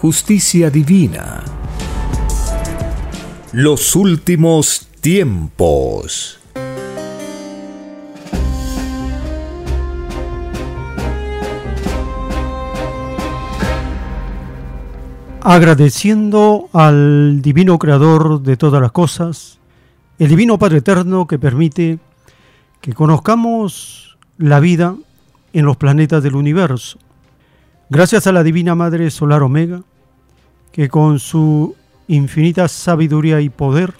justicia divina. Los últimos tiempos. Agradeciendo al Divino Creador de todas las cosas, el Divino Padre Eterno que permite que conozcamos la vida en los planetas del universo. Gracias a la Divina Madre Solar Omega, que con su infinita sabiduría y poder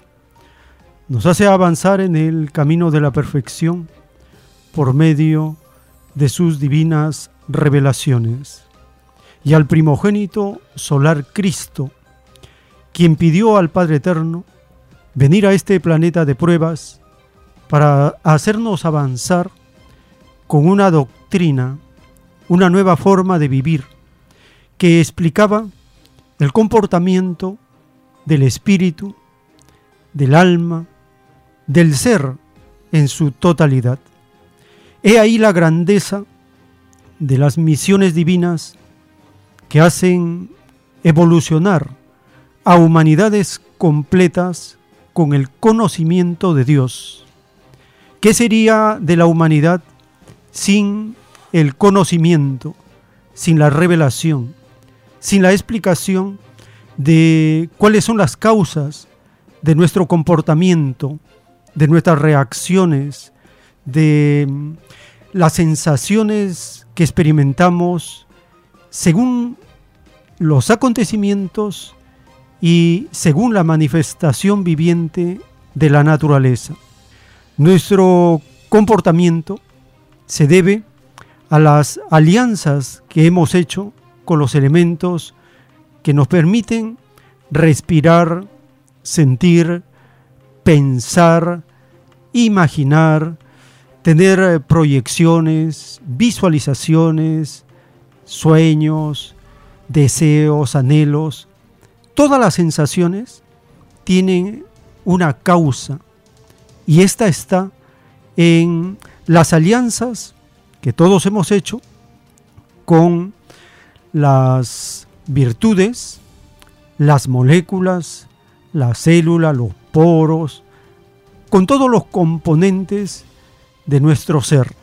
nos hace avanzar en el camino de la perfección por medio de sus divinas revelaciones. Y al primogénito solar Cristo, quien pidió al Padre Eterno venir a este planeta de pruebas para hacernos avanzar con una doctrina, una nueva forma de vivir, que explicaba el comportamiento del espíritu, del alma, del ser en su totalidad. He ahí la grandeza de las misiones divinas que hacen evolucionar a humanidades completas con el conocimiento de Dios. ¿Qué sería de la humanidad sin el conocimiento, sin la revelación? Sin la explicación de cuáles son las causas de nuestro comportamiento, de nuestras reacciones, de mm, las sensaciones que experimentamos según los acontecimientos y según la manifestación viviente de la naturaleza. Nuestro comportamiento se debe a las alianzas que hemos hecho con los elementos que nos permiten respirar, sentir, pensar, imaginar, tener eh, proyecciones, visualizaciones, sueños, deseos, anhelos. Todas las sensaciones tienen una causa y esta está en las alianzas que todos hemos hecho con las virtudes, las moléculas, la célula, los poros, con todos los componentes de nuestro ser.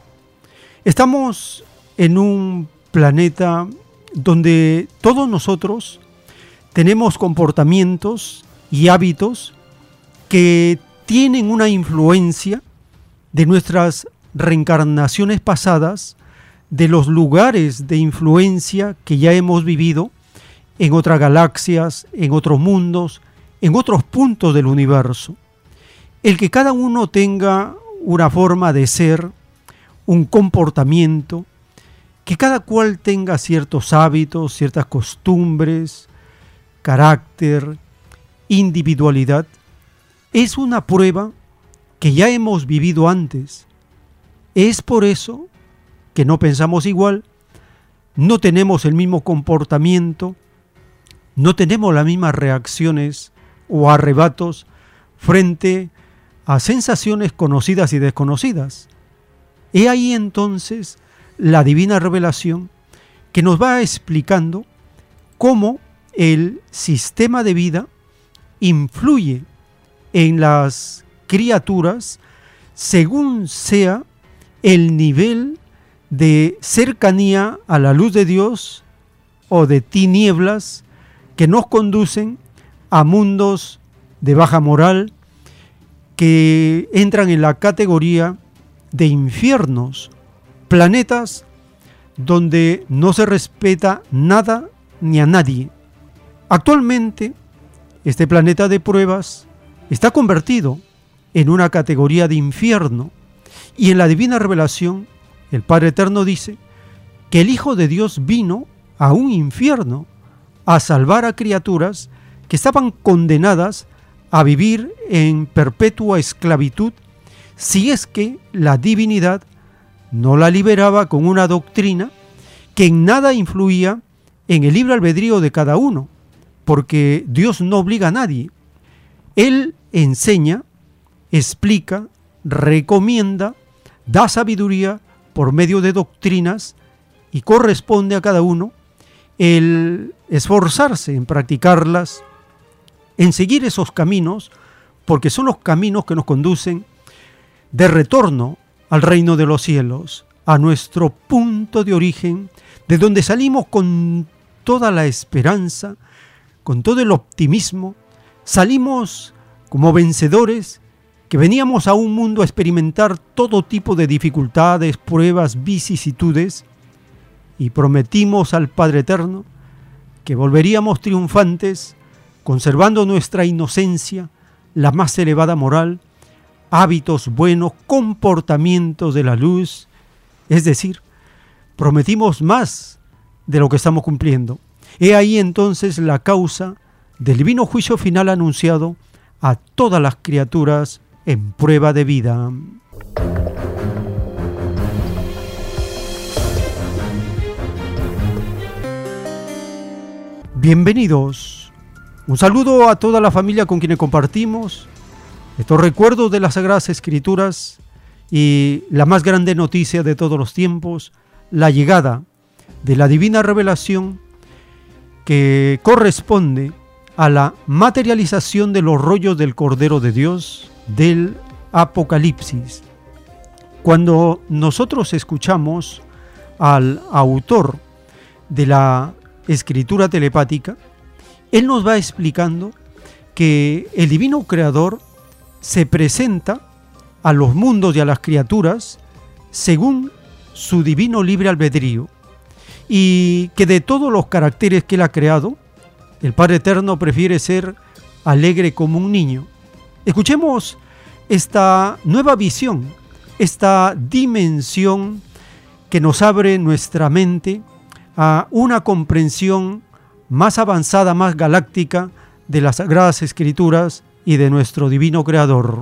Estamos en un planeta donde todos nosotros tenemos comportamientos y hábitos que tienen una influencia de nuestras reencarnaciones pasadas de los lugares de influencia que ya hemos vivido en otras galaxias, en otros mundos, en otros puntos del universo. El que cada uno tenga una forma de ser, un comportamiento, que cada cual tenga ciertos hábitos, ciertas costumbres, carácter, individualidad, es una prueba que ya hemos vivido antes. Es por eso que no pensamos igual, no tenemos el mismo comportamiento, no tenemos las mismas reacciones o arrebatos frente a sensaciones conocidas y desconocidas. He ahí entonces la divina revelación que nos va explicando cómo el sistema de vida influye en las criaturas según sea el nivel de cercanía a la luz de Dios o de tinieblas que nos conducen a mundos de baja moral que entran en la categoría de infiernos, planetas donde no se respeta nada ni a nadie. Actualmente, este planeta de pruebas está convertido en una categoría de infierno y en la divina revelación el Padre Eterno dice que el Hijo de Dios vino a un infierno a salvar a criaturas que estaban condenadas a vivir en perpetua esclavitud si es que la divinidad no la liberaba con una doctrina que en nada influía en el libre albedrío de cada uno, porque Dios no obliga a nadie. Él enseña, explica, recomienda, da sabiduría por medio de doctrinas y corresponde a cada uno el esforzarse en practicarlas, en seguir esos caminos, porque son los caminos que nos conducen de retorno al reino de los cielos, a nuestro punto de origen, de donde salimos con toda la esperanza, con todo el optimismo, salimos como vencedores que veníamos a un mundo a experimentar todo tipo de dificultades, pruebas, vicisitudes, y prometimos al Padre Eterno que volveríamos triunfantes, conservando nuestra inocencia, la más elevada moral, hábitos buenos, comportamientos de la luz, es decir, prometimos más de lo que estamos cumpliendo. He ahí entonces la causa del divino juicio final anunciado a todas las criaturas en prueba de vida. Bienvenidos. Un saludo a toda la familia con quienes compartimos estos recuerdos de las Sagradas Escrituras y la más grande noticia de todos los tiempos, la llegada de la divina revelación que corresponde a la materialización de los rollos del Cordero de Dios del Apocalipsis. Cuando nosotros escuchamos al autor de la escritura telepática, él nos va explicando que el divino creador se presenta a los mundos y a las criaturas según su divino libre albedrío y que de todos los caracteres que él ha creado, el Padre Eterno prefiere ser alegre como un niño. Escuchemos esta nueva visión, esta dimensión que nos abre nuestra mente a una comprensión más avanzada, más galáctica de las Sagradas Escrituras y de nuestro Divino Creador.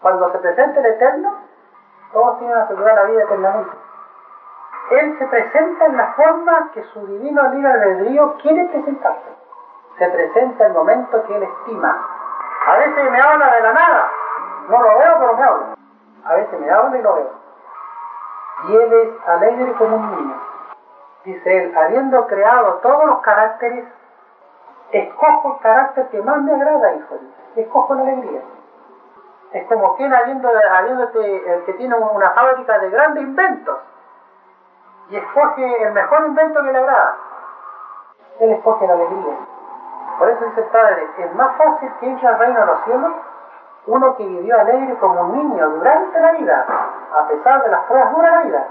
Cuando se presenta el Eterno, todos tienen asegurar la vida eternamente. Él se presenta en la forma que su divino libre albedrío quiere presentarse. Se presenta el momento que él estima. A veces me habla de la nada. No lo veo, pero me habla. A veces me habla y lo veo. Y él es alegre como un niño. Dice él, habiendo creado todos los caracteres, escojo el carácter que más me agrada, hijo. Escojo la alegría. Es como quien habiendo, habiéndote, el que tiene una fábrica de grandes inventos y escoge el mejor invento que le agrada. Él escoge la alegría. Por eso dice el Padre, es más fácil que entre al reino de los cielos uno que vivió alegre como un niño durante la vida, a pesar de las pruebas duras de la vida,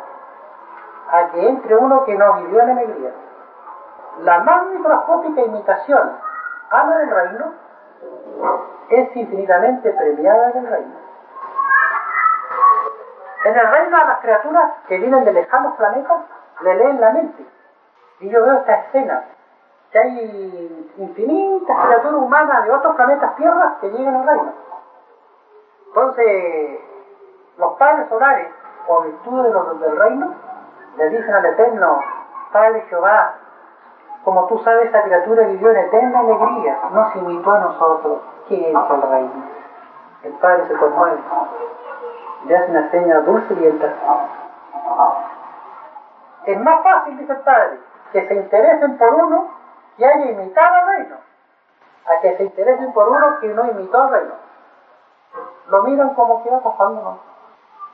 a que entre uno que no vivió en alegría. La más microscópica imitación a la del reino es infinitamente premiada en el reino. En el reino a las criaturas que vienen de lejanos planetas le leen la mente. Y yo veo esta escena que hay infinitas criaturas humanas de otros planetas tierras que llegan al reino. Entonces, los padres solares, por virtud de los del reino, le dicen al Eterno, Padre Jehová, como tú sabes, esa criatura vivió en eterna alegría, no se imitó a nosotros. ¿Qué es el reino? El Padre se conmueve, le hace una seña dulce y entra. Es más fácil, dice el Padre, que se interesen por uno que haya imitado al reino, a que se interesen por uno que no imitó al reino. lo miran como que va pasando, ¿no?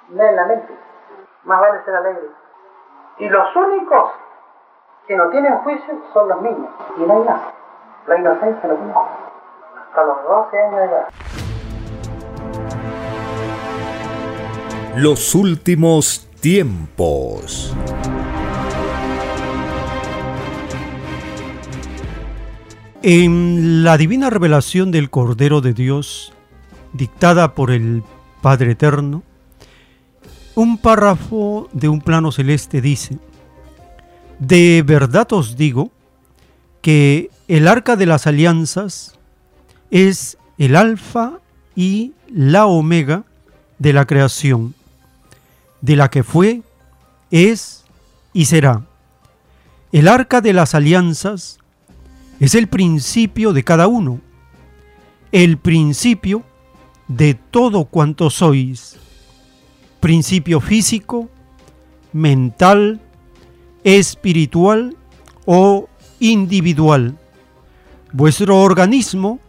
Leen la mente. Más vale ser alegre. Y los únicos que no tienen juicio son los niños. Y no hay. La inocencia no tiene. Hasta los 12 años de edad. Los últimos tiempos. En la divina revelación del Cordero de Dios, dictada por el Padre Eterno, un párrafo de un plano celeste dice, De verdad os digo que el arca de las alianzas es el alfa y la omega de la creación, de la que fue, es y será. El arca de las alianzas es el principio de cada uno, el principio de todo cuanto sois, principio físico, mental, espiritual o individual. Vuestro organismo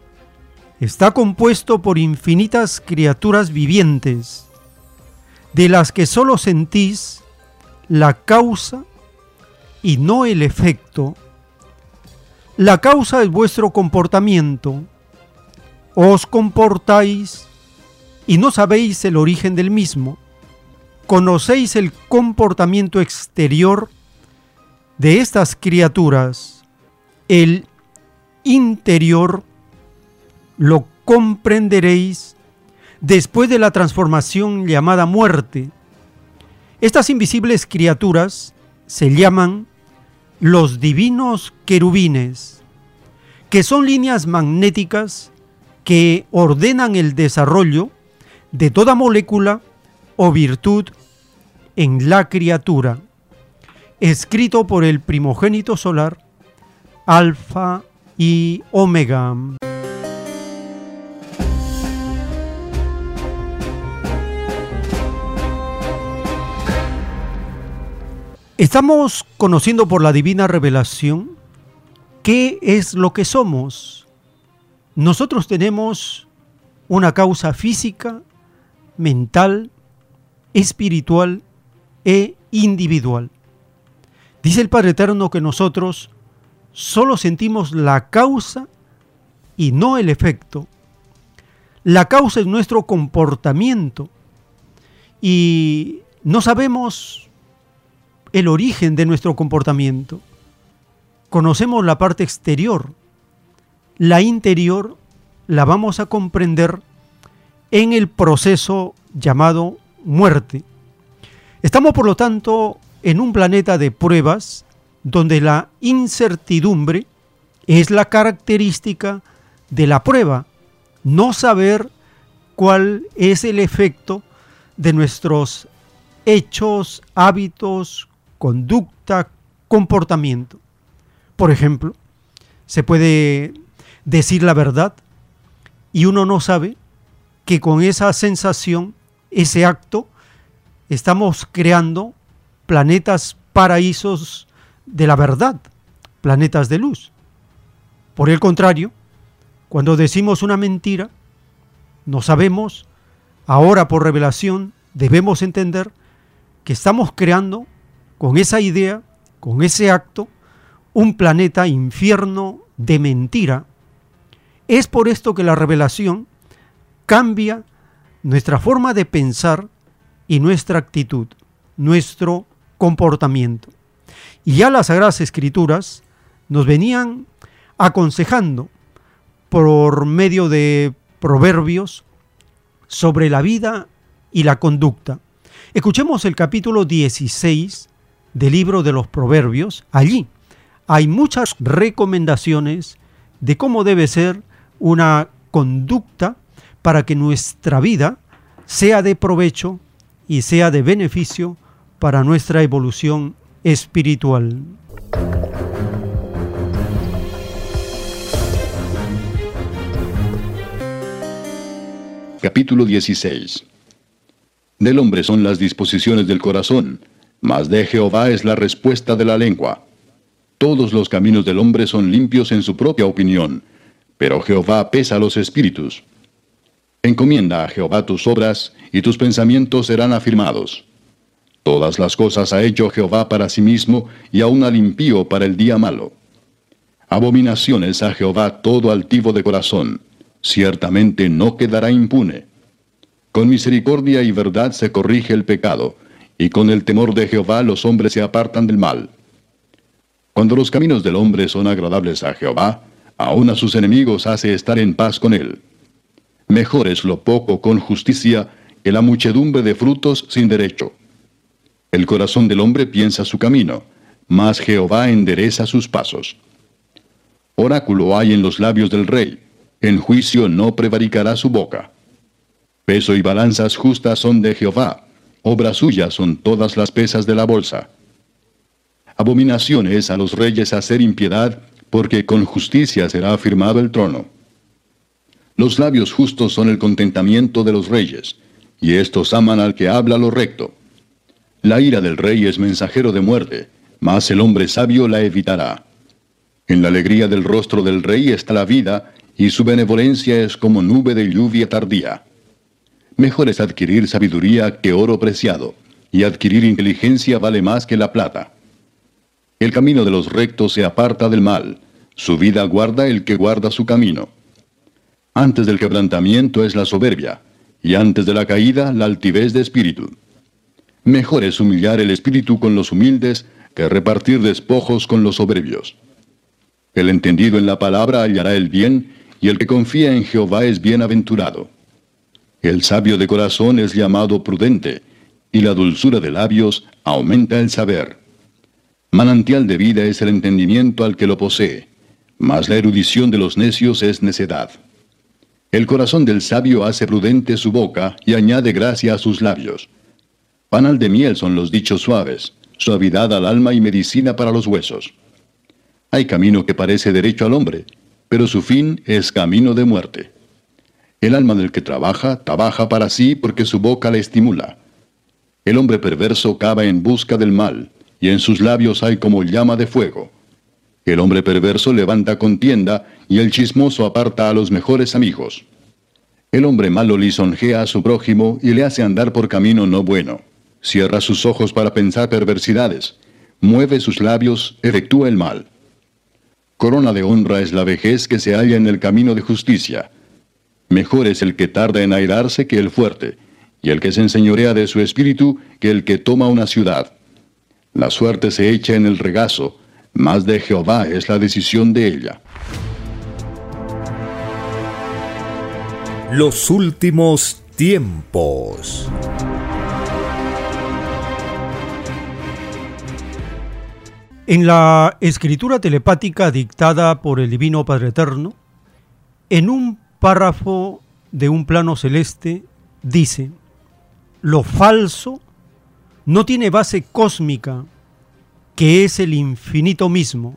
está compuesto por infinitas criaturas vivientes, de las que sólo sentís la causa y no el efecto. La causa es vuestro comportamiento. Os comportáis y no sabéis el origen del mismo. Conocéis el comportamiento exterior de estas criaturas. El interior lo comprenderéis después de la transformación llamada muerte. Estas invisibles criaturas se llaman los divinos querubines, que son líneas magnéticas que ordenan el desarrollo de toda molécula o virtud en la criatura, escrito por el primogénito solar, Alfa y Omega. Estamos conociendo por la divina revelación qué es lo que somos. Nosotros tenemos una causa física, mental, espiritual e individual. Dice el Padre Eterno que nosotros solo sentimos la causa y no el efecto. La causa es nuestro comportamiento y no sabemos el origen de nuestro comportamiento. Conocemos la parte exterior, la interior la vamos a comprender en el proceso llamado muerte. Estamos por lo tanto en un planeta de pruebas donde la incertidumbre es la característica de la prueba, no saber cuál es el efecto de nuestros hechos, hábitos, conducta, comportamiento. Por ejemplo, se puede decir la verdad y uno no sabe que con esa sensación, ese acto, estamos creando planetas paraísos de la verdad, planetas de luz. Por el contrario, cuando decimos una mentira, no sabemos, ahora por revelación debemos entender que estamos creando con esa idea, con ese acto, un planeta infierno de mentira. Es por esto que la revelación cambia nuestra forma de pensar y nuestra actitud, nuestro comportamiento. Y ya las Sagradas Escrituras nos venían aconsejando por medio de proverbios sobre la vida y la conducta. Escuchemos el capítulo 16 del libro de los Proverbios, allí hay muchas recomendaciones de cómo debe ser una conducta para que nuestra vida sea de provecho y sea de beneficio para nuestra evolución espiritual. Capítulo 16 Del hombre son las disposiciones del corazón, mas de Jehová es la respuesta de la lengua. Todos los caminos del hombre son limpios en su propia opinión, pero Jehová pesa los espíritus. Encomienda a Jehová tus obras, y tus pensamientos serán afirmados. Todas las cosas ha hecho Jehová para sí mismo, y aun al impío para el día malo. Abominaciones a Jehová todo altivo de corazón, ciertamente no quedará impune. Con misericordia y verdad se corrige el pecado, y con el temor de Jehová los hombres se apartan del mal. Cuando los caminos del hombre son agradables a Jehová, aun a sus enemigos hace estar en paz con él. Mejor es lo poco con justicia que la muchedumbre de frutos sin derecho. El corazón del hombre piensa su camino, mas Jehová endereza sus pasos. Oráculo hay en los labios del rey, en juicio no prevaricará su boca. Peso y balanzas justas son de Jehová, obras suyas son todas las pesas de la bolsa. Abominación es a los reyes hacer impiedad, porque con justicia será afirmado el trono. Los labios justos son el contentamiento de los reyes, y éstos aman al que habla lo recto. La ira del rey es mensajero de muerte, mas el hombre sabio la evitará. En la alegría del rostro del rey está la vida, y su benevolencia es como nube de lluvia tardía. Mejor es adquirir sabiduría que oro preciado, y adquirir inteligencia vale más que la plata. El camino de los rectos se aparta del mal, su vida guarda el que guarda su camino. Antes del quebrantamiento es la soberbia, y antes de la caída la altivez de espíritu. Mejor es humillar el espíritu con los humildes que repartir despojos con los soberbios. El entendido en la palabra hallará el bien, y el que confía en Jehová es bienaventurado. El sabio de corazón es llamado prudente, y la dulzura de labios aumenta el saber. Manantial de vida es el entendimiento al que lo posee, mas la erudición de los necios es necedad. El corazón del sabio hace prudente su boca y añade gracia a sus labios. Panal de miel son los dichos suaves, suavidad al alma y medicina para los huesos. Hay camino que parece derecho al hombre, pero su fin es camino de muerte. El alma del que trabaja, trabaja para sí porque su boca le estimula. El hombre perverso cava en busca del mal, y en sus labios hay como llama de fuego. El hombre perverso levanta contienda y el chismoso aparta a los mejores amigos. El hombre malo lisonjea a su prójimo y le hace andar por camino no bueno. Cierra sus ojos para pensar perversidades. Mueve sus labios, efectúa el mal. Corona de honra es la vejez que se halla en el camino de justicia. Mejor es el que tarda en airarse que el fuerte, y el que se enseñorea de su espíritu que el que toma una ciudad. La suerte se echa en el regazo, más de Jehová es la decisión de ella. Los últimos tiempos. En la escritura telepática dictada por el Divino Padre Eterno, en un párrafo de un plano celeste dice, lo falso no tiene base cósmica que es el infinito mismo.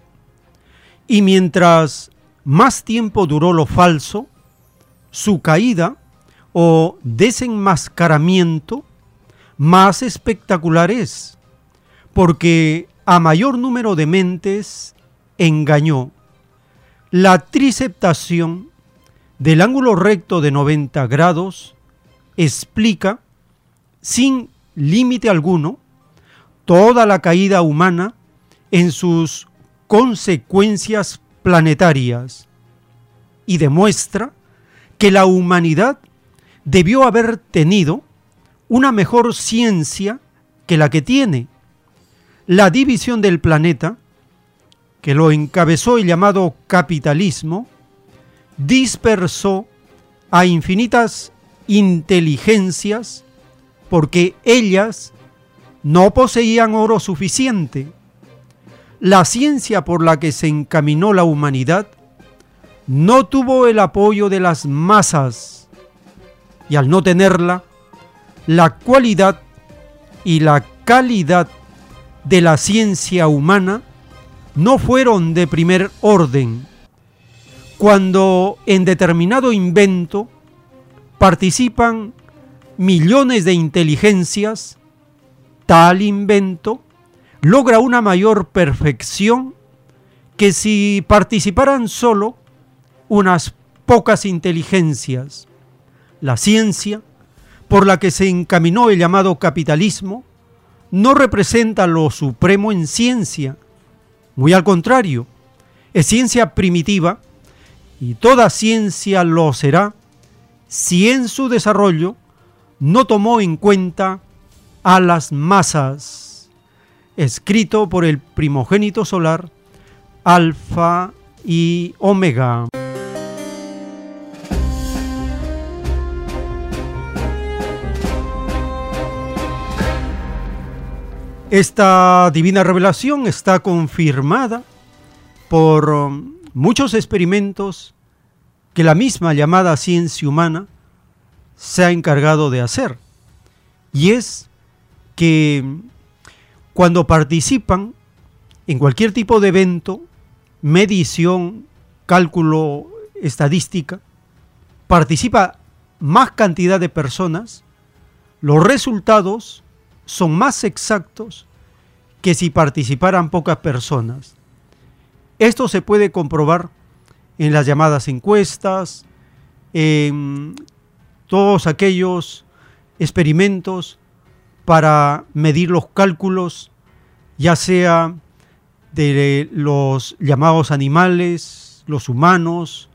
Y mientras más tiempo duró lo falso, su caída o desenmascaramiento más espectacular es, porque a mayor número de mentes engañó. La triceptación del ángulo recto de 90 grados explica, sin límite alguno, toda la caída humana en sus consecuencias planetarias y demuestra que la humanidad debió haber tenido una mejor ciencia que la que tiene. La división del planeta, que lo encabezó el llamado capitalismo, dispersó a infinitas inteligencias porque ellas no poseían oro suficiente. La ciencia por la que se encaminó la humanidad no tuvo el apoyo de las masas y al no tenerla, la cualidad y la calidad de la ciencia humana no fueron de primer orden. Cuando en determinado invento participan millones de inteligencias, tal invento logra una mayor perfección que si participaran solo unas pocas inteligencias. la ciencia, por la que se encaminó el llamado capitalismo, no representa lo supremo en ciencia. Muy al contrario, es ciencia primitiva y toda ciencia lo será si en su desarrollo no tomó en cuenta a las masas. Escrito por el primogénito solar, Alfa y Omega. Esta divina revelación está confirmada por um, muchos experimentos que la misma llamada ciencia humana se ha encargado de hacer. Y es que cuando participan en cualquier tipo de evento, medición, cálculo, estadística, participa más cantidad de personas, los resultados son más exactos que si participaran pocas personas. Esto se puede comprobar en las llamadas encuestas, en todos aquellos experimentos para medir los cálculos, ya sea de los llamados animales, los humanos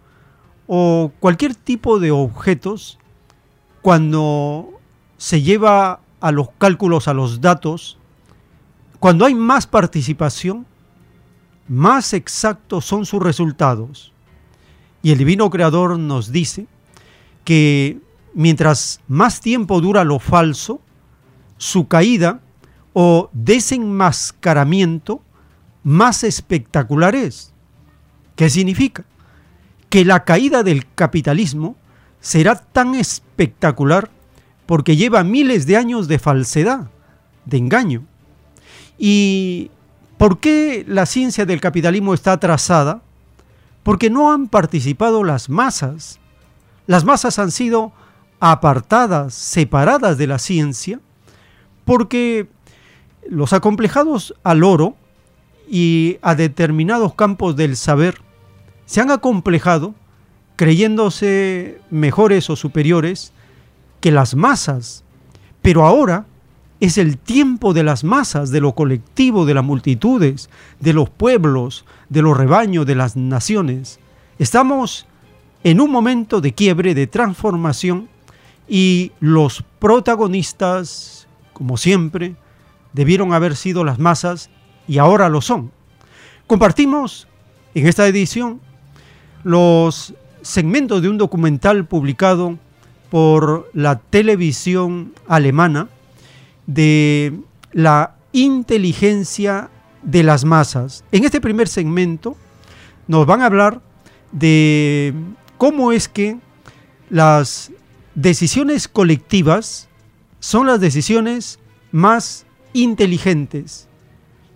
o cualquier tipo de objetos, cuando se lleva a los cálculos, a los datos, cuando hay más participación, más exactos son sus resultados. Y el divino creador nos dice que mientras más tiempo dura lo falso, su caída o desenmascaramiento más espectacular es. ¿Qué significa? Que la caída del capitalismo será tan espectacular porque lleva miles de años de falsedad, de engaño. ¿Y por qué la ciencia del capitalismo está atrasada? Porque no han participado las masas. Las masas han sido apartadas, separadas de la ciencia, porque los acomplejados al oro y a determinados campos del saber se han acomplejado creyéndose mejores o superiores que las masas, pero ahora es el tiempo de las masas, de lo colectivo, de las multitudes, de los pueblos, de los rebaños, de las naciones. Estamos en un momento de quiebre, de transformación, y los protagonistas, como siempre, debieron haber sido las masas y ahora lo son. Compartimos en esta edición los segmentos de un documental publicado por la televisión alemana de la inteligencia de las masas. En este primer segmento nos van a hablar de cómo es que las decisiones colectivas son las decisiones más inteligentes.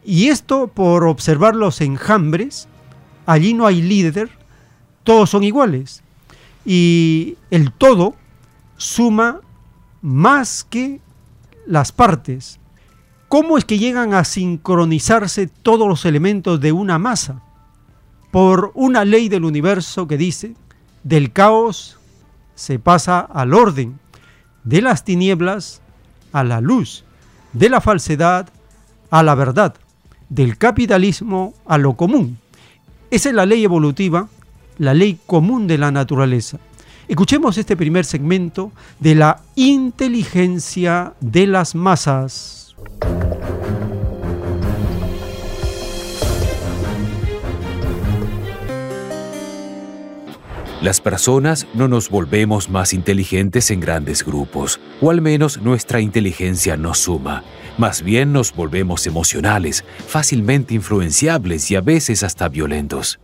Y esto por observar los enjambres, allí no hay líder, todos son iguales. Y el todo suma más que las partes. ¿Cómo es que llegan a sincronizarse todos los elementos de una masa? Por una ley del universo que dice, del caos se pasa al orden, de las tinieblas a la luz, de la falsedad a la verdad, del capitalismo a lo común. Esa es la ley evolutiva, la ley común de la naturaleza. Escuchemos este primer segmento de la inteligencia de las masas. Las personas no nos volvemos más inteligentes en grandes grupos, o al menos nuestra inteligencia no suma. Más bien nos volvemos emocionales, fácilmente influenciables y a veces hasta violentos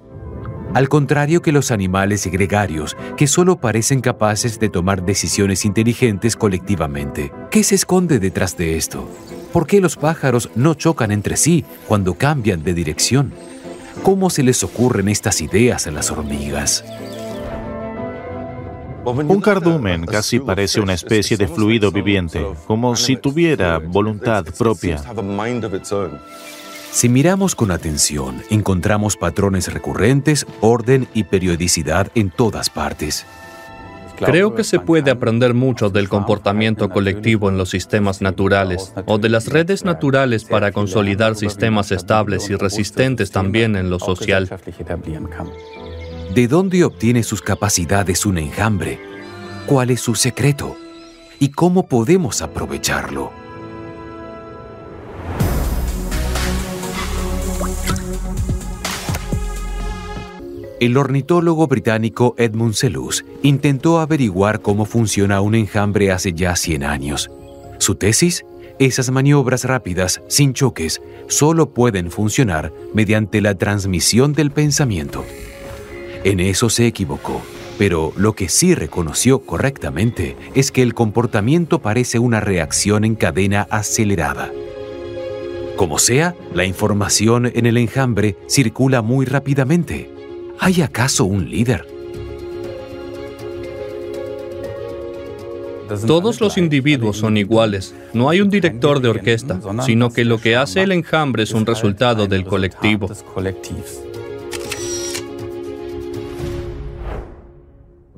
al contrario que los animales gregarios, que solo parecen capaces de tomar decisiones inteligentes colectivamente. ¿Qué se esconde detrás de esto? ¿Por qué los pájaros no chocan entre sí cuando cambian de dirección? ¿Cómo se les ocurren estas ideas a las hormigas? Un cardumen casi parece una especie de fluido viviente, como si tuviera voluntad propia. Si miramos con atención, encontramos patrones recurrentes, orden y periodicidad en todas partes. Creo que se puede aprender mucho del comportamiento colectivo en los sistemas naturales o de las redes naturales para consolidar sistemas estables y resistentes también en lo social. ¿De dónde obtiene sus capacidades un enjambre? ¿Cuál es su secreto? ¿Y cómo podemos aprovecharlo? El ornitólogo británico Edmund Selous intentó averiguar cómo funciona un enjambre hace ya 100 años. Su tesis, esas maniobras rápidas, sin choques, solo pueden funcionar mediante la transmisión del pensamiento. En eso se equivocó, pero lo que sí reconoció correctamente es que el comportamiento parece una reacción en cadena acelerada. Como sea, la información en el enjambre circula muy rápidamente ¿Hay acaso un líder? Todos los individuos son iguales. No hay un director de orquesta, sino que lo que hace el enjambre es un resultado del colectivo.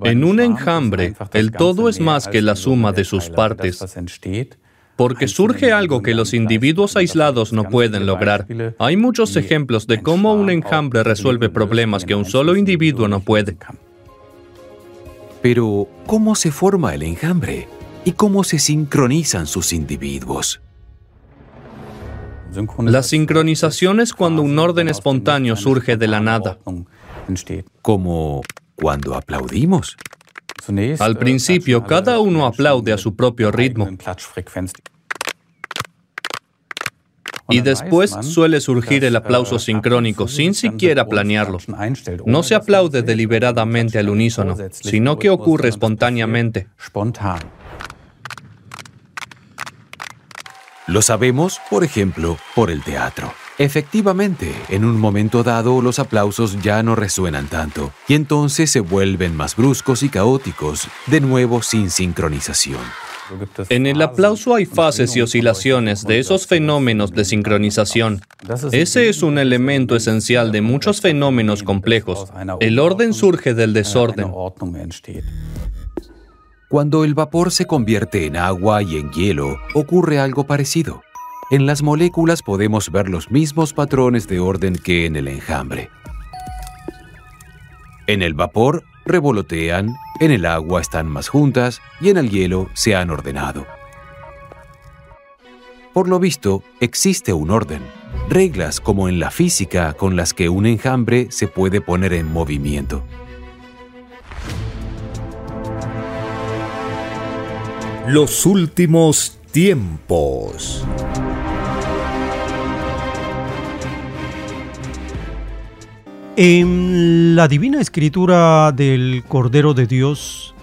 En un enjambre, el todo es más que la suma de sus partes porque surge algo que los individuos aislados no pueden lograr. Hay muchos ejemplos de cómo un enjambre resuelve problemas que un solo individuo no puede. Pero, ¿cómo se forma el enjambre? ¿Y cómo se sincronizan sus individuos? La sincronización es cuando un orden espontáneo surge de la nada. Como cuando aplaudimos. Al principio, cada uno aplaude a su propio ritmo. Y después suele surgir el aplauso sincrónico sin siquiera planearlo. No se aplaude deliberadamente al unísono, sino que ocurre espontáneamente. Lo sabemos, por ejemplo, por el teatro. Efectivamente, en un momento dado los aplausos ya no resuenan tanto y entonces se vuelven más bruscos y caóticos, de nuevo sin sincronización. En el aplauso hay fases y oscilaciones de esos fenómenos de sincronización. Ese es un elemento esencial de muchos fenómenos complejos. El orden surge del desorden. Cuando el vapor se convierte en agua y en hielo, ocurre algo parecido. En las moléculas podemos ver los mismos patrones de orden que en el enjambre. En el vapor revolotean, en el agua están más juntas y en el hielo se han ordenado. Por lo visto, existe un orden, reglas como en la física con las que un enjambre se puede poner en movimiento. Los últimos tiempos. En la divina escritura del Cordero de Dios,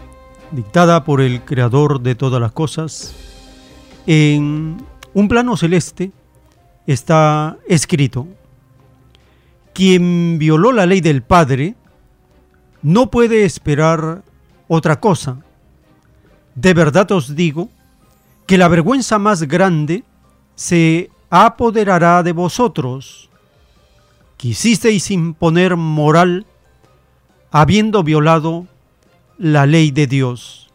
dictada por el Creador de todas las cosas, en un plano celeste está escrito, quien violó la ley del Padre no puede esperar otra cosa. De verdad os digo que la vergüenza más grande se apoderará de vosotros quisisteis imponer moral habiendo violado la ley de Dios.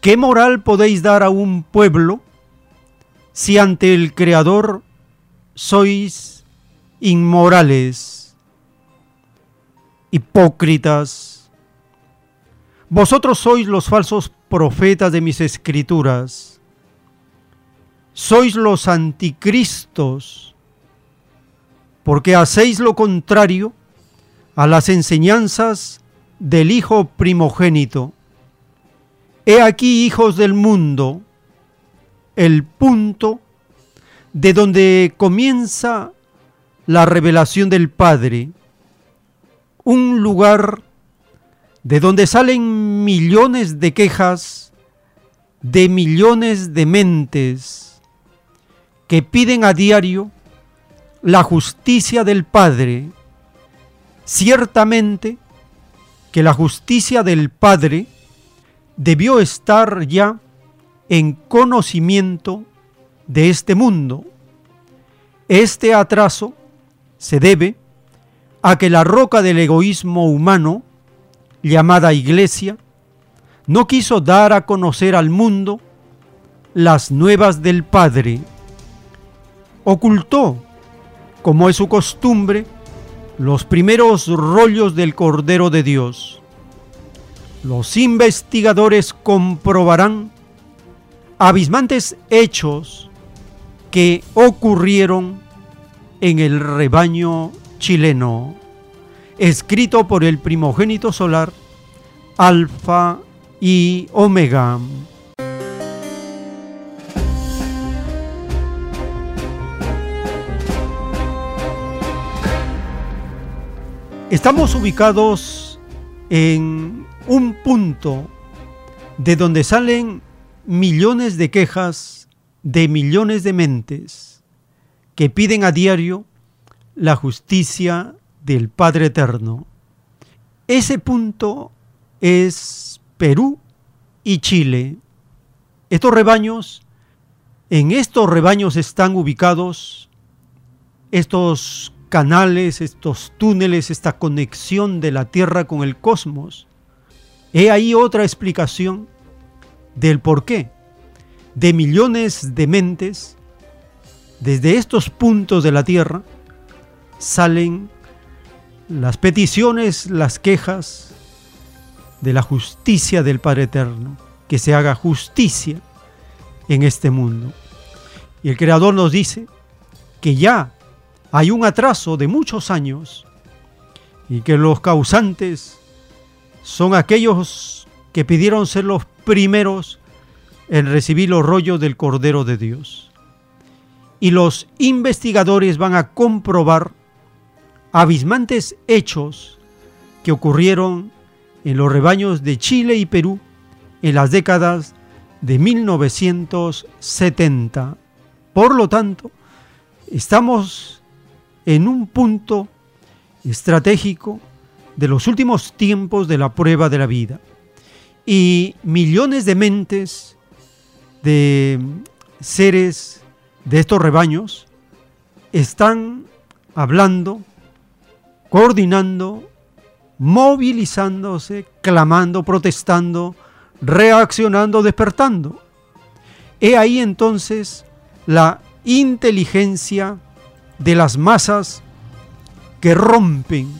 ¿Qué moral podéis dar a un pueblo si ante el Creador sois inmorales, hipócritas? Vosotros sois los falsos profetas de mis escrituras, sois los anticristos, porque hacéis lo contrario a las enseñanzas del Hijo primogénito. He aquí, hijos del mundo, el punto de donde comienza la revelación del Padre, un lugar de donde salen millones de quejas de millones de mentes que piden a diario la justicia del Padre, ciertamente que la justicia del Padre debió estar ya en conocimiento de este mundo. Este atraso se debe a que la roca del egoísmo humano, llamada iglesia, no quiso dar a conocer al mundo las nuevas del Padre. Ocultó, como es su costumbre, los primeros rollos del Cordero de Dios. Los investigadores comprobarán abismantes hechos que ocurrieron en el rebaño chileno, escrito por el primogénito solar, Alfa y Omega. Estamos ubicados en un punto de donde salen millones de quejas de millones de mentes que piden a diario la justicia del Padre Eterno. Ese punto es Perú y Chile. Estos rebaños, en estos rebaños están ubicados estos canales, estos túneles, esta conexión de la Tierra con el cosmos. He ahí otra explicación del porqué de millones de mentes desde estos puntos de la Tierra salen las peticiones, las quejas de la justicia del Padre Eterno, que se haga justicia en este mundo. Y el Creador nos dice que ya hay un atraso de muchos años y que los causantes son aquellos que pidieron ser los primeros en recibir los rollos del Cordero de Dios. Y los investigadores van a comprobar abismantes hechos que ocurrieron en los rebaños de Chile y Perú en las décadas de 1970. Por lo tanto, estamos en un punto estratégico de los últimos tiempos de la prueba de la vida. Y millones de mentes, de seres de estos rebaños, están hablando, coordinando, movilizándose, clamando, protestando, reaccionando, despertando. He ahí entonces la inteligencia de las masas que rompen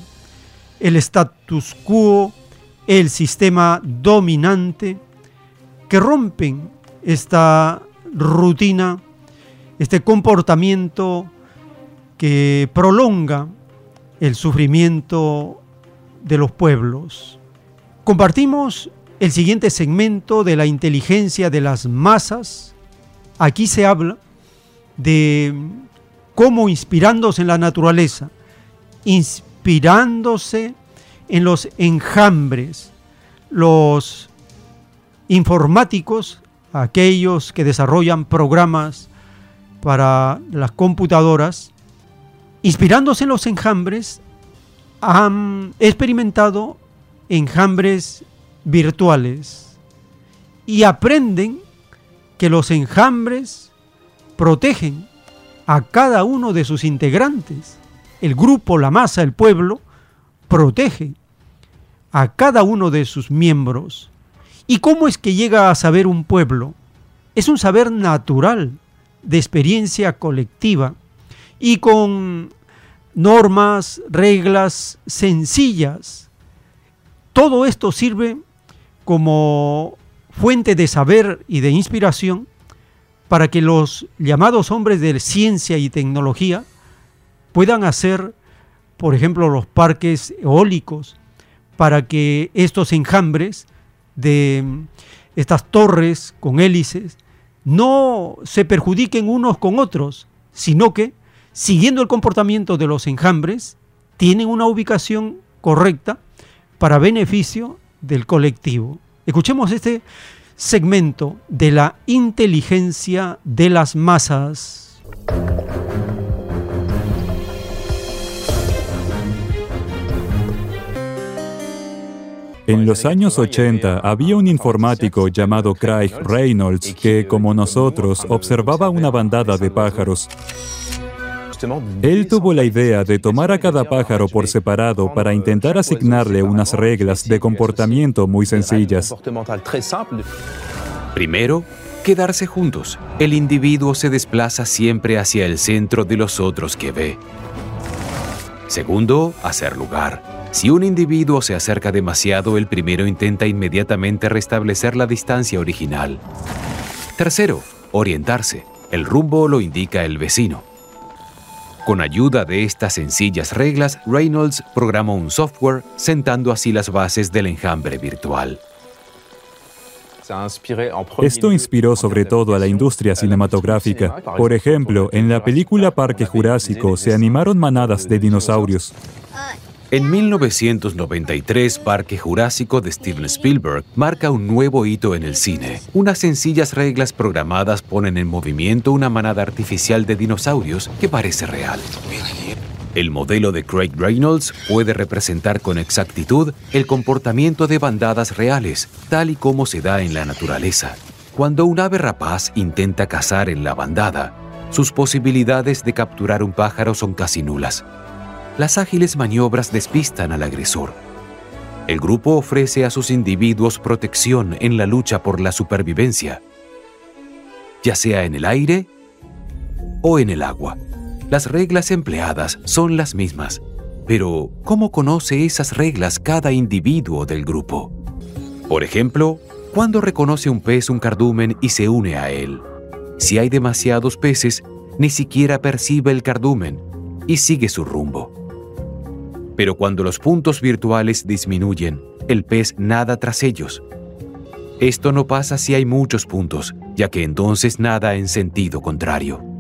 el status quo, el sistema dominante, que rompen esta rutina, este comportamiento que prolonga el sufrimiento de los pueblos. Compartimos el siguiente segmento de la inteligencia de las masas. Aquí se habla de cómo inspirándose en la naturaleza, inspirándose en los enjambres, los informáticos, aquellos que desarrollan programas para las computadoras, inspirándose en los enjambres, han experimentado enjambres virtuales y aprenden que los enjambres protegen a cada uno de sus integrantes. El grupo, la masa, el pueblo, protege a cada uno de sus miembros. ¿Y cómo es que llega a saber un pueblo? Es un saber natural, de experiencia colectiva y con normas, reglas sencillas. Todo esto sirve como fuente de saber y de inspiración para que los llamados hombres de ciencia y tecnología puedan hacer, por ejemplo, los parques eólicos, para que estos enjambres de estas torres con hélices no se perjudiquen unos con otros, sino que, siguiendo el comportamiento de los enjambres, tienen una ubicación correcta para beneficio del colectivo. Escuchemos este segmento de la inteligencia de las masas. En los años 80 había un informático llamado Craig Reynolds que, como nosotros, observaba una bandada de pájaros. Él tuvo la idea de tomar a cada pájaro por separado para intentar asignarle unas reglas de comportamiento muy sencillas. Primero, quedarse juntos. El individuo se desplaza siempre hacia el centro de los otros que ve. Segundo, hacer lugar. Si un individuo se acerca demasiado, el primero intenta inmediatamente restablecer la distancia original. Tercero, orientarse. El rumbo lo indica el vecino. Con ayuda de estas sencillas reglas, Reynolds programó un software sentando así las bases del enjambre virtual. Esto inspiró sobre todo a la industria cinematográfica. Por ejemplo, en la película Parque Jurásico se animaron manadas de dinosaurios. En 1993, Parque Jurásico de Steven Spielberg marca un nuevo hito en el cine. Unas sencillas reglas programadas ponen en movimiento una manada artificial de dinosaurios que parece real. El modelo de Craig Reynolds puede representar con exactitud el comportamiento de bandadas reales, tal y como se da en la naturaleza. Cuando un ave rapaz intenta cazar en la bandada, sus posibilidades de capturar un pájaro son casi nulas las ágiles maniobras despistan al agresor. El grupo ofrece a sus individuos protección en la lucha por la supervivencia, ya sea en el aire o en el agua. Las reglas empleadas son las mismas, pero ¿cómo conoce esas reglas cada individuo del grupo? Por ejemplo, cuando reconoce un pez un cardumen y se une a él. Si hay demasiados peces, ni siquiera percibe el cardumen y sigue su rumbo. Pero cuando los puntos virtuales disminuyen, el pez nada tras ellos. Esto no pasa si hay muchos puntos, ya que entonces nada en sentido contrario.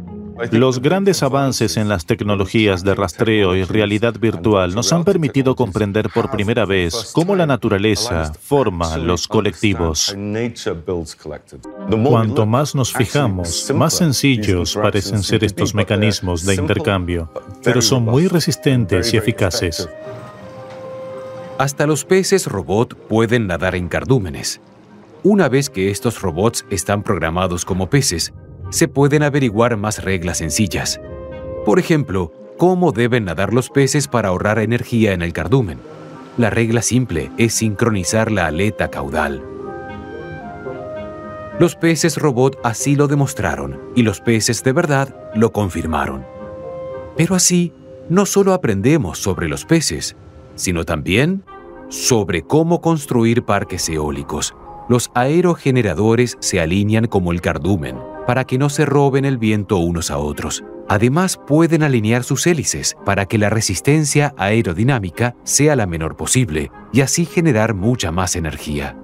Los grandes avances en las tecnologías de rastreo y realidad virtual nos han permitido comprender por primera vez cómo la naturaleza forma los colectivos. Cuanto más nos fijamos, más sencillos parecen ser estos mecanismos de intercambio, pero son muy resistentes y eficaces. Hasta los peces robot pueden nadar en cardúmenes. Una vez que estos robots están programados como peces, se pueden averiguar más reglas sencillas. Por ejemplo, cómo deben nadar los peces para ahorrar energía en el cardumen. La regla simple es sincronizar la aleta caudal. Los peces robot así lo demostraron y los peces de verdad lo confirmaron. Pero así, no solo aprendemos sobre los peces, sino también sobre cómo construir parques eólicos. Los aerogeneradores se alinean como el cardumen para que no se roben el viento unos a otros. Además, pueden alinear sus hélices para que la resistencia aerodinámica sea la menor posible y así generar mucha más energía.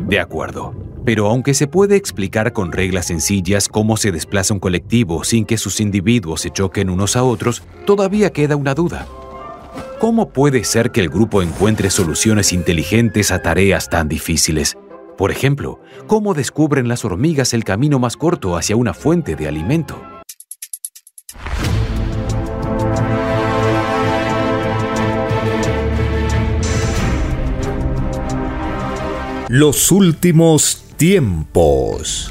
De acuerdo, pero aunque se puede explicar con reglas sencillas cómo se desplaza un colectivo sin que sus individuos se choquen unos a otros, todavía queda una duda. ¿Cómo puede ser que el grupo encuentre soluciones inteligentes a tareas tan difíciles? Por ejemplo, cómo descubren las hormigas el camino más corto hacia una fuente de alimento. Los últimos tiempos.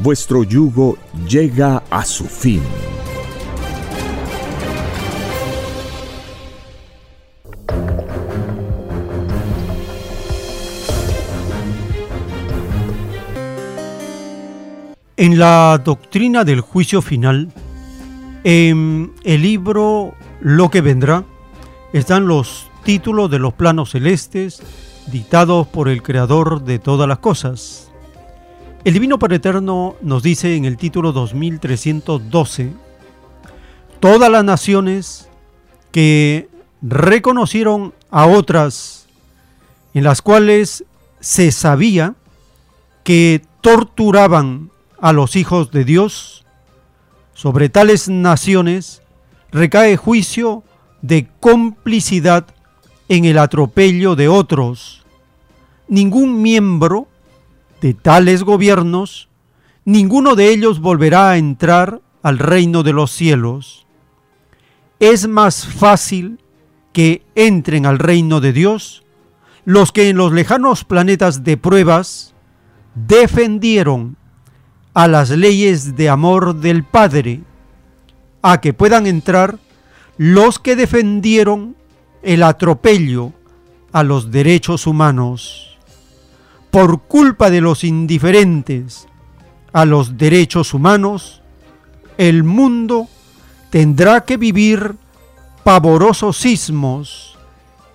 vuestro yugo llega a su fin. En la doctrina del juicio final, en el libro Lo que vendrá, están los títulos de los planos celestes dictados por el Creador de todas las cosas. El Divino Padre Eterno nos dice en el título 2312, todas las naciones que reconocieron a otras en las cuales se sabía que torturaban a los hijos de Dios, sobre tales naciones recae juicio de complicidad en el atropello de otros. Ningún miembro de tales gobiernos, ninguno de ellos volverá a entrar al reino de los cielos. Es más fácil que entren al reino de Dios los que en los lejanos planetas de pruebas defendieron a las leyes de amor del Padre, a que puedan entrar los que defendieron el atropello a los derechos humanos. Por culpa de los indiferentes a los derechos humanos, el mundo tendrá que vivir pavorosos sismos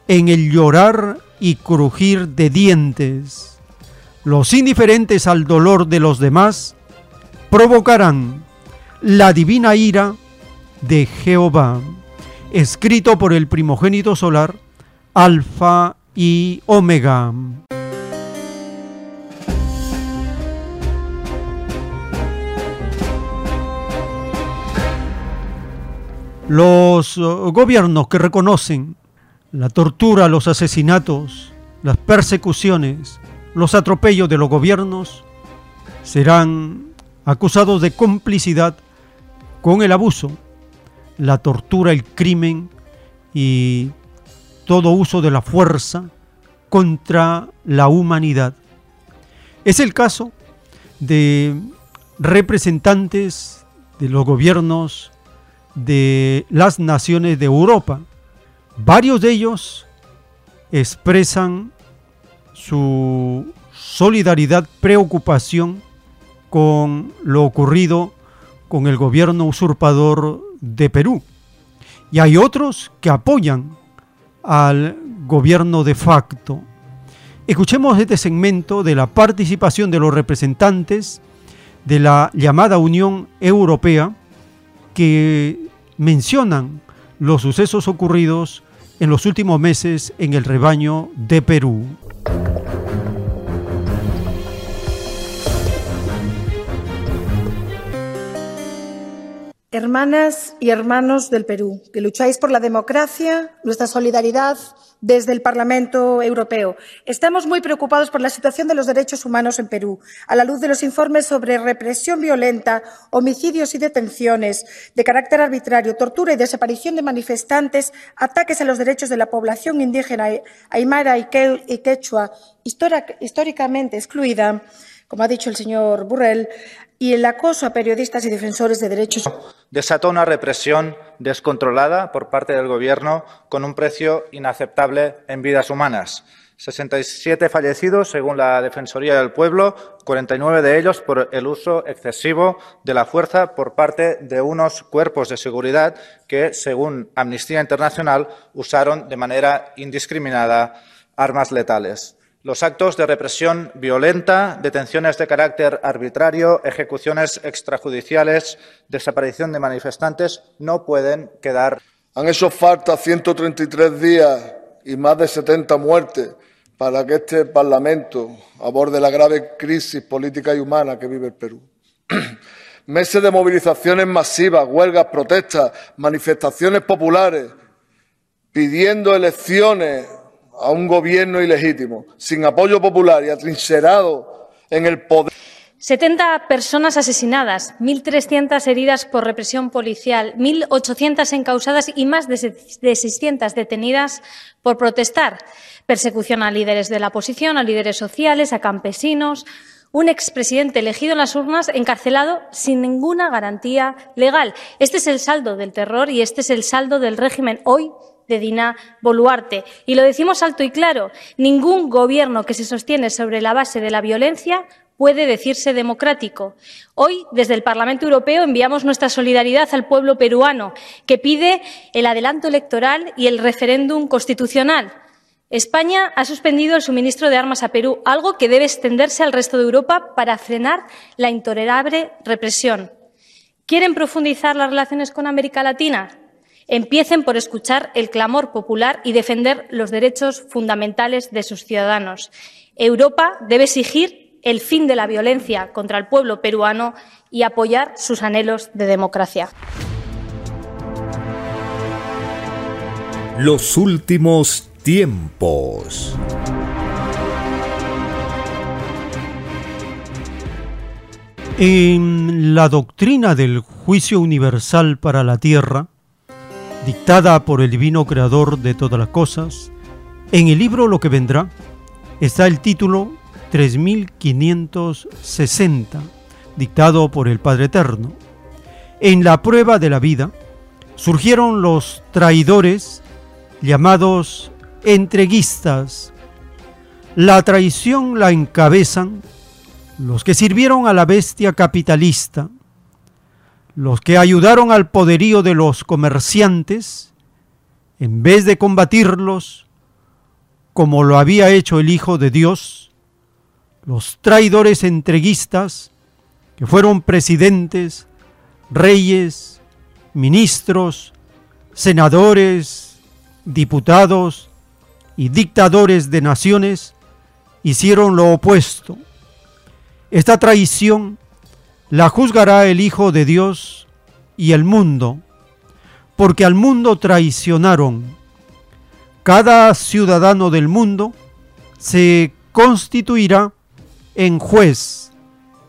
en el llorar y crujir de dientes. Los indiferentes al dolor de los demás provocarán la divina ira de Jehová escrito por el primogénito solar, Alfa y Omega. Los uh, gobiernos que reconocen la tortura, los asesinatos, las persecuciones, los atropellos de los gobiernos, serán acusados de complicidad con el abuso la tortura, el crimen y todo uso de la fuerza contra la humanidad. Es el caso de representantes de los gobiernos de las naciones de Europa. Varios de ellos expresan su solidaridad, preocupación con lo ocurrido con el gobierno usurpador de Perú. Y hay otros que apoyan al gobierno de facto. Escuchemos este segmento de la participación de los representantes de la llamada Unión Europea que mencionan los sucesos ocurridos en los últimos meses en el rebaño de Perú. Hermanas y hermanos del Perú, que lucháis por la democracia, nuestra solidaridad desde el Parlamento Europeo. Estamos muy preocupados por la situación de los derechos humanos en Perú, a la luz de los informes sobre represión violenta, homicidios y detenciones de carácter arbitrario, tortura y desaparición de manifestantes, ataques a los derechos de la población indígena aymara y quechua, históricamente excluida, como ha dicho el señor Burrell, y el acoso a periodistas y defensores de derechos. Desató una represión descontrolada por parte del Gobierno con un precio inaceptable en vidas humanas. 67 fallecidos, según la Defensoría del Pueblo, 49 de ellos por el uso excesivo de la fuerza por parte de unos cuerpos de seguridad que, según Amnistía Internacional, usaron de manera indiscriminada armas letales. Los actos de represión violenta, detenciones de carácter arbitrario, ejecuciones extrajudiciales, desaparición de manifestantes no pueden quedar. Han hecho falta 133 días y más de 70 muertes para que este Parlamento aborde la grave crisis política y humana que vive el Perú. Meses de movilizaciones masivas, huelgas, protestas, manifestaciones populares, pidiendo elecciones a un gobierno ilegítimo, sin apoyo popular y atrincherado en el poder. 70 personas asesinadas, 1.300 heridas por represión policial, 1.800 encausadas y más de 600 detenidas por protestar. Persecución a líderes de la oposición, a líderes sociales, a campesinos. Un expresidente elegido en las urnas encarcelado sin ninguna garantía legal. Este es el saldo del terror y este es el saldo del régimen hoy de Dina Boluarte. Y lo decimos alto y claro, ningún gobierno que se sostiene sobre la base de la violencia puede decirse democrático. Hoy, desde el Parlamento Europeo, enviamos nuestra solidaridad al pueblo peruano, que pide el adelanto electoral y el referéndum constitucional. España ha suspendido el suministro de armas a Perú, algo que debe extenderse al resto de Europa para frenar la intolerable represión. ¿Quieren profundizar las relaciones con América Latina? Empiecen por escuchar el clamor popular y defender los derechos fundamentales de sus ciudadanos. Europa debe exigir el fin de la violencia contra el pueblo peruano y apoyar sus anhelos de democracia. Los últimos tiempos. En la doctrina del juicio universal para la tierra, dictada por el divino creador de todas las cosas, en el libro Lo que vendrá está el título 3560, dictado por el Padre Eterno. En la prueba de la vida surgieron los traidores llamados entreguistas. La traición la encabezan los que sirvieron a la bestia capitalista, los que ayudaron al poderío de los comerciantes, en vez de combatirlos como lo había hecho el Hijo de Dios, los traidores entreguistas, que fueron presidentes, reyes, ministros, senadores, diputados y dictadores de naciones, hicieron lo opuesto. Esta traición la juzgará el Hijo de Dios y el mundo, porque al mundo traicionaron. Cada ciudadano del mundo se constituirá en juez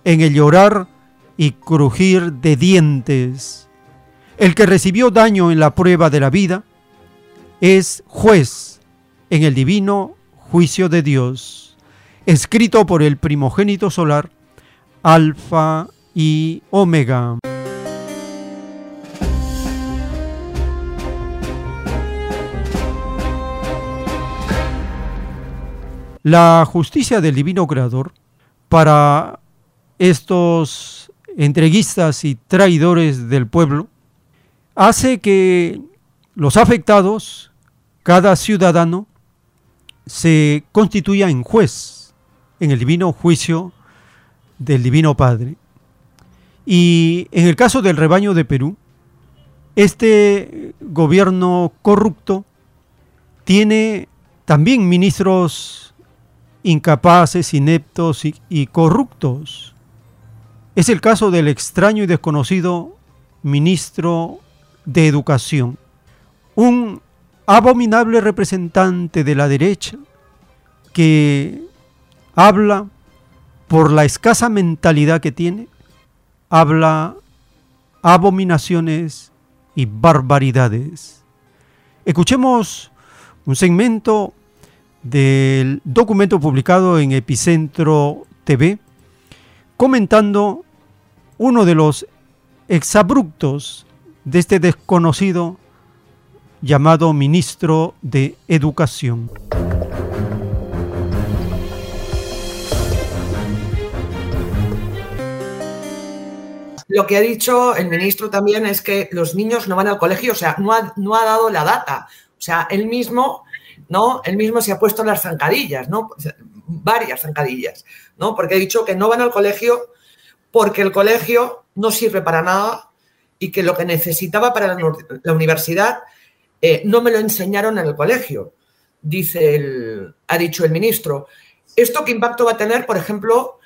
en el llorar y crujir de dientes. El que recibió daño en la prueba de la vida es juez en el divino juicio de Dios escrito por el primogénito solar, Alfa y Omega. La justicia del divino creador para estos entreguistas y traidores del pueblo hace que los afectados, cada ciudadano, se constituya en juez en el divino juicio del Divino Padre. Y en el caso del rebaño de Perú, este gobierno corrupto tiene también ministros incapaces, ineptos y, y, corruptos. Es el caso del extraño y desconocido ministro de Educación, un abominable representante de la derecha que habla por la escasa mentalidad que tiene, habla abominaciones y barbaridades. Escuchemos un segmento del documento publicado en Epicentro TV comentando uno de los exabruptos de este desconocido llamado ministro de Educación. Lo que ha dicho el ministro también es que los niños no van al colegio, o sea, no ha, no ha dado la data. O sea, él mismo, ¿no? Él mismo se ha puesto las zancadillas, ¿no? Varias zancadillas, ¿no? Porque ha dicho que no van al colegio porque el colegio no sirve para nada y que lo que necesitaba para la, universidad eh, no me lo enseñaron en el colegio, dice el, ha dicho el ministro. ¿Esto qué impacto va a tener, por ejemplo,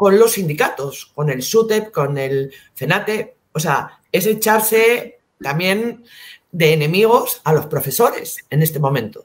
con los sindicatos, con el SUTEP, con el CENATE. O sea, es echarse también de enemigos a los profesores en este momento.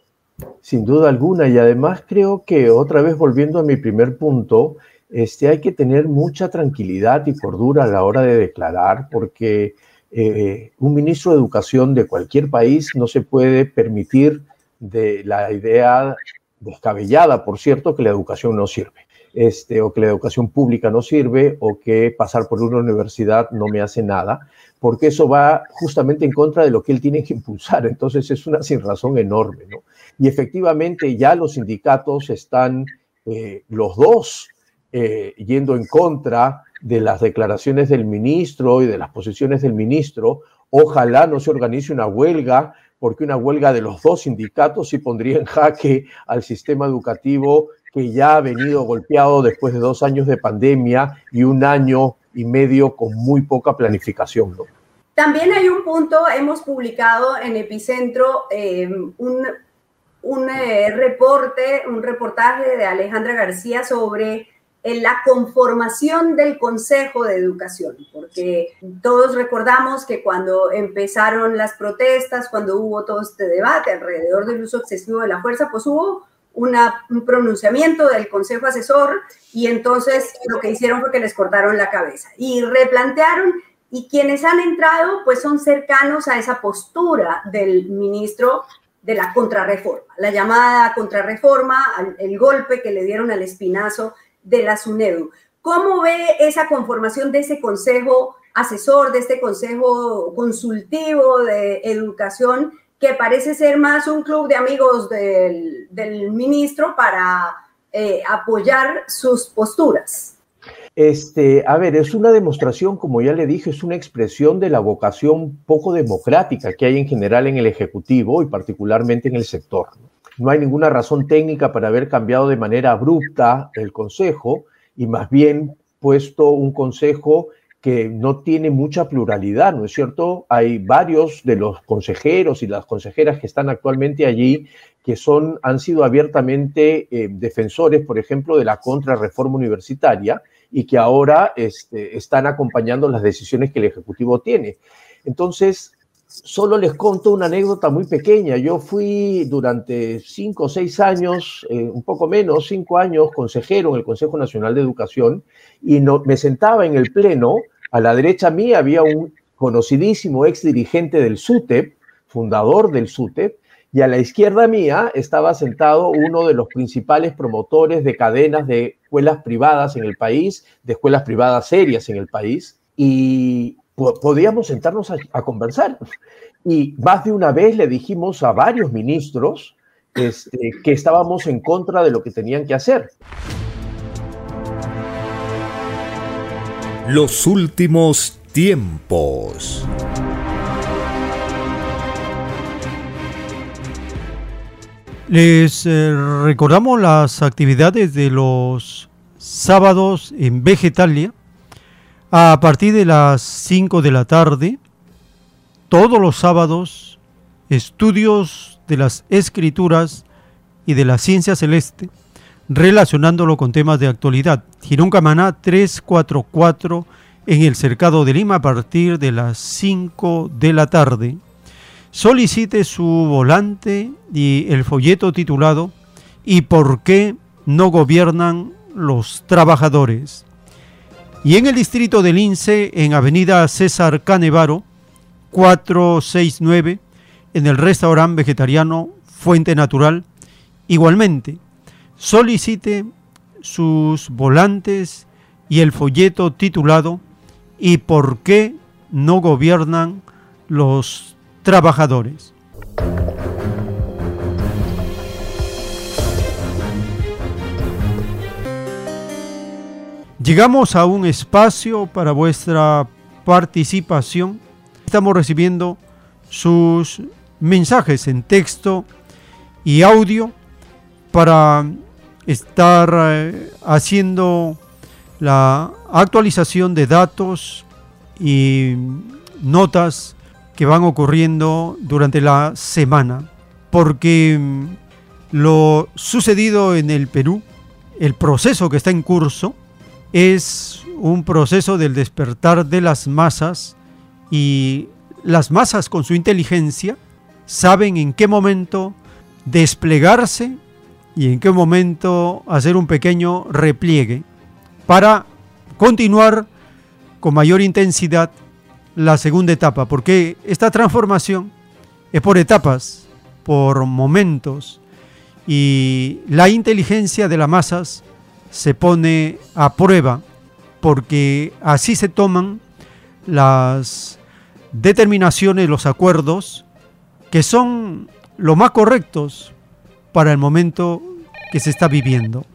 Sin duda alguna, y además creo que otra vez volviendo a mi primer punto, este, hay que tener mucha tranquilidad y cordura a la hora de declarar, porque eh, un ministro de educación de cualquier país no se puede permitir de la idea descabellada, por cierto, que la educación no sirve este, o que la educación pública no sirve o que pasar por una universidad no me hace nada, porque eso va justamente en contra de lo que él tiene que impulsar. Entonces es una sin razón enorme. ¿no? Y efectivamente ya los sindicatos están, eh, los dos, eh, yendo en contra de las declaraciones del ministro y de las posiciones del ministro. Ojalá no se organice una huelga, porque una huelga de los dos sindicatos sí pondría en jaque al sistema educativo que ya ha venido golpeado después de dos años de pandemia y un año y medio con muy poca planificación. También hay un punto, hemos publicado en Epicentro eh, un, un eh, reporte, un reportaje de Alejandra García sobre en la conformación del Consejo de Educación, porque todos recordamos que cuando empezaron las protestas, cuando hubo todo este debate alrededor del uso excesivo de la fuerza, pues hubo un pronunciamiento del Consejo Asesor y entonces lo que hicieron fue que les cortaron la cabeza y replantearon y quienes han entrado pues son cercanos a esa postura del ministro de la contrarreforma, la llamada contrarreforma, el golpe que le dieron al espinazo de la SUNEDU. ¿Cómo ve esa conformación de ese consejo asesor, de este consejo consultivo de educación, parece ser más un club de amigos del, ministro para eh, apoyar sus posturas? Este, a ver, es una demostración, como ya le dije, es una expresión de la vocación poco democrática que hay en general en el Ejecutivo y particularmente en el sector. No hay ninguna razón técnica para haber cambiado de manera abrupta el Consejo y más bien puesto un Consejo que no tiene mucha pluralidad, ¿no es cierto? Hay varios de los consejeros y las consejeras que están actualmente allí que son, han sido abiertamente eh, defensores, por ejemplo, de la contrarreforma universitaria y que ahora este, están acompañando las decisiones que el Ejecutivo tiene. Entonces, solo les conto una anécdota muy pequeña. Yo fui durante cinco o seis años, eh, un poco menos, cinco años, consejero en el Consejo Nacional de Educación y no, me sentaba en el pleno. A la derecha mía había un conocidísimo ex dirigente del SUTEP, fundador del SUTEP, y a la izquierda mía estaba sentado uno de los principales promotores de cadenas de escuelas privadas en el país, de escuelas privadas serias en el país. Y podíamos sentarnos a, conversar. Y más de una vez le dijimos a varios ministros este, que estábamos en contra de lo que tenían que hacer. Los últimos tiempos. Les eh, recordamos las actividades de los sábados en Vegetalia a partir de las 5 de la tarde, todos los sábados, estudios de las escrituras y de la ciencia celeste, relacionándolo con temas de actualidad. Girón Camaná 344 en el Cercado de Lima a partir de las 5 de la tarde. Solicite su volante y el folleto titulado ¿Y por qué no gobiernan los trabajadores? Y en el distrito del Lince, en Avenida César Canevaro, 469, en el restaurante vegetariano Fuente Natural, igualmente, solicite sus volantes y el folleto titulado ¿Y por qué no gobiernan los trabajadores? Llegamos a un espacio para vuestra participación. Estamos recibiendo sus mensajes en texto y audio para estar eh, haciendo la actualización de datos y notas que van ocurriendo durante la semana. Porque mm, lo sucedido en el Perú, el proceso que está en curso, es un proceso del despertar de las masas y las masas con su inteligencia saben en qué momento desplegarse y en qué momento hacer un pequeño repliegue para continuar con mayor intensidad la segunda etapa, porque esta transformación es por etapas, por momentos, y la inteligencia de las masas se pone a prueba porque así se toman las determinaciones, los acuerdos que son los más correctos para el momento que se está viviendo.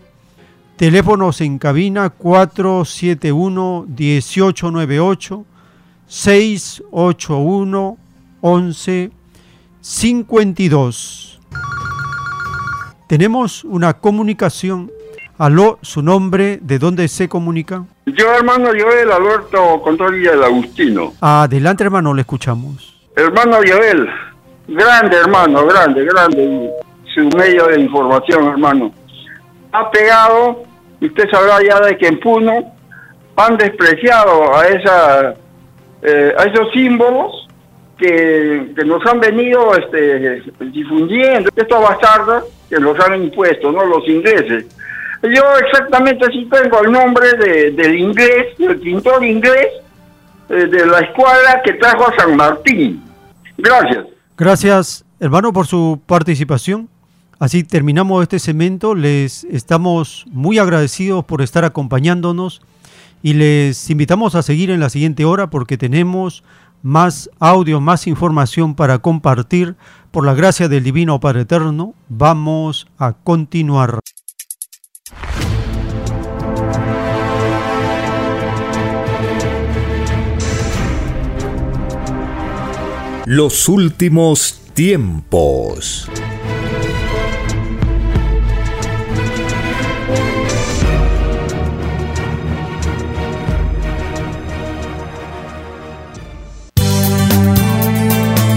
Teléfonos en cabina 471-1898, 681-1152. Tenemos una comunicación. Aló, su nombre, ¿de dónde se comunica? Yo, hermano Joel Alberto Controlilla del Agustino. Adelante, hermano, le escuchamos. Hermano Joel, grande, hermano, grande, grande. Su medio de información, hermano. Ha pegado, usted sabrá ya de que en Puno han despreciado a, esa, eh, a esos símbolos que, que, nos han venido este, difundiendo, estos bastardos que los han impuesto, ¿no? Los ingleses. Yo exactamente sí tengo el nombre de, del inglés, del pintor inglés eh, de la escuela que trajo a San Martín. Gracias. Gracias, hermano, por su participación. Así terminamos este segmento. Les estamos muy agradecidos por estar acompañándonos y les invitamos a seguir en la siguiente hora porque tenemos más audio, más información para compartir. Por la gracia del Divino Padre Eterno, vamos a continuar. Los últimos tiempos.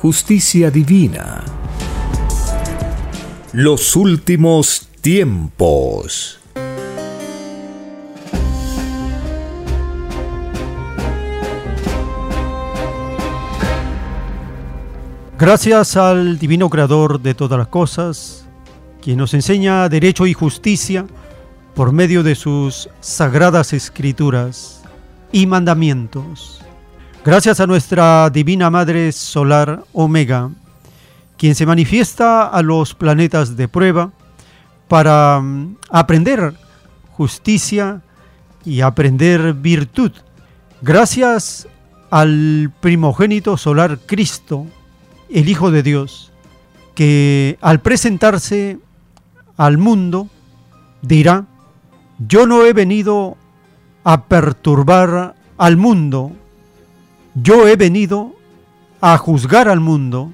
justicia divina. Los últimos tiempos. Gracias al Divino Creador de todas las cosas, quien nos enseña derecho y justicia por medio de sus sagradas escrituras y mandamientos. Gracias a nuestra Divina Madre Solar Omega, quien se manifiesta a los planetas de prueba para mm, aprender justicia y aprender virtud. Gracias al primogénito solar Cristo, el Hijo de Dios, que al presentarse al mundo dirá, yo no he venido a perturbar al mundo, yo he venido a juzgar al mundo,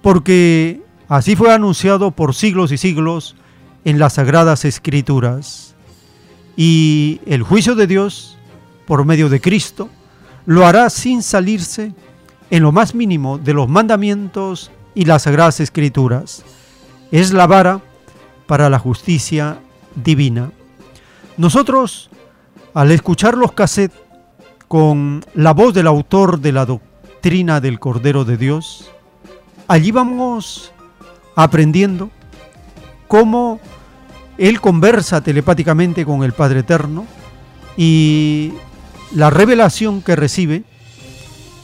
porque así fue anunciado por siglos y siglos en las sagradas escrituras. Y el juicio de Dios, por medio de Cristo, lo hará sin salirse en lo más mínimo de los mandamientos y las sagradas escrituras. Es la vara para la justicia divina. Nosotros, al escuchar los cassettes con la voz del autor de la doctrina del Cordero de Dios, allí vamos aprendiendo cómo él conversa telepáticamente con el Padre Eterno y la revelación que recibe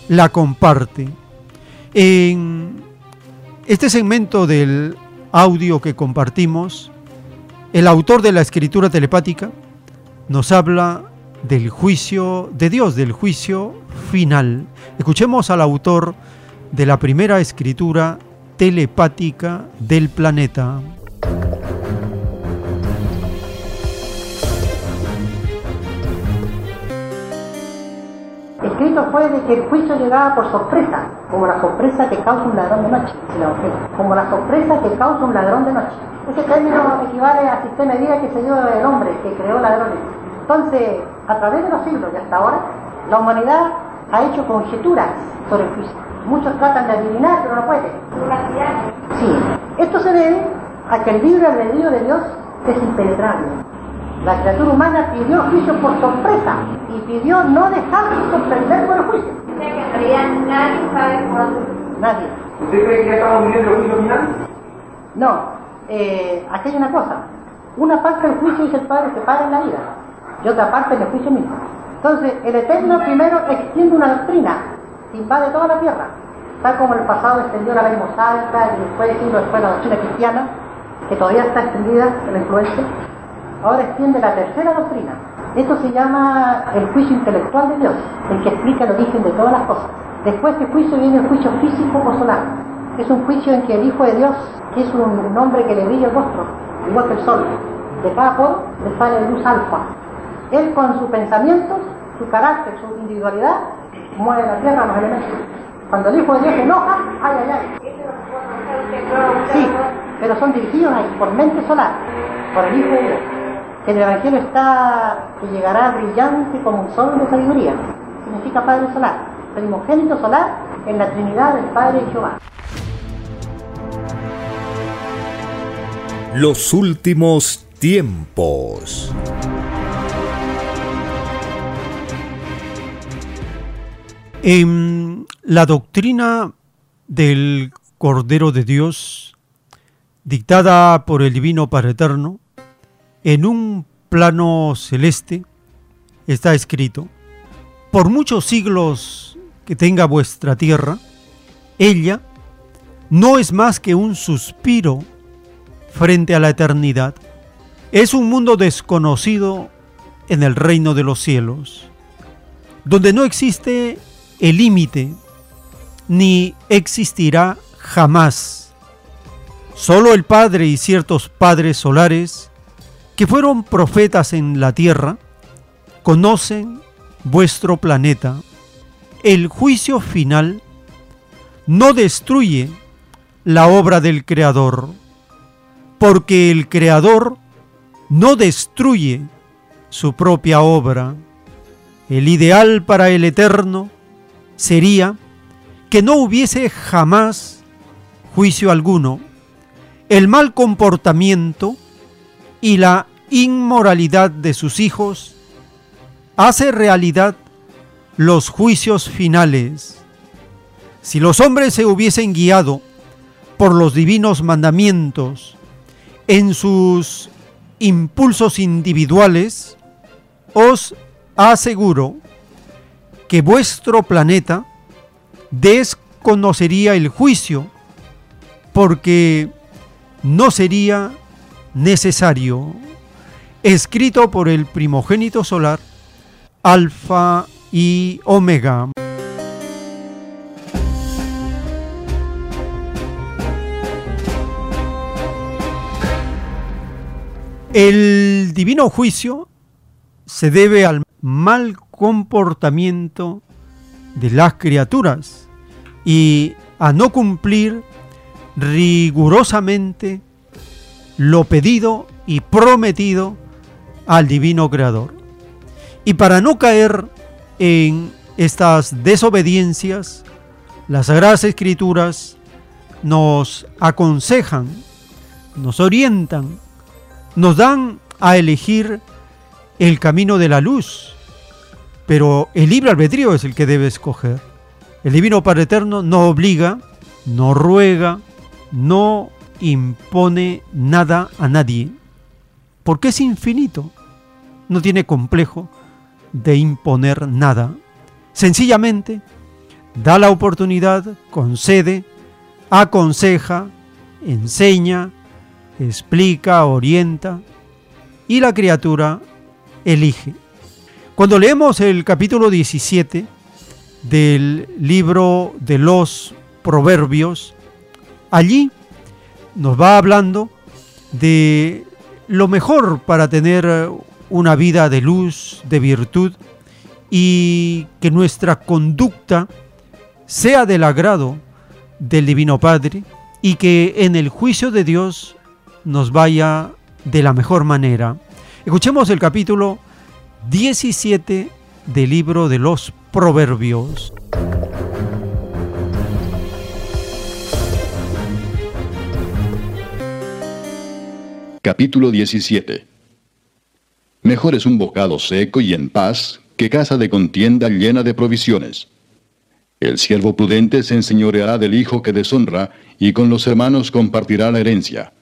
la comparte. En este segmento del audio que compartimos, el autor de la escritura telepática nos habla del juicio de Dios, del juicio final. Escuchemos al autor de la primera escritura telepática del planeta. Escrito fue de que el juicio llegaba por sorpresa, como la sorpresa que causa un ladrón de noche, como la sorpresa que causa un ladrón de noche. Ese término equivale al sistema de vida que se dio el hombre, que creó ladrones. Entonces, a través de los siglos y hasta ahora, la humanidad ha hecho conjeturas sobre el juicio. Muchos tratan de adivinar, pero no pueden. Sí, esto se debe a que el libre albedrío de Dios es impenetrable. La criatura humana pidió juicio por sorpresa y pidió no dejarse sorprender por el juicio. O sea que en realidad nadie sabe cuándo. Nadie. ¿Usted cree que ya estamos viviendo el juicio final? No, eh, aquí hay una cosa. Una parte del juicio, dice el Padre, se para en la vida y otra parte en el juicio mismo. Entonces, el Eterno primero extiende una doctrina invade toda la tierra, tal como el pasado extendió la ley mosaica y después, siglo después, la doctrina cristiana, que todavía está extendida en la influencia. Ahora extiende la tercera doctrina. Esto se llama el juicio intelectual de Dios, el que explica el origen de todas las cosas. Después de juicio viene el juicio físico o solar. Es un juicio en que el Hijo de Dios, que es un hombre que le brilla el rostro, igual que el sol, de cada poro le sale luz alfa. Él con sus pensamientos, su carácter, su individualidad, mueve la tierra, los elementos. Cuando el Hijo de Dios se enoja, ay, ay, ay. Sí, pero son dirigidos ahí por mente solar, por el Hijo de Dios. El Evangelio está que llegará brillante como un sol de sabiduría. Significa Padre solar, primogénito solar en la Trinidad del Padre Jehová. Los últimos tiempos. En la doctrina del Cordero de Dios, dictada por el Divino Padre Eterno, en un plano celeste está escrito, por muchos siglos que tenga vuestra tierra, ella no es más que un suspiro frente a la eternidad. Es un mundo desconocido en el reino de los cielos, donde no existe el límite, ni existirá jamás. Solo el Padre y ciertos padres solares que fueron profetas en la tierra conocen vuestro planeta. El juicio final no destruye la obra del Creador, porque el Creador no destruye su propia obra. El ideal para el Eterno sería que no hubiese jamás juicio alguno. El mal comportamiento y la inmoralidad de sus hijos hace realidad los juicios finales. Si los hombres se hubiesen guiado por los divinos mandamientos en sus impulsos individuales, os aseguro que vuestro planeta desconocería el juicio porque no sería necesario. Escrito por el primogénito solar, Alfa y Omega. El divino juicio se debe al mal comportamiento de las criaturas y a no cumplir rigurosamente lo pedido y prometido al divino creador. Y para no caer en estas desobediencias, las Sagradas Escrituras nos aconsejan, nos orientan, nos dan a elegir el camino de la luz, pero el libre albedrío es el que debe escoger. El Divino Padre Eterno no obliga, no ruega, no impone nada a nadie, porque es infinito, no tiene complejo de imponer nada. Sencillamente, da la oportunidad, concede, aconseja, enseña, explica, orienta y la criatura elige. Cuando leemos el capítulo 17 del libro de los Proverbios, allí nos va hablando de lo mejor para tener una vida de luz, de virtud y que nuestra conducta sea del agrado del Divino Padre y que en el juicio de Dios nos vaya de la mejor manera. Escuchemos el capítulo 17 del libro de los Proverbios. Capítulo 17 Mejor es un bocado seco y en paz que casa de contienda llena de provisiones. El siervo prudente se enseñoreará del hijo que deshonra, y con los hermanos compartirá la herencia.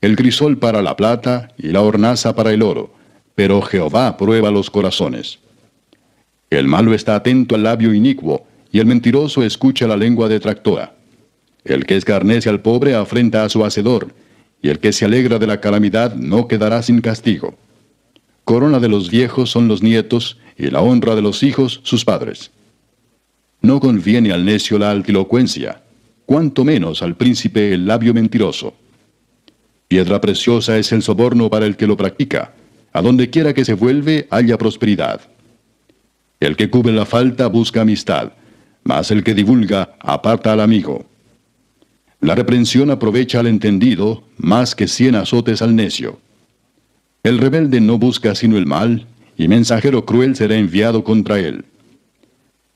El crisol para la plata y la hornaza para el oro, pero Jehová prueba los corazones. El malo está atento al labio inicuo, y el mentiroso escucha la lengua detractora. El que escarnece al pobre afrenta a su hacedor, y el que se alegra de la calamidad no quedará sin castigo. Corona de los viejos son los nietos, y la honra de los hijos sus padres. No conviene al necio la altilocuencia, cuanto menos al príncipe el labio mentiroso. Piedra preciosa es el soborno para el que lo practica, a donde quiera que se vuelve haya prosperidad. El que cubre la falta busca amistad, mas el que divulga aparta al amigo. La reprensión aprovecha al entendido más que cien azotes al necio. El rebelde no busca sino el mal, y mensajero cruel será enviado contra él.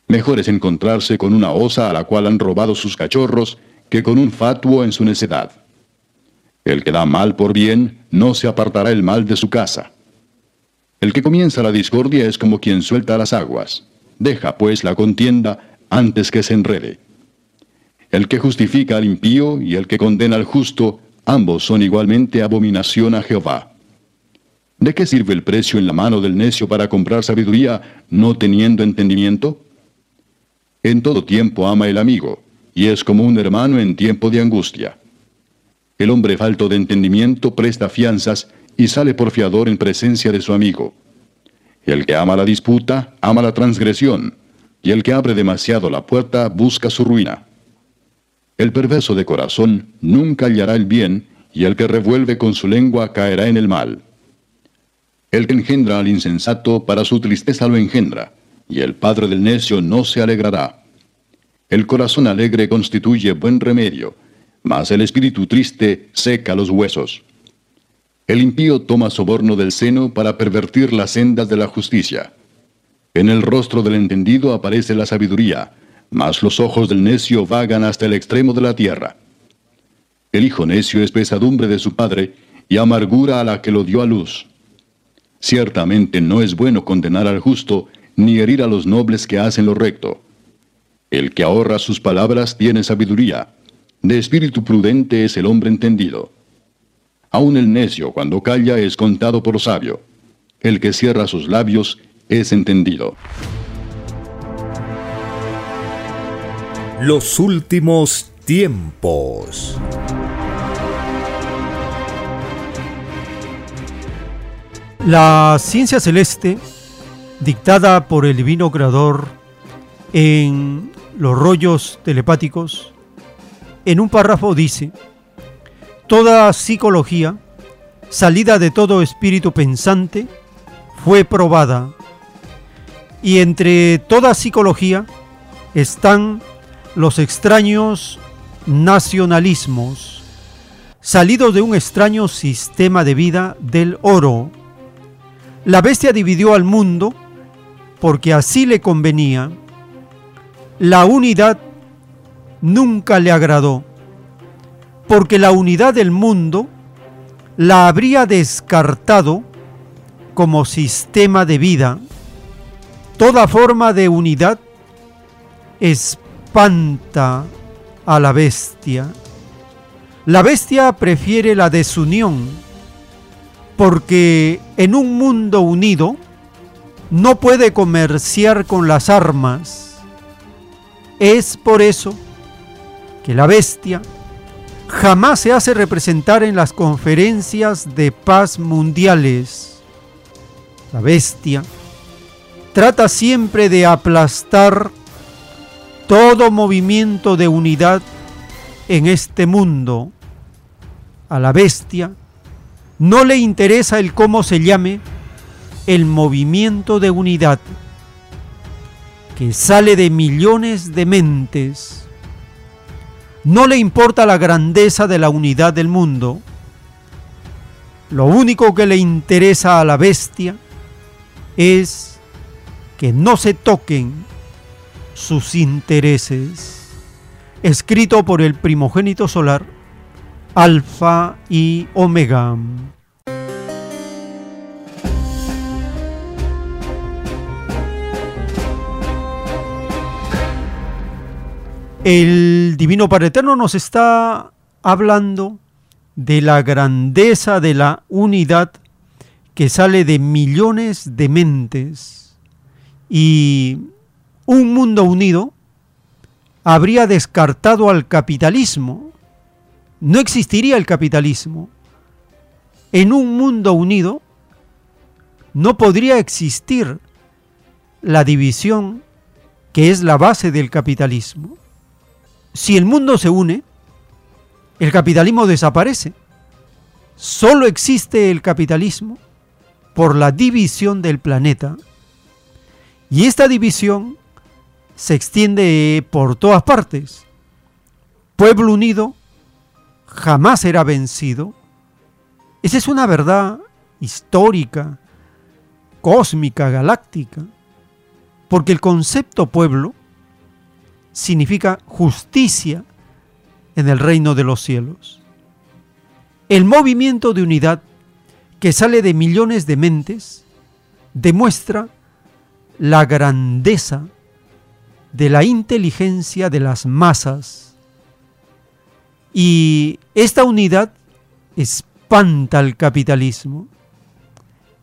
Mejor es encontrarse con una osa a la cual han robado sus cachorros que con un fatuo en su necedad. El que da mal por bien, no se apartará el mal de su casa. El que comienza la discordia es como quien suelta las aguas. Deja pues la contienda antes que se enrede. El que justifica al impío y el que condena al justo, ambos son igualmente abominación a Jehová. ¿De qué sirve el precio en la mano del necio para comprar sabiduría no teniendo entendimiento? En todo tiempo ama el amigo, y es como un hermano en tiempo de angustia. El hombre falto de entendimiento presta fianzas y sale por fiador en presencia de su amigo. El que ama la disputa, ama la transgresión, y el que abre demasiado la puerta busca su ruina. El perverso de corazón nunca hallará el bien, y el que revuelve con su lengua caerá en el mal. El que engendra al insensato para su tristeza lo engendra, y el padre del necio no se alegrará. El corazón alegre constituye buen remedio, mas el espíritu triste seca los huesos. El impío toma soborno del seno para pervertir las sendas de la justicia. En el rostro del entendido aparece la sabiduría, mas los ojos del necio vagan hasta el extremo de la tierra. El hijo necio es pesadumbre de su padre y amargura a la que lo dio a luz. Ciertamente no es bueno condenar al justo, ni herir a los nobles que hacen lo recto. El que ahorra sus palabras tiene sabiduría. De espíritu prudente es el hombre entendido. Aun el necio cuando calla es contado por sabio. El que cierra sus labios es entendido. Los últimos tiempos. La ciencia celeste, dictada por el divino creador en los rollos telepáticos, en un párrafo dice, toda psicología salida de todo espíritu pensante, fue probada. Y entre toda psicología están los extraños nacionalismos, salidos de un extraño sistema de vida del oro. La bestia dividió al mundo porque así le convenía. La unidad nunca le agradó, porque la unidad del mundo la habría descartado como sistema de vida. Toda forma de unidad espanta a la bestia. La bestia prefiere la desunión, porque en un mundo unido no puede comerciar con las armas. Es por eso que la bestia jamás se hace representar en las conferencias de paz mundiales. La bestia trata siempre de aplastar todo movimiento de unidad en este mundo. A la bestia no le interesa el cómo se llame el movimiento de unidad que sale de millones de mentes. No le importa la grandeza de la unidad del mundo. Lo único que le interesa a la bestia es que no se toquen sus intereses. Escrito por el primogénito solar, Alfa y Omega. El Divino Padre Eterno nos está hablando de la grandeza de la unidad que sale de millones de mentes y un mundo unido habría descartado al capitalismo. No existiría el capitalismo. En un mundo unido no podría existir la división que es la base del capitalismo. Si el mundo se une, el capitalismo desaparece. Solo existe el capitalismo por la división del planeta. Y esta división se extiende por todas partes. Pueblo unido jamás será vencido. Esa es una verdad histórica, cósmica, galáctica, porque el concepto pueblo significa justicia en el reino de los cielos. El movimiento de unidad que sale de millones de mentes demuestra la grandeza de la inteligencia de las masas. Y esta unidad espanta al capitalismo,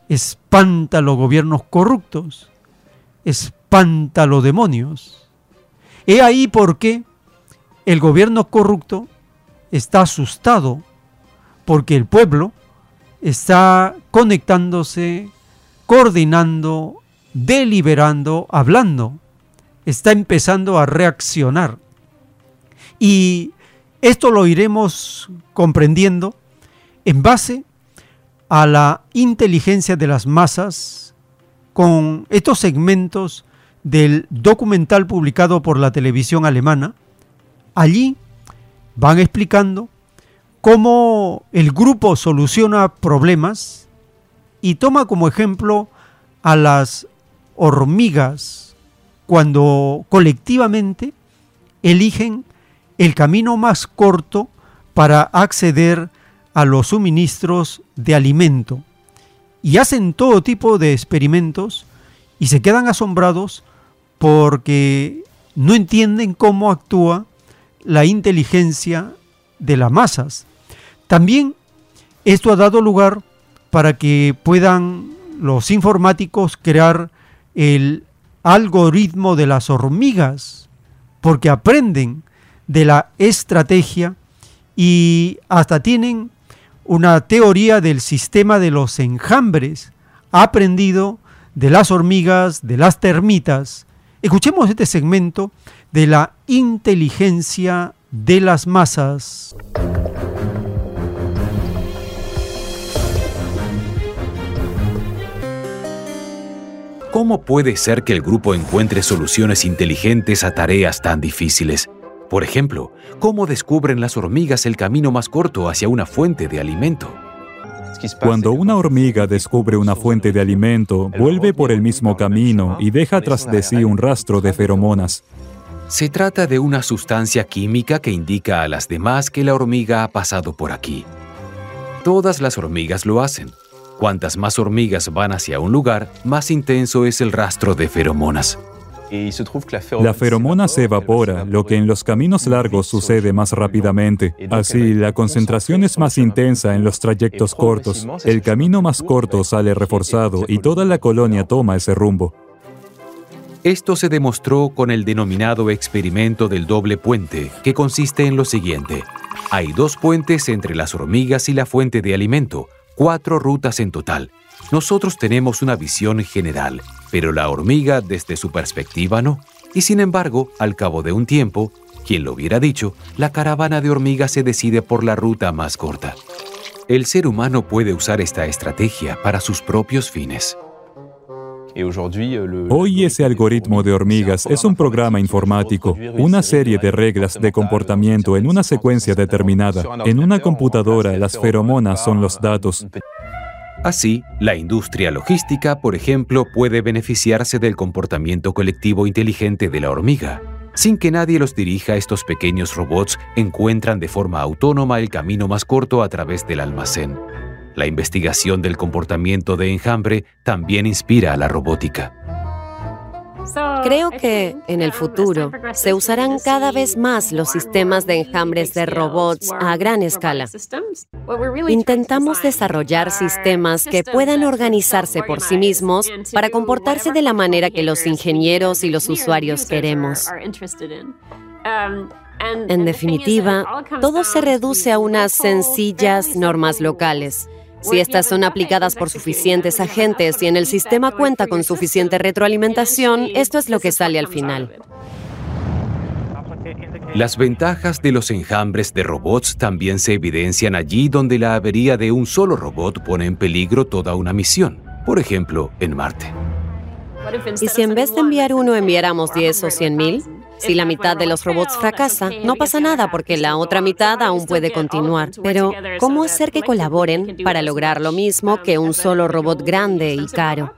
espanta a los gobiernos corruptos, espanta a los demonios. He ahí por qué el gobierno corrupto está asustado, porque el pueblo está conectándose, coordinando, deliberando, hablando, está empezando a reaccionar. Y esto lo iremos comprendiendo en base a la inteligencia de las masas con estos segmentos del documental publicado por la televisión alemana, allí van explicando cómo el grupo soluciona problemas y toma como ejemplo a las hormigas cuando colectivamente eligen el camino más corto para acceder a los suministros de alimento. Y hacen todo tipo de experimentos y se quedan asombrados porque no entienden cómo actúa la inteligencia de las masas. También esto ha dado lugar para que puedan los informáticos crear el algoritmo de las hormigas, porque aprenden de la estrategia y hasta tienen una teoría del sistema de los enjambres, aprendido de las hormigas, de las termitas, Escuchemos este segmento de la inteligencia de las masas. ¿Cómo puede ser que el grupo encuentre soluciones inteligentes a tareas tan difíciles? Por ejemplo, ¿cómo descubren las hormigas el camino más corto hacia una fuente de alimento? Cuando una hormiga descubre una fuente de alimento, vuelve por el mismo camino y deja tras de sí un rastro de feromonas. Se trata de una sustancia química que indica a las demás que la hormiga ha pasado por aquí. Todas las hormigas lo hacen. Cuantas más hormigas van hacia un lugar, más intenso es el rastro de feromonas. La feromona se evapora, lo que en los caminos largos sucede más rápidamente. Así, la concentración es más intensa en los trayectos cortos. El camino más corto sale reforzado y toda la colonia toma ese rumbo. Esto se demostró con el denominado experimento del doble puente, que consiste en lo siguiente. Hay dos puentes entre las hormigas y la fuente de alimento, cuatro rutas en total. Nosotros tenemos una visión general, pero la hormiga desde su perspectiva no. Y sin embargo, al cabo de un tiempo, quien lo hubiera dicho, la caravana de hormigas se decide por la ruta más corta. El ser humano puede usar esta estrategia para sus propios fines. Hoy ese algoritmo de hormigas es un programa informático, una serie de reglas de comportamiento en una secuencia determinada. En una computadora las feromonas son los datos. Así, la industria logística, por ejemplo, puede beneficiarse del comportamiento colectivo inteligente de la hormiga. Sin que nadie los dirija, estos pequeños robots encuentran de forma autónoma el camino más corto a través del almacén. La investigación del comportamiento de enjambre también inspira a la robótica. Creo que en el futuro se usarán cada vez más los sistemas de enjambres de robots a gran escala. Intentamos desarrollar sistemas que puedan organizarse por sí mismos para comportarse de la manera que los ingenieros y los usuarios queremos. En definitiva, todo se reduce a unas sencillas normas locales. Si estas son aplicadas por suficientes agentes y en el sistema cuenta con suficiente retroalimentación, esto es lo que sale al final. Las ventajas de los enjambres de robots también se evidencian allí donde la avería de un solo robot pone en peligro toda una misión, por ejemplo, en Marte. ¿Y si en vez de enviar uno enviáramos 10 o 100 mil? Si la mitad de los robots fracasa, no pasa nada porque la otra mitad aún puede continuar. Pero, ¿cómo hacer que colaboren para lograr lo mismo que un solo robot grande y caro?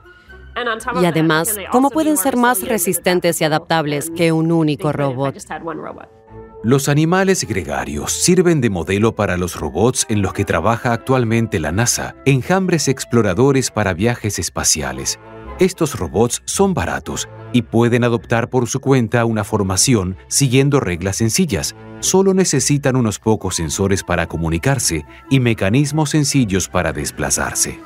Y además, ¿cómo pueden ser más resistentes y adaptables que un único robot? Los animales gregarios sirven de modelo para los robots en los que trabaja actualmente la NASA, enjambres exploradores para viajes espaciales. Estos robots son baratos y pueden adoptar por su cuenta una formación siguiendo reglas sencillas. Solo necesitan unos pocos sensores para comunicarse y mecanismos sencillos para desplazarse.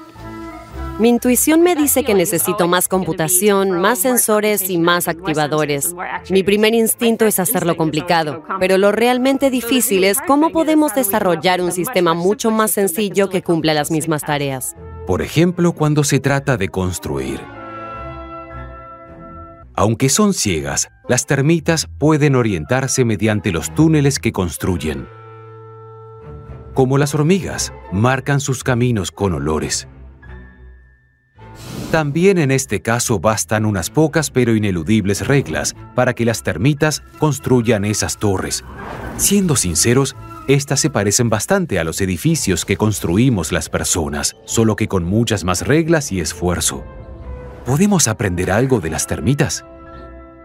Mi intuición me dice que necesito más computación, más sensores y más activadores. Mi primer instinto es hacerlo complicado, pero lo realmente difícil es cómo podemos desarrollar un sistema mucho más sencillo que cumpla las mismas tareas. Por ejemplo, cuando se trata de construir. Aunque son ciegas, las termitas pueden orientarse mediante los túneles que construyen. Como las hormigas, marcan sus caminos con olores. También en este caso bastan unas pocas pero ineludibles reglas para que las termitas construyan esas torres. Siendo sinceros, estas se parecen bastante a los edificios que construimos las personas, solo que con muchas más reglas y esfuerzo. ¿Podemos aprender algo de las termitas?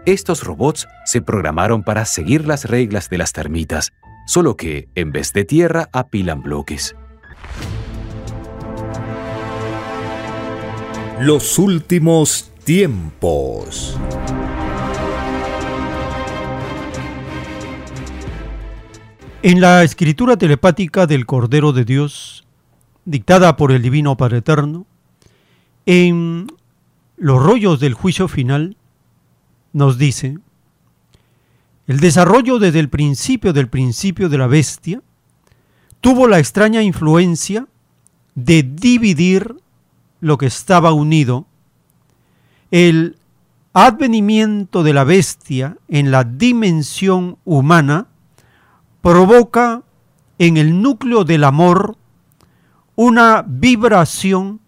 Estos robots se programaron para seguir las reglas de las termitas, solo que, en vez de tierra, apilan bloques. Los últimos tiempos. En la escritura telepática del Cordero de Dios, dictada por el Divino Padre Eterno, en los rollos del juicio final, nos dice, el desarrollo desde el principio del principio de la bestia tuvo la extraña influencia de dividir lo que estaba unido. El advenimiento de la bestia en la dimensión humana provoca en el núcleo del amor una vibración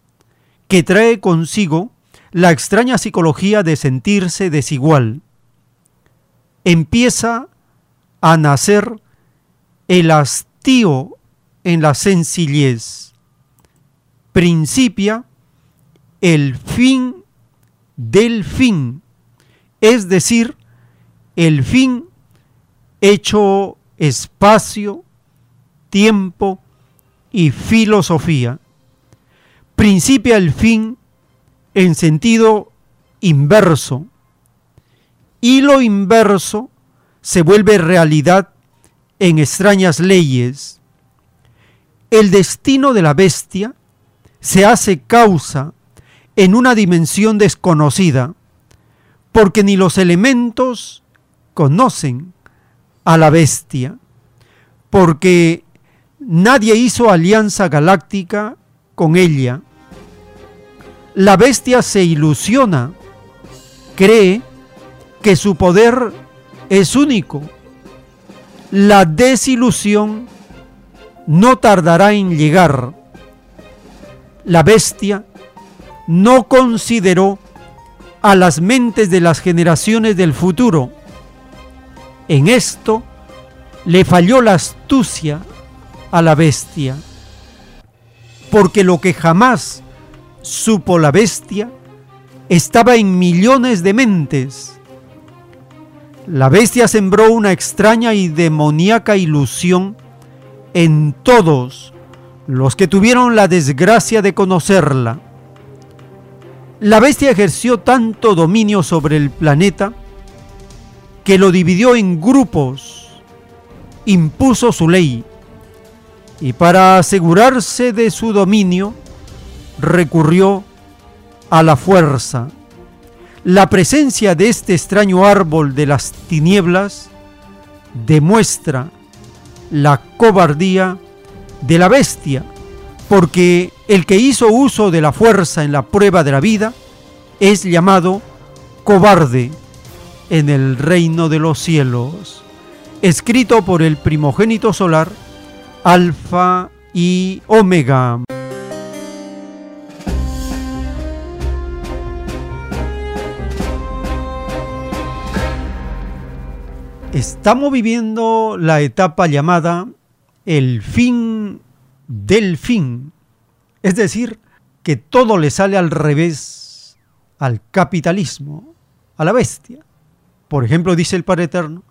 que trae consigo la extraña psicología de sentirse desigual. Empieza a nacer el hastío en la sencillez. Principia el fin del fin, es decir, el fin hecho espacio, tiempo y filosofía. Principia el fin en sentido inverso y lo inverso se vuelve realidad en extrañas leyes. El destino de la bestia se hace causa en una dimensión desconocida, porque ni los elementos conocen a la bestia, porque nadie hizo alianza galáctica con ella. La bestia se ilusiona, cree que su poder es único. La desilusión no tardará en llegar. La bestia no consideró a las mentes de las generaciones del futuro. En esto le falló la astucia a la bestia, porque lo que jamás supo la bestia estaba en millones de mentes. La bestia sembró una extraña y demoníaca ilusión en todos los que tuvieron la desgracia de conocerla. La bestia ejerció tanto dominio sobre el planeta que lo dividió en grupos, impuso su ley y para asegurarse de su dominio recurrió a la fuerza. La presencia de este extraño árbol de las tinieblas demuestra la cobardía de la bestia, porque el que hizo uso de la fuerza en la prueba de la vida es llamado cobarde en el reino de los cielos, escrito por el primogénito solar, Alfa y Omega. Estamos viviendo la etapa llamada el fin del fin, es decir, que todo le sale al revés al capitalismo, a la bestia. Por ejemplo, dice el Padre Eterno,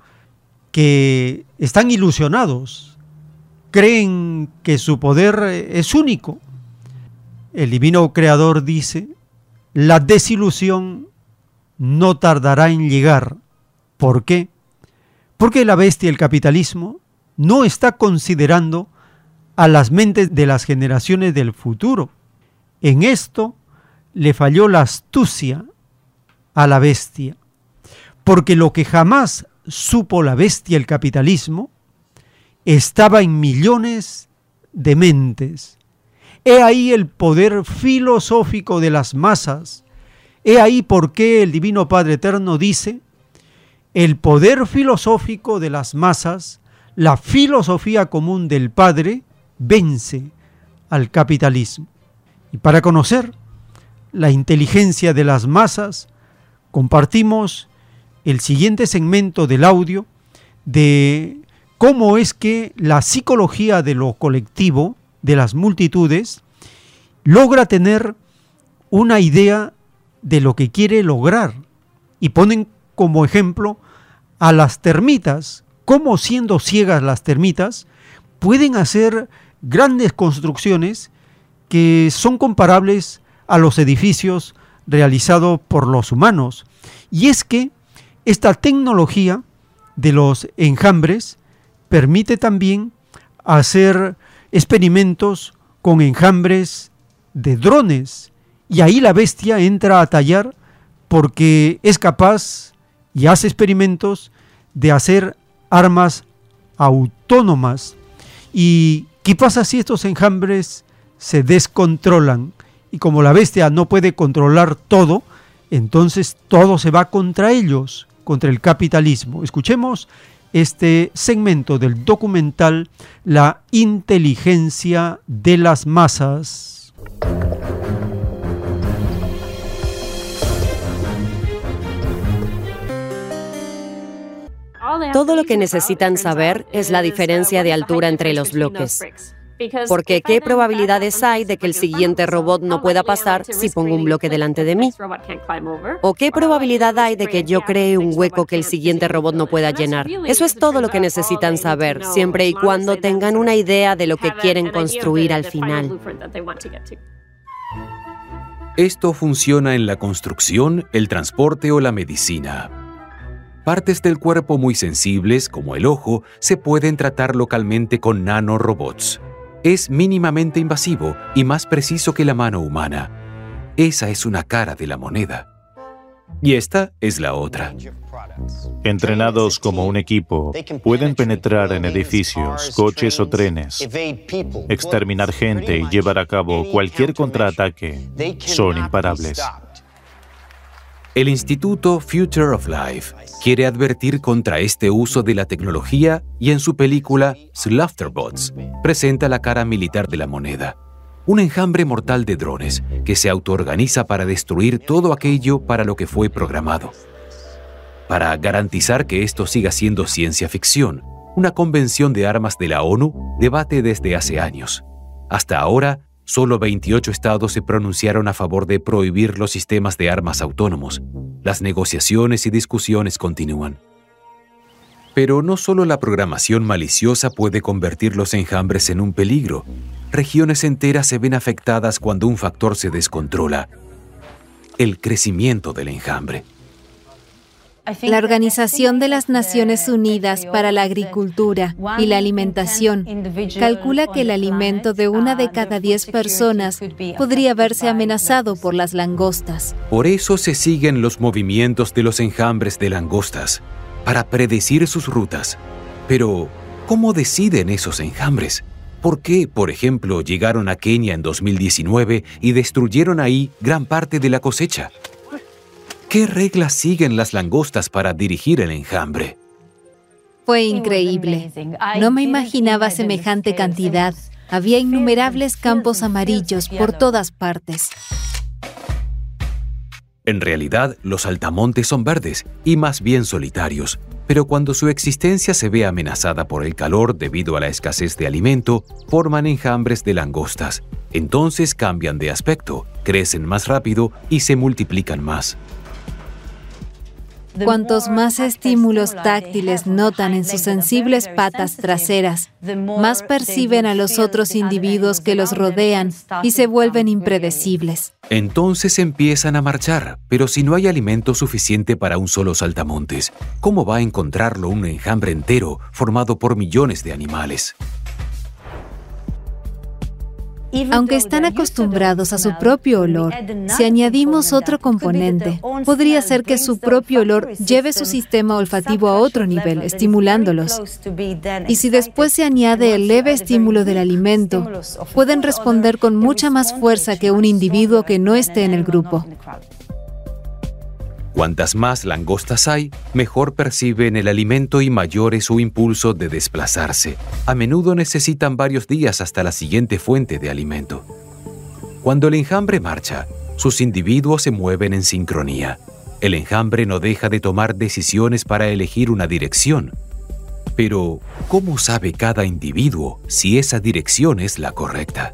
que están ilusionados, creen que su poder es único. El divino creador dice, la desilusión no tardará en llegar. ¿Por qué? Porque la bestia, el capitalismo, no está considerando a las mentes de las generaciones del futuro. En esto le falló la astucia a la bestia, porque lo que jamás supo la bestia, el capitalismo, estaba en millones de mentes. He ahí el poder filosófico de las masas. He ahí por qué el Divino Padre Eterno dice, el poder filosófico de las masas, la filosofía común del Padre, vence al capitalismo. Y para conocer la inteligencia de las masas, compartimos el siguiente segmento del audio de cómo es que la psicología de lo colectivo, de las multitudes, logra tener una idea de lo que quiere lograr. Y ponen como ejemplo a las termitas, cómo siendo ciegas las termitas, pueden hacer grandes construcciones que son comparables a los edificios realizados por los humanos. Y es que esta tecnología de los enjambres permite también hacer experimentos con enjambres de drones. Y ahí la bestia entra a tallar porque es capaz y hace experimentos de hacer armas autónomas. ¿Y qué pasa si estos enjambres se descontrolan? Y como la bestia no puede controlar todo, entonces todo se va contra ellos, contra el capitalismo. Escuchemos este segmento del documental La inteligencia de las masas. Todo lo que necesitan saber es la diferencia de altura entre los bloques. Porque ¿qué probabilidades hay de que el siguiente robot no pueda pasar si pongo un bloque delante de mí? ¿O qué probabilidad hay de que yo cree un hueco que el siguiente robot no pueda llenar? Eso es todo lo que necesitan saber, siempre y cuando tengan una idea de lo que quieren construir al final. Esto funciona en la construcción, el transporte o la medicina. Partes del cuerpo muy sensibles, como el ojo, se pueden tratar localmente con nanorobots es mínimamente invasivo y más preciso que la mano humana. Esa es una cara de la moneda. Y esta es la otra. Entrenados como un equipo, pueden penetrar en edificios, coches o trenes, exterminar gente y llevar a cabo cualquier contraataque. Son imparables. El Instituto Future of Life quiere advertir contra este uso de la tecnología y en su película Slaughterbots presenta la cara militar de la moneda, un enjambre mortal de drones que se autoorganiza para destruir todo aquello para lo que fue programado. Para garantizar que esto siga siendo ciencia ficción, una convención de armas de la ONU debate desde hace años. Hasta ahora, Solo 28 estados se pronunciaron a favor de prohibir los sistemas de armas autónomos. Las negociaciones y discusiones continúan. Pero no solo la programación maliciosa puede convertir los enjambres en un peligro. Regiones enteras se ven afectadas cuando un factor se descontrola. El crecimiento del enjambre. La Organización de las Naciones Unidas para la Agricultura y la Alimentación calcula que el alimento de una de cada diez personas podría verse amenazado por las langostas. Por eso se siguen los movimientos de los enjambres de langostas, para predecir sus rutas. Pero, ¿cómo deciden esos enjambres? ¿Por qué, por ejemplo, llegaron a Kenia en 2019 y destruyeron ahí gran parte de la cosecha? ¿Qué reglas siguen las langostas para dirigir el enjambre? Fue increíble. No me imaginaba semejante cantidad. Había innumerables campos amarillos por todas partes. En realidad, los altamontes son verdes y más bien solitarios, pero cuando su existencia se ve amenazada por el calor debido a la escasez de alimento, forman enjambres de langostas. Entonces cambian de aspecto, crecen más rápido y se multiplican más. Cuantos más estímulos táctiles notan en sus sensibles patas traseras, más perciben a los otros individuos que los rodean y se vuelven impredecibles. Entonces empiezan a marchar, pero si no hay alimento suficiente para un solo saltamontes, ¿cómo va a encontrarlo un enjambre entero formado por millones de animales? Aunque están acostumbrados a su propio olor, si añadimos otro componente, podría ser que su propio olor lleve su sistema olfativo a otro nivel, estimulándolos. Y si después se añade el leve estímulo del alimento, pueden responder con mucha más fuerza que un individuo que no esté en el grupo. Cuantas más langostas hay, mejor perciben el alimento y mayor es su impulso de desplazarse. A menudo necesitan varios días hasta la siguiente fuente de alimento. Cuando el enjambre marcha, sus individuos se mueven en sincronía. El enjambre no deja de tomar decisiones para elegir una dirección. Pero, ¿cómo sabe cada individuo si esa dirección es la correcta?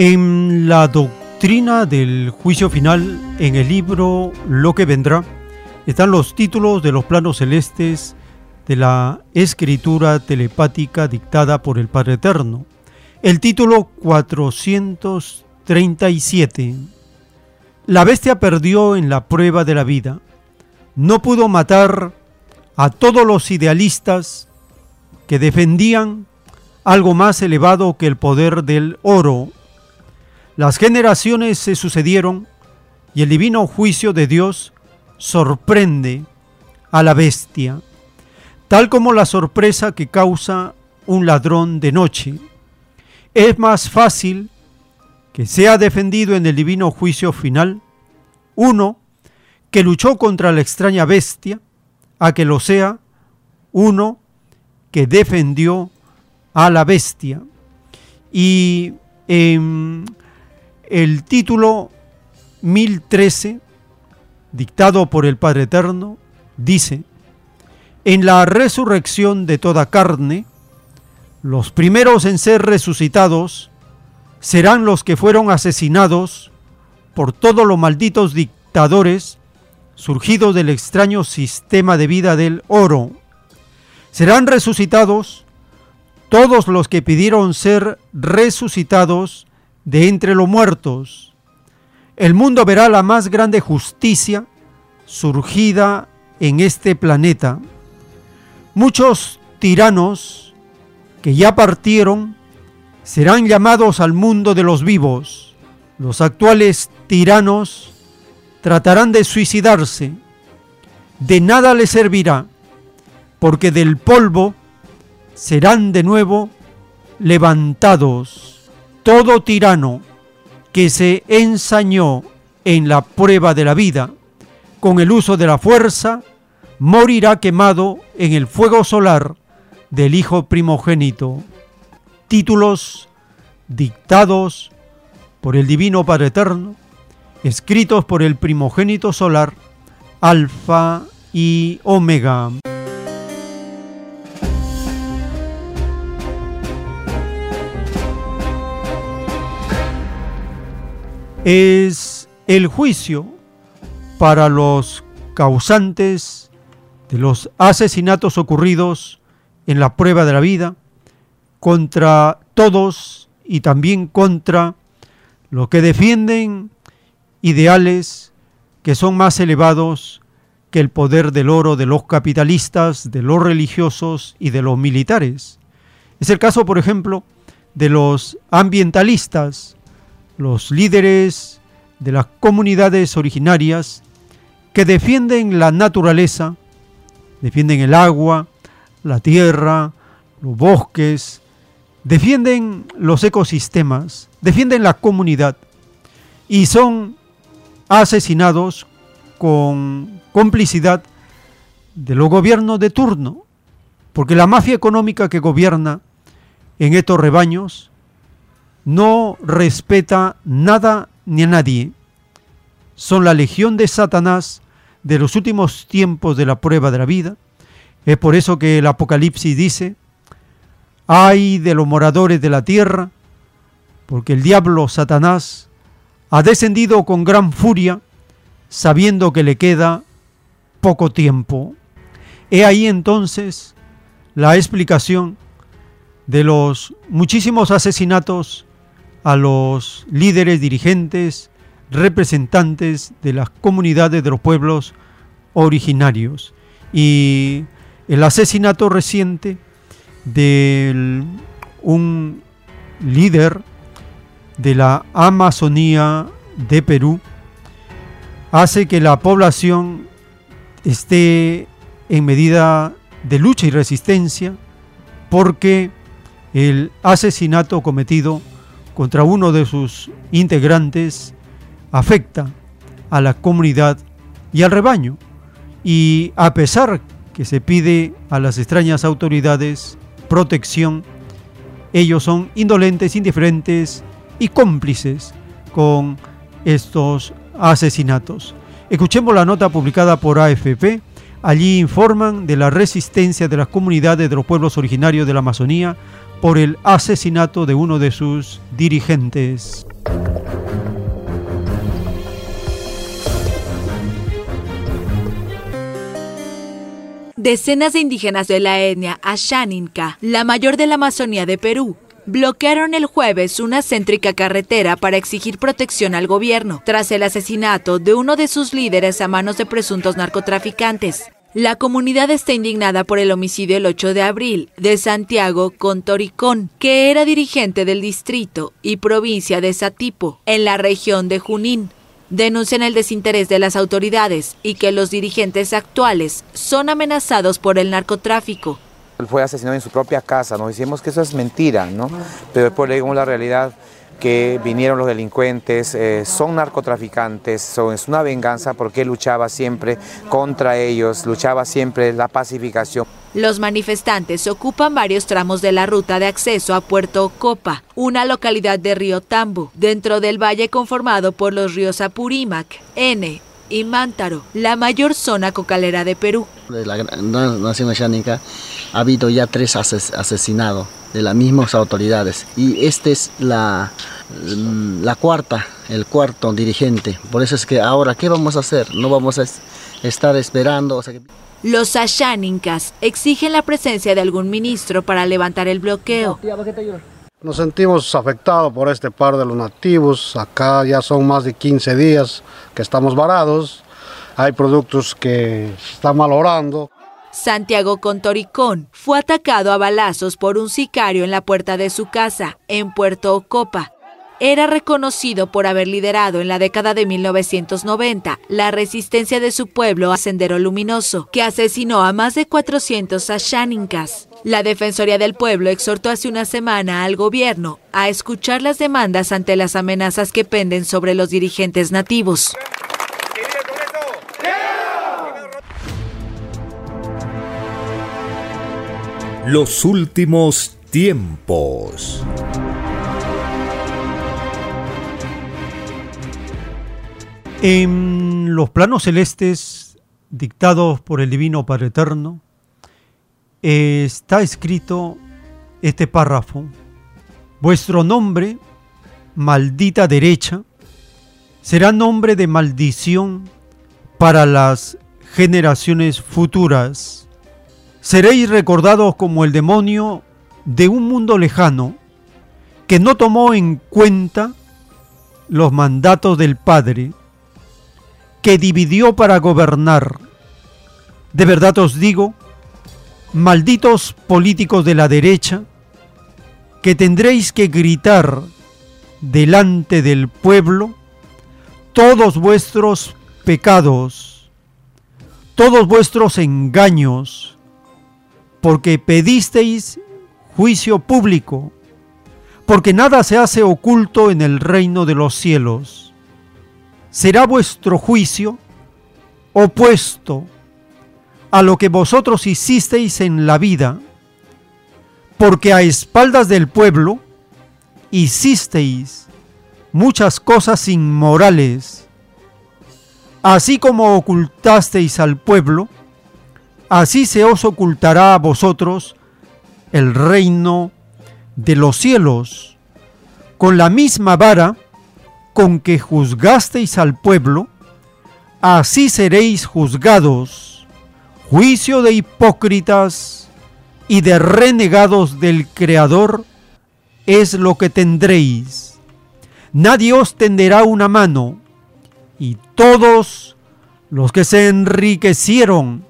En la doctrina del juicio final, en el libro Lo que vendrá, están los títulos de los planos celestes de la escritura telepática dictada por el Padre Eterno. El título 437. La bestia perdió en la prueba de la vida. No pudo matar a todos los idealistas que defendían algo más elevado que el poder del oro las generaciones se sucedieron y el divino juicio de Dios sorprende a la bestia, tal como la sorpresa que causa un ladrón de noche. Es más fácil que sea defendido en el divino juicio final uno que luchó contra la extraña bestia, a que lo sea uno que defendió a la bestia. Y en el título 1013, dictado por el Padre Eterno, dice, en la resurrección de toda carne, los primeros en ser resucitados serán los que fueron asesinados por todos los malditos dictadores surgidos del extraño sistema de vida del oro. Serán resucitados todos los que pidieron ser resucitados de entre los muertos. El mundo verá la más grande justicia surgida en este planeta. Muchos tiranos que ya partieron serán llamados al mundo de los vivos. Los actuales tiranos tratarán de suicidarse. De nada les servirá, porque del polvo serán de nuevo levantados todo tirano que se ensañó en la prueba de la vida con el uso de la fuerza, morirá quemado en el fuego solar del Hijo primogénito. Títulos dictados por el Divino Padre Eterno, escritos por el primogénito solar, Alfa y Omega. Es el juicio para los causantes de los asesinatos ocurridos en la prueba de la vida contra todos y también contra los que defienden ideales que son más elevados que el poder del oro de los capitalistas, de los religiosos y de los militares. Es el caso, por ejemplo, de los ambientalistas los líderes de las comunidades originarias que defienden la naturaleza, defienden el agua, la tierra, los bosques, defienden los ecosistemas, defienden la comunidad y son asesinados con complicidad de los gobiernos de turno, porque la mafia económica que gobierna en estos rebaños no respeta nada ni a nadie. Son la legión de Satanás de los últimos tiempos de la prueba de la vida. Es por eso que el Apocalipsis dice, ay de los moradores de la tierra, porque el diablo Satanás ha descendido con gran furia, sabiendo que le queda poco tiempo. He ahí entonces la explicación de los muchísimos asesinatos a los líderes, dirigentes, representantes de las comunidades de los pueblos originarios. Y el asesinato reciente de un líder de la Amazonía de Perú hace que la población esté en medida de lucha y resistencia porque el asesinato cometido contra uno de sus integrantes afecta a la comunidad y al rebaño. Y a pesar que se pide a las extrañas autoridades protección, ellos son indolentes, indiferentes y cómplices con estos asesinatos. Escuchemos la nota publicada por AFP. Allí informan de la resistencia de las comunidades de los pueblos originarios de la Amazonía por el asesinato de uno de sus dirigentes. Decenas de indígenas de la etnia Ashaninka, la mayor de la Amazonía de Perú, bloquearon el jueves una céntrica carretera para exigir protección al gobierno tras el asesinato de uno de sus líderes a manos de presuntos narcotraficantes. La comunidad está indignada por el homicidio el 8 de abril de Santiago Contoricón, que era dirigente del distrito y provincia de Satipo, en la región de Junín denuncian el desinterés de las autoridades y que los dirigentes actuales son amenazados por el narcotráfico. Él fue asesinado en su propia casa, nos decimos que eso es mentira, ¿no? Pero después leímos la realidad que vinieron los delincuentes, eh, son narcotraficantes, es una venganza porque luchaba siempre contra ellos, luchaba siempre la pacificación. Los manifestantes ocupan varios tramos de la ruta de acceso a Puerto Copa, una localidad de Río Tambo, dentro del valle conformado por los ríos Apurímac, N y Mántaro, la mayor zona cocalera de Perú. De la nación oceánica ha habido ya tres asesinados de las mismas autoridades y este es la, la cuarta, el cuarto dirigente. Por eso es que ahora, ¿qué vamos a hacer? No vamos a estar esperando. Los Ashaninkas exigen la presencia de algún ministro para levantar el bloqueo. Nos sentimos afectados por este paro de los nativos. Acá ya son más de 15 días que estamos varados. Hay productos que están malorando. Santiago Contoricón fue atacado a balazos por un sicario en la puerta de su casa, en Puerto Ocopa, era reconocido por haber liderado en la década de 1990 la resistencia de su pueblo a Sendero Luminoso, que asesinó a más de 400 ashaninkas. La Defensoría del Pueblo exhortó hace una semana al gobierno a escuchar las demandas ante las amenazas que penden sobre los dirigentes nativos. Los últimos tiempos. En los planos celestes dictados por el Divino Padre Eterno está escrito este párrafo. Vuestro nombre, maldita derecha, será nombre de maldición para las generaciones futuras. Seréis recordados como el demonio de un mundo lejano que no tomó en cuenta los mandatos del Padre que dividió para gobernar. De verdad os digo, malditos políticos de la derecha, que tendréis que gritar delante del pueblo todos vuestros pecados, todos vuestros engaños, porque pedisteis juicio público, porque nada se hace oculto en el reino de los cielos. Será vuestro juicio opuesto a lo que vosotros hicisteis en la vida, porque a espaldas del pueblo hicisteis muchas cosas inmorales, así como ocultasteis al pueblo, así se os ocultará a vosotros el reino de los cielos. Con la misma vara con que juzgasteis al pueblo, así seréis juzgados. Juicio de hipócritas y de renegados del Creador es lo que tendréis. Nadie os tenderá una mano, y todos los que se enriquecieron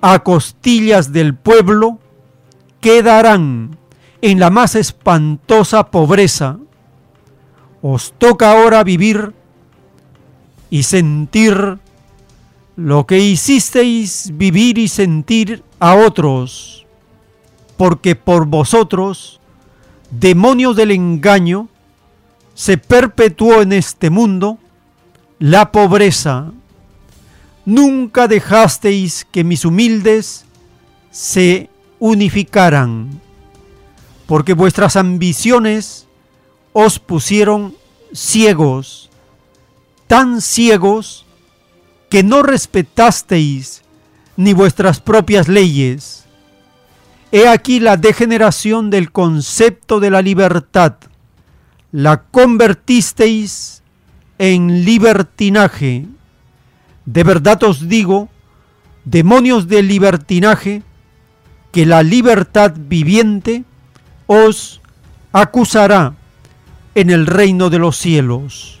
a costillas del pueblo quedarán en la más espantosa pobreza os toca ahora vivir y sentir lo que hicisteis vivir y sentir a otros, porque por vosotros, demonios del engaño, se perpetuó en este mundo la pobreza. Nunca dejasteis que mis humildes se unificaran, porque vuestras ambiciones os pusieron ciegos, tan ciegos que no respetasteis ni vuestras propias leyes. He aquí la degeneración del concepto de la libertad. La convertisteis en libertinaje. De verdad os digo, demonios del libertinaje, que la libertad viviente os acusará en el reino de los cielos.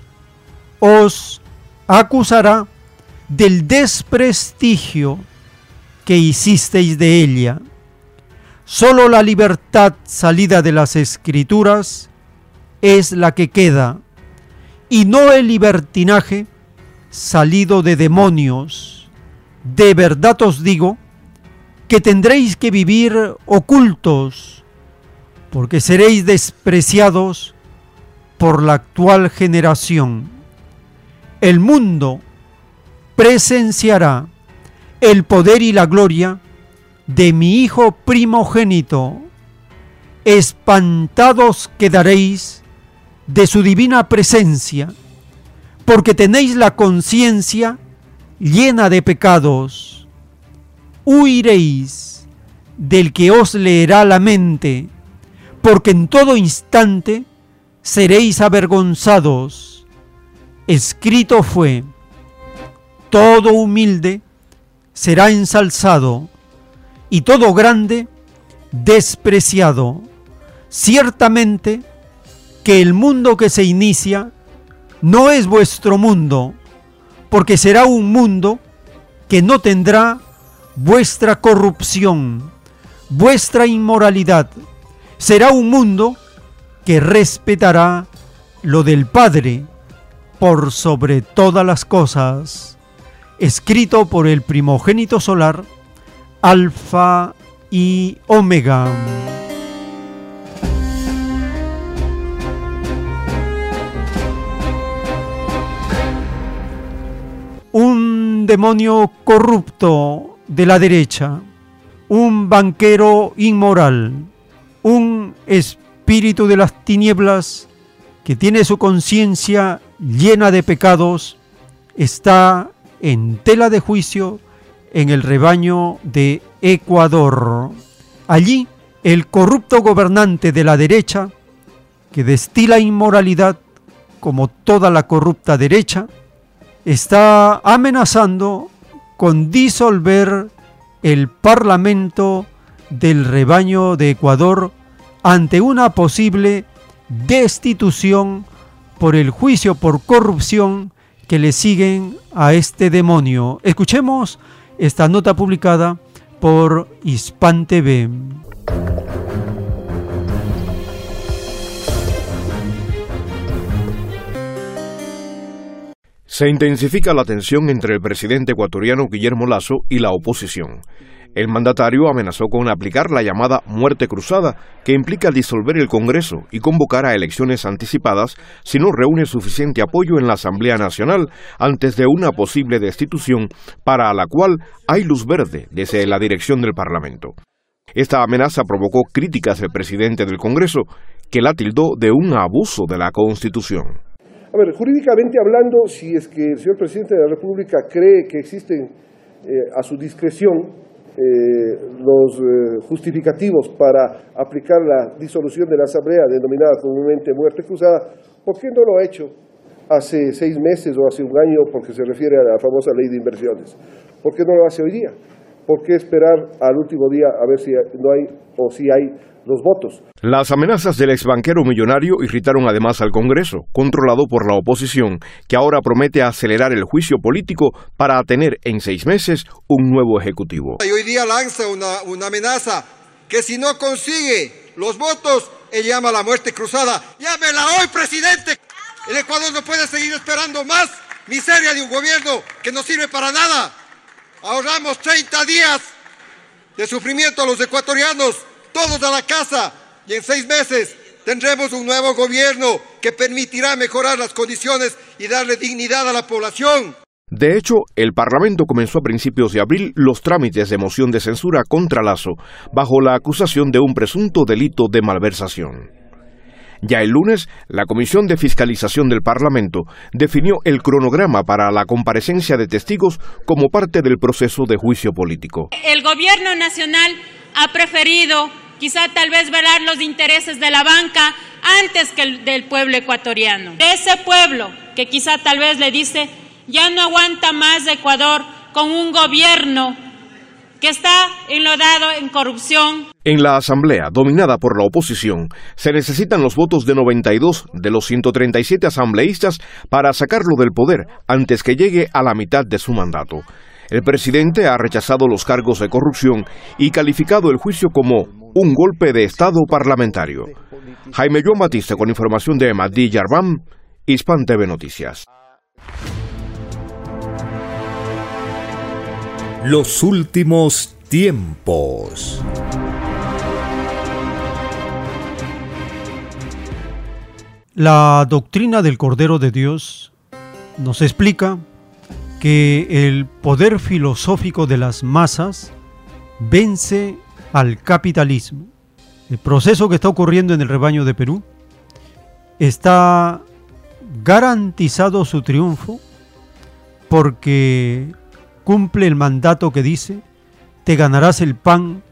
Os acusará del desprestigio que hicisteis de ella. Solo la libertad salida de las escrituras es la que queda, y no el libertinaje salido de demonios. De verdad os digo que tendréis que vivir ocultos, porque seréis despreciados por la actual generación. El mundo presenciará el poder y la gloria de mi Hijo primogénito. Espantados quedaréis de su divina presencia, porque tenéis la conciencia llena de pecados. Huiréis del que os leerá la mente, porque en todo instante seréis avergonzados. Escrito fue, todo humilde será ensalzado y todo grande despreciado. Ciertamente que el mundo que se inicia no es vuestro mundo, porque será un mundo que no tendrá vuestra corrupción, vuestra inmoralidad. Será un mundo que respetará lo del Padre por sobre todas las cosas escrito por el primogénito solar, Alfa y Omega. Un demonio corrupto de la derecha, un banquero inmoral, un espíritu de las tinieblas que tiene su conciencia llena de pecados, está en tela de juicio en el rebaño de Ecuador. Allí, el corrupto gobernante de la derecha, que destila inmoralidad como toda la corrupta derecha, está amenazando con disolver el Parlamento del rebaño de Ecuador ante una posible destitución por el juicio por corrupción que le siguen a este demonio. Escuchemos esta nota publicada por Hispan TV. Se intensifica la tensión entre el presidente ecuatoriano Guillermo Lazo y la oposición. El mandatario amenazó con aplicar la llamada muerte cruzada, que implica disolver el Congreso y convocar a elecciones anticipadas si no reúne suficiente apoyo en la Asamblea Nacional antes de una posible destitución para la cual hay luz verde desde la dirección del Parlamento. Esta amenaza provocó críticas del presidente del Congreso, que la tildó de un abuso de la Constitución. A ver, jurídicamente hablando, si es que el señor presidente de la República cree que existen eh, a su discreción eh, los eh, justificativos para aplicar la disolución de la Asamblea, denominada comúnmente muerte cruzada, ¿por qué no lo ha hecho hace seis meses o hace un año porque se refiere a la famosa ley de inversiones? ¿Por qué no lo hace hoy día? ¿Por qué esperar al último día a ver si no hay o si hay los votos. Las amenazas del exbanquero millonario irritaron además al Congreso, controlado por la oposición, que ahora promete acelerar el juicio político para tener en seis meses un nuevo ejecutivo. Y hoy día lanza una, una amenaza que si no consigue los votos, él llama la muerte cruzada. Llámela hoy, presidente. El Ecuador no puede seguir esperando más miseria de un gobierno que no sirve para nada. Ahorramos 30 días de sufrimiento a los ecuatorianos todos a la casa y en seis meses tendremos un nuevo gobierno que permitirá mejorar las condiciones y darle dignidad a la población. De hecho, el Parlamento comenzó a principios de abril los trámites de moción de censura contra Lazo, bajo la acusación de un presunto delito de malversación. Ya el lunes, la Comisión de Fiscalización del Parlamento definió el cronograma para la comparecencia de testigos como parte del proceso de juicio político. El Gobierno Nacional ha preferido quizá tal vez velar los intereses de la banca antes que el del pueblo ecuatoriano. De ese pueblo que quizá tal vez le dice, ya no aguanta más Ecuador con un gobierno que está enlodado en corrupción. En la Asamblea, dominada por la oposición, se necesitan los votos de 92 de los 137 asambleístas para sacarlo del poder antes que llegue a la mitad de su mandato. El presidente ha rechazado los cargos de corrupción y calificado el juicio como un golpe de Estado parlamentario. Jaime Joan Batista con información de Madí Yarvam, Hispan TV Noticias. Los últimos tiempos. La doctrina del Cordero de Dios nos explica que el poder filosófico de las masas vence al capitalismo. El proceso que está ocurriendo en el rebaño de Perú está garantizado su triunfo porque cumple el mandato que dice, te ganarás el pan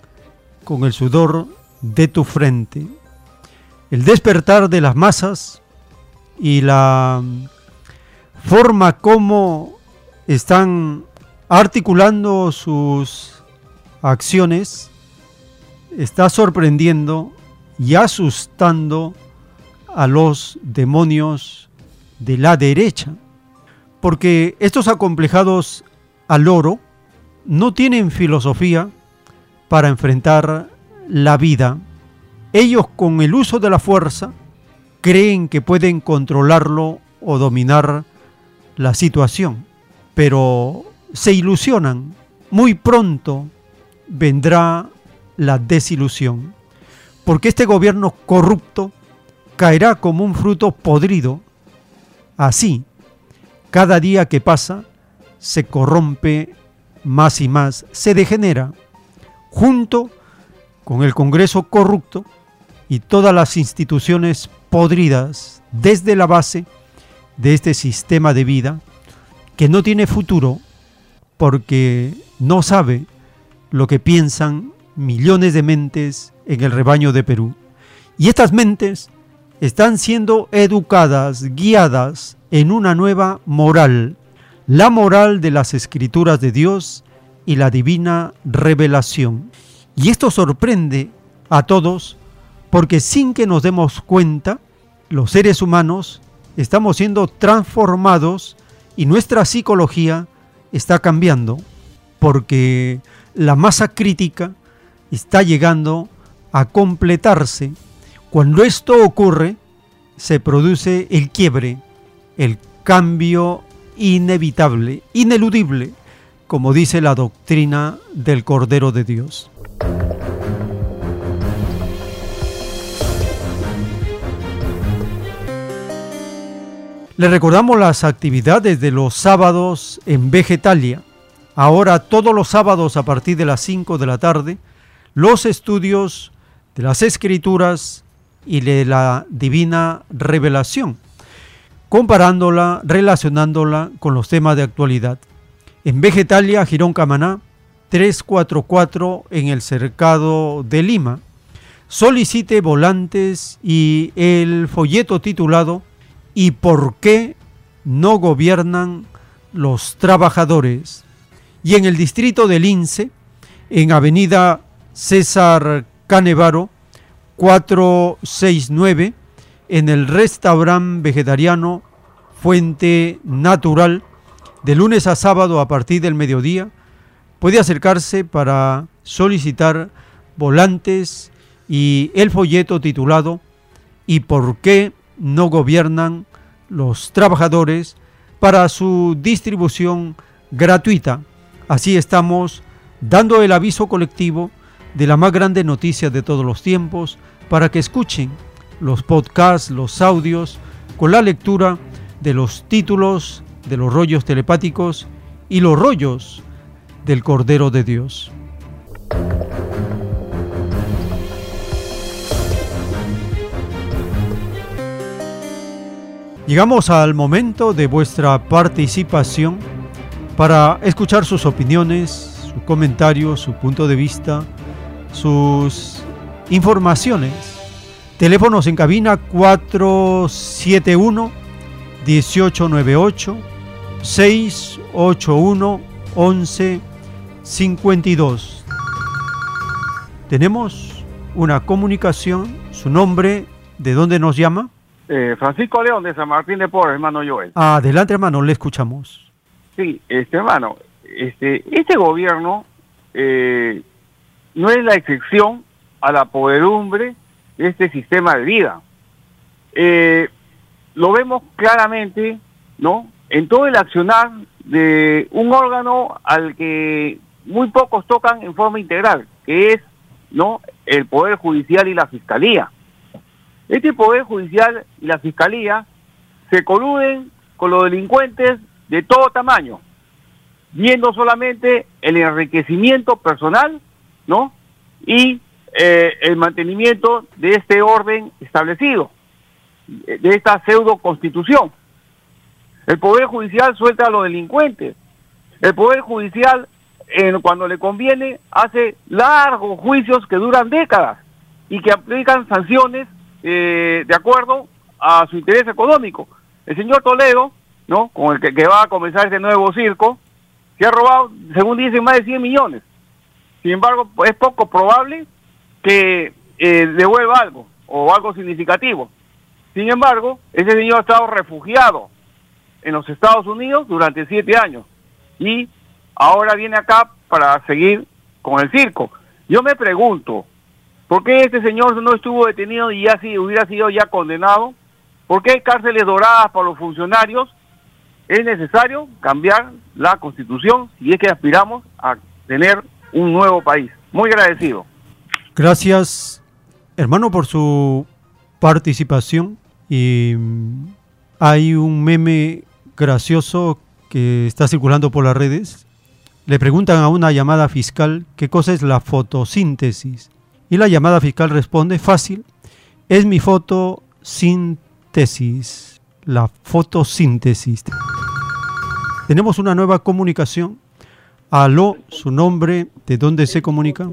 con el sudor de tu frente. El despertar de las masas y la forma como están articulando sus acciones está sorprendiendo y asustando a los demonios de la derecha, porque estos acomplejados al oro no tienen filosofía para enfrentar la vida. Ellos con el uso de la fuerza creen que pueden controlarlo o dominar la situación, pero se ilusionan. Muy pronto vendrá la desilusión, porque este gobierno corrupto caerá como un fruto podrido. Así, cada día que pasa, se corrompe más y más, se degenera, junto con el Congreso corrupto y todas las instituciones podridas desde la base de este sistema de vida que no tiene futuro porque no sabe lo que piensan millones de mentes en el rebaño de Perú. Y estas mentes están siendo educadas, guiadas en una nueva moral, la moral de las escrituras de Dios y la divina revelación. Y esto sorprende a todos porque sin que nos demos cuenta, los seres humanos estamos siendo transformados y nuestra psicología está cambiando porque la masa crítica está llegando a completarse. Cuando esto ocurre, se produce el quiebre, el cambio inevitable, ineludible, como dice la doctrina del Cordero de Dios. Le recordamos las actividades de los sábados en Vegetalia. Ahora todos los sábados a partir de las 5 de la tarde los estudios de las escrituras y de la divina revelación, comparándola, relacionándola con los temas de actualidad. En Vegetalia, Girón Camaná, 344 en el cercado de Lima. Solicite volantes y el folleto titulado ¿Y por qué no gobiernan los trabajadores? Y en el distrito de Lince, en Avenida César Canevaro 469 en el restaurante vegetariano Fuente Natural de lunes a sábado a partir del mediodía. Puede acercarse para solicitar volantes y el folleto titulado ¿Y por qué no gobiernan los trabajadores? para su distribución gratuita. Así estamos dando el aviso colectivo de la más grande noticia de todos los tiempos para que escuchen los podcasts, los audios, con la lectura de los títulos de los rollos telepáticos y los rollos del Cordero de Dios. Llegamos al momento de vuestra participación para escuchar sus opiniones, sus comentarios, su punto de vista, sus informaciones. Teléfonos en cabina 471 1898 681 1152. Tenemos una comunicación, su nombre, ¿de dónde nos llama? Eh, Francisco León de San Martín de Porres, hermano Joel. Adelante, hermano, le escuchamos. Sí, este hermano, este, este gobierno eh, no es la excepción a la poderumbre este sistema de vida. Eh, lo vemos claramente, ¿no? En todo el accionar de un órgano al que muy pocos tocan en forma integral, que es, ¿no? El Poder Judicial y la Fiscalía. Este Poder Judicial y la Fiscalía se coluden con los delincuentes de todo tamaño, viendo solamente el enriquecimiento personal, ¿no? Y eh, el mantenimiento de este orden establecido, de esta pseudo constitución. El Poder Judicial suelta a los delincuentes. El Poder Judicial, cuando le conviene, hace largos juicios que duran décadas y que aplican sanciones eh, de acuerdo a su interés económico. El señor Toledo, ¿no? con el que, va a comenzar este nuevo circo, se ha robado, según dicen, más de 100 millones. Sin embargo, es poco probable que eh, devuelva algo o algo significativo. Sin embargo, ese señor ha estado refugiado en los Estados Unidos durante siete años y ahora viene acá para seguir con el circo. Yo me pregunto, ¿Por qué este señor no estuvo detenido y ya si hubiera sido ya condenado? ¿Por qué hay cárceles doradas para los funcionarios? Es necesario cambiar la constitución si es que aspiramos a tener un nuevo país. Muy agradecido. Gracias, hermano, por su participación. Y mm, hay un meme gracioso que está circulando por las redes. Le preguntan a una llamada fiscal qué cosa es la fotosíntesis. Y la llamada fiscal responde, fácil, es mi fotosíntesis, la fotosíntesis. Tenemos una nueva comunicación. Aló, su nombre, ¿de dónde se comunica?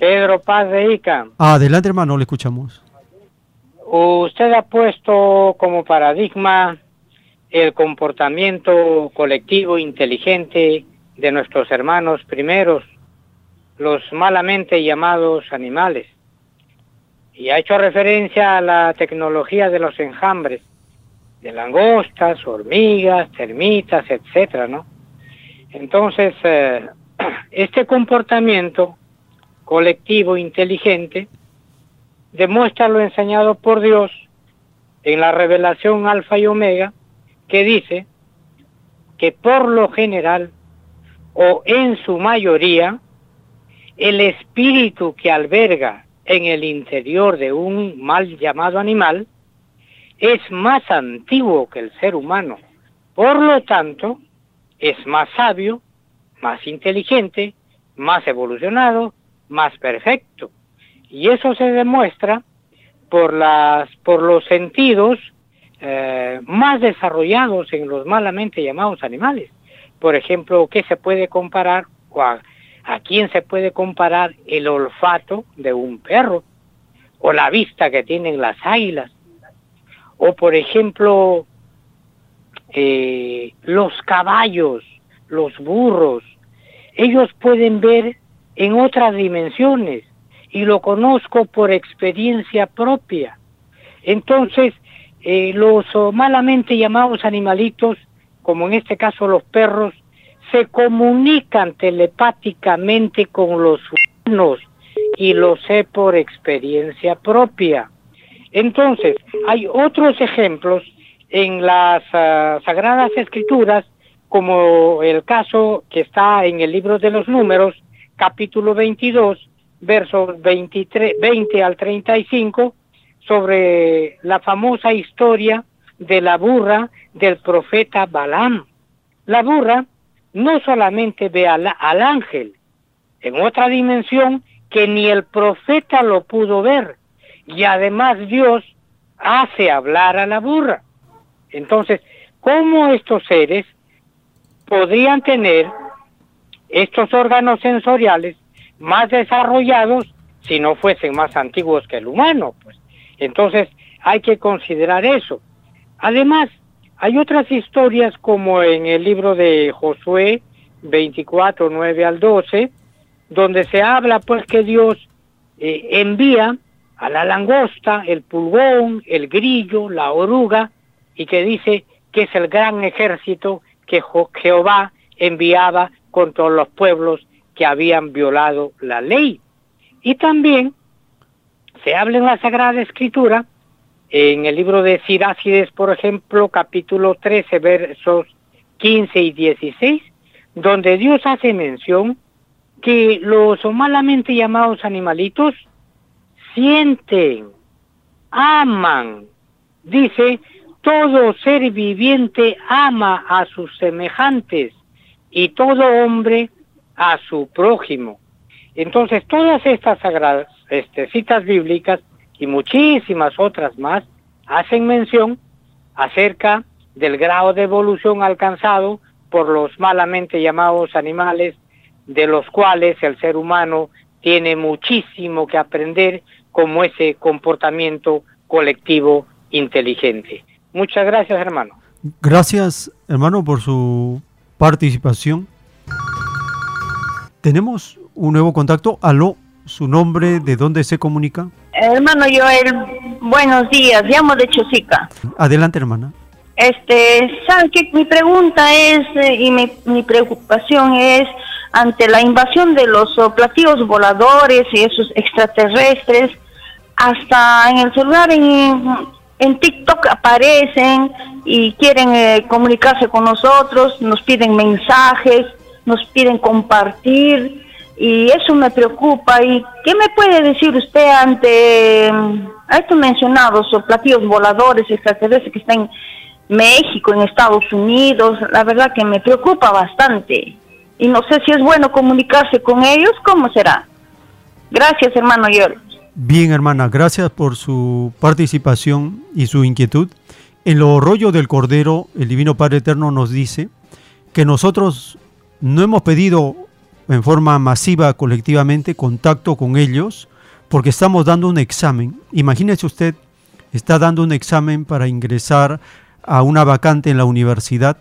Pedro Paz de Ica. Adelante, hermano, le escuchamos. Usted ha puesto como paradigma el comportamiento colectivo inteligente de nuestros hermanos primeros, los malamente llamados animales. Y ha hecho referencia a la tecnología de los enjambres, de langostas, hormigas, termitas, etcétera, ¿no? Entonces, eh, este comportamiento colectivo inteligente demuestra lo enseñado por Dios en la revelación alfa y omega, que dice que por lo general o en su mayoría el espíritu que alberga en el interior de un mal llamado animal es más antiguo que el ser humano. Por lo tanto, es más sabio, más inteligente, más evolucionado, más perfecto. Y eso se demuestra por, las, por los sentidos eh, más desarrollados en los malamente llamados animales. Por ejemplo, ¿qué se puede comparar ¿A quién se puede comparar el olfato de un perro? ¿O la vista que tienen las águilas? O por ejemplo, eh, los caballos, los burros, ellos pueden ver en otras dimensiones y lo conozco por experiencia propia. Entonces, eh, los malamente llamados animalitos, como en este caso los perros, se comunican telepáticamente con los humanos y lo sé por experiencia propia. Entonces, hay otros ejemplos en las ah, Sagradas Escrituras, como el caso que está en el libro de los números, capítulo 22, versos 23, 20 al 35, sobre la famosa historia de la burra del profeta Balaam. La burra no solamente ve al, al ángel en otra dimensión que ni el profeta lo pudo ver, y además Dios hace hablar a la burra. Entonces, ¿cómo estos seres podrían tener estos órganos sensoriales más desarrollados si no fuesen más antiguos que el humano? Pues entonces hay que considerar eso. Además, hay otras historias como en el libro de Josué 24, 9 al 12, donde se habla pues que Dios eh, envía a la langosta, el pulgón, el grillo, la oruga, y que dice que es el gran ejército que Jehová enviaba contra los pueblos que habían violado la ley. Y también se habla en la Sagrada Escritura, en el libro de Sirácides, por ejemplo, capítulo 13, versos 15 y 16, donde Dios hace mención que los malamente llamados animalitos sienten, aman. Dice, todo ser viviente ama a sus semejantes y todo hombre a su prójimo. Entonces, todas estas sagradas este, citas bíblicas y muchísimas otras más hacen mención acerca del grado de evolución alcanzado por los malamente llamados animales, de los cuales el ser humano tiene muchísimo que aprender como ese comportamiento colectivo inteligente. Muchas gracias, hermano. Gracias, hermano, por su participación. Tenemos un nuevo contacto. Aló, su nombre, de dónde se comunica. Hermano Joel, buenos días, llamo de Chosica. Adelante, hermana. Este, ¿sabe qué? Mi pregunta es, eh, y mi, mi, preocupación es, ante la invasión de los platillos voladores y esos extraterrestres, hasta en el celular, en, en TikTok aparecen y quieren eh, comunicarse con nosotros, nos piden mensajes, nos piden compartir y eso me preocupa. ¿Y qué me puede decir usted ante a estos mencionados platillos voladores extraterrestres que están en México, en Estados Unidos? La verdad que me preocupa bastante y no sé si es bueno comunicarse con ellos, ¿cómo será? Gracias, hermano Yol. Bien, hermana, gracias por su participación y su inquietud. En lo rollo del Cordero, el Divino Padre Eterno nos dice que nosotros no hemos pedido en forma masiva, colectivamente, contacto con ellos, porque estamos dando un examen. Imagínese usted, está dando un examen para ingresar a una vacante en la universidad.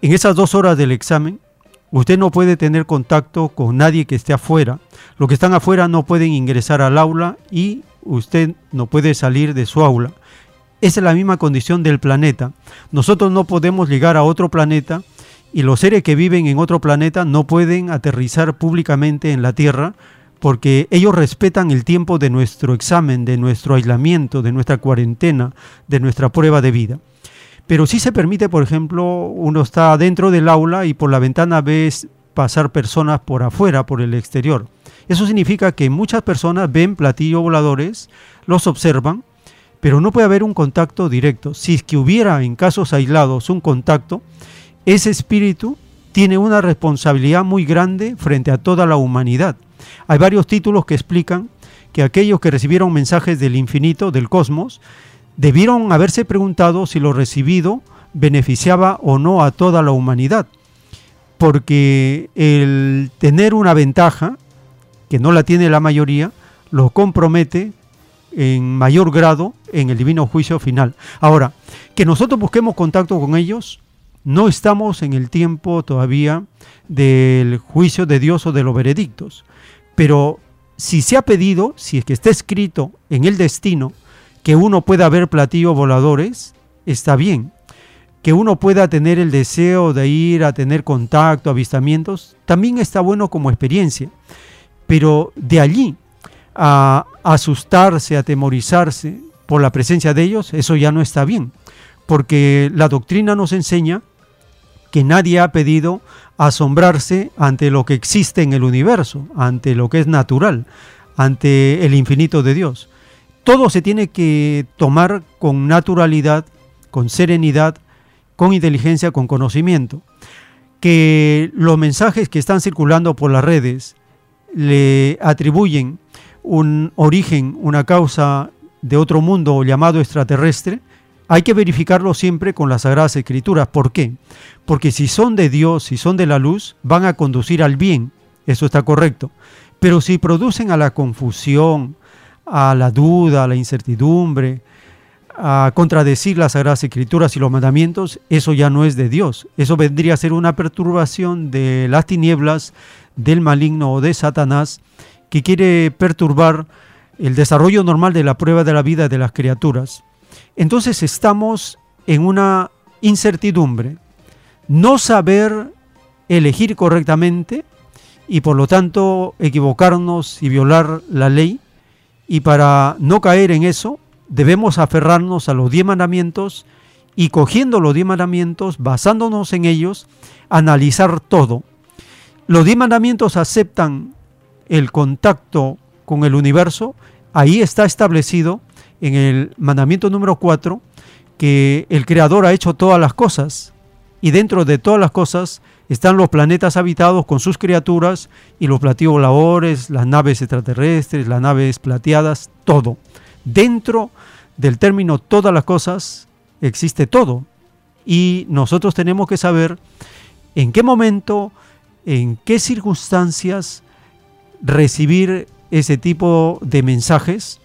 En esas dos horas del examen, usted no puede tener contacto con nadie que esté afuera. Los que están afuera no pueden ingresar al aula y usted no puede salir de su aula. Esa es la misma condición del planeta. Nosotros no podemos llegar a otro planeta y los seres que viven en otro planeta no pueden aterrizar públicamente en la Tierra porque ellos respetan el tiempo de nuestro examen, de nuestro aislamiento, de nuestra cuarentena, de nuestra prueba de vida. Pero sí se permite, por ejemplo, uno está dentro del aula y por la ventana ves pasar personas por afuera, por el exterior. Eso significa que muchas personas ven platillos voladores, los observan, pero no puede haber un contacto directo. Si es que hubiera en casos aislados un contacto, ese espíritu tiene una responsabilidad muy grande frente a toda la humanidad. Hay varios títulos que explican que aquellos que recibieron mensajes del infinito, del cosmos, debieron haberse preguntado si lo recibido beneficiaba o no a toda la humanidad. Porque el tener una ventaja, que no la tiene la mayoría, lo compromete en mayor grado en el divino juicio final. Ahora, que nosotros busquemos contacto con ellos, no estamos en el tiempo todavía del juicio de Dios o de los veredictos, pero si se ha pedido, si es que está escrito en el destino que uno pueda ver platillos voladores, está bien. Que uno pueda tener el deseo de ir a tener contacto, avistamientos, también está bueno como experiencia. Pero de allí a asustarse, atemorizarse por la presencia de ellos, eso ya no está bien. Porque la doctrina nos enseña que nadie ha pedido asombrarse ante lo que existe en el universo, ante lo que es natural, ante el infinito de Dios. Todo se tiene que tomar con naturalidad, con serenidad, con inteligencia, con conocimiento. Que los mensajes que están circulando por las redes le atribuyen un origen, una causa de otro mundo llamado extraterrestre, hay que verificarlo siempre con las Sagradas Escrituras. ¿Por qué? Porque si son de Dios, si son de la luz, van a conducir al bien. Eso está correcto. Pero si producen a la confusión, a la duda, a la incertidumbre, a contradecir las Sagradas Escrituras y los mandamientos, eso ya no es de Dios. Eso vendría a ser una perturbación de las tinieblas, del maligno o de Satanás, que quiere perturbar el desarrollo normal de la prueba de la vida de las criaturas. Entonces estamos en una incertidumbre, no saber elegir correctamente y por lo tanto equivocarnos y violar la ley. Y para no caer en eso, debemos aferrarnos a los diez mandamientos y cogiendo los diez mandamientos, basándonos en ellos, analizar todo. Los diez mandamientos aceptan el contacto con el universo, ahí está establecido en el mandamiento número 4 que el Creador ha hecho todas las cosas y dentro de todas las cosas están los planetas habitados con sus criaturas y los platillos voladores, las naves extraterrestres, las naves plateadas, todo. Dentro del término todas las cosas existe todo y nosotros tenemos que saber en qué momento, en qué circunstancias recibir ese tipo de mensajes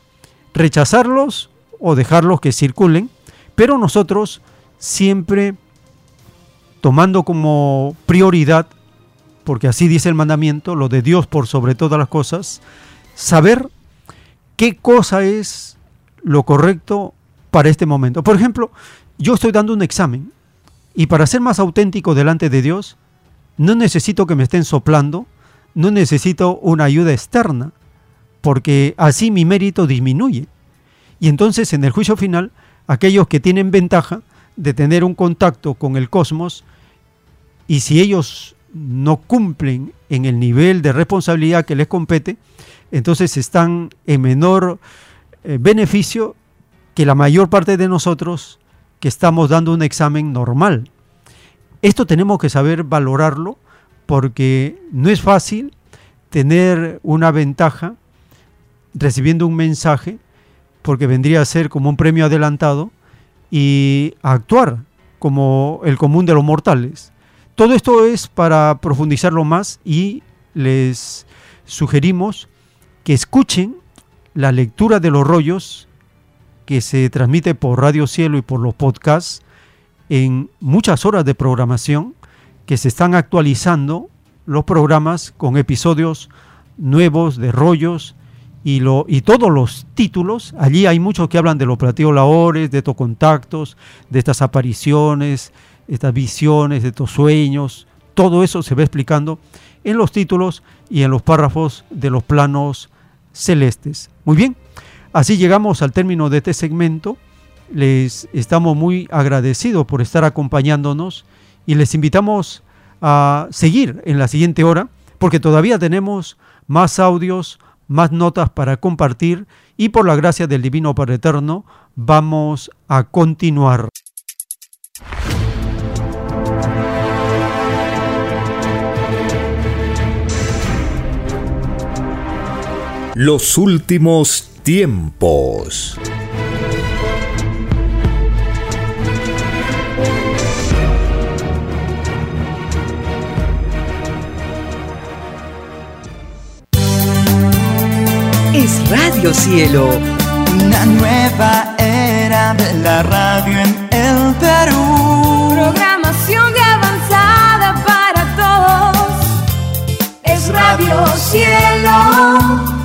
rechazarlos o dejarlos que circulen, pero nosotros siempre tomando como prioridad, porque así dice el mandamiento, lo de Dios por sobre todas las cosas, saber qué cosa es lo correcto para este momento. Por ejemplo, yo estoy dando un examen y para ser más auténtico delante de Dios, no necesito que me estén soplando, no necesito una ayuda externa, porque así mi mérito disminuye. Y entonces en el juicio final, aquellos que tienen ventaja de tener un contacto con el cosmos, y si ellos no cumplen en el nivel de responsabilidad que les compete, entonces están en menor eh, beneficio que la mayor parte de nosotros que estamos dando un examen normal. Esto tenemos que saber valorarlo porque no es fácil tener una ventaja recibiendo un mensaje, porque vendría a ser como un premio adelantado, y actuar como el común de los mortales. Todo esto es para profundizarlo más y les sugerimos que escuchen la lectura de los rollos que se transmite por Radio Cielo y por los podcasts en muchas horas de programación que se están actualizando los programas con episodios nuevos de rollos y, lo, y todos los títulos, allí hay muchos que hablan de los platillos labores, de estos contactos, de estas apariciones, estas visiones, estos sueños, todo eso se va explicando en los títulos y en los párrafos de los planos celestes. Muy bien, así llegamos al término de este segmento. Les estamos muy agradecidos por estar acompañándonos y les invitamos a seguir en la siguiente hora porque todavía tenemos más audios, más notas para compartir y por la gracia del Divino Padre Eterno vamos a continuar. Los últimos tiempos. Radio Cielo. Una nueva era de la radio en el Perú. Programación de avanzada para todos. Es Radio Cielo.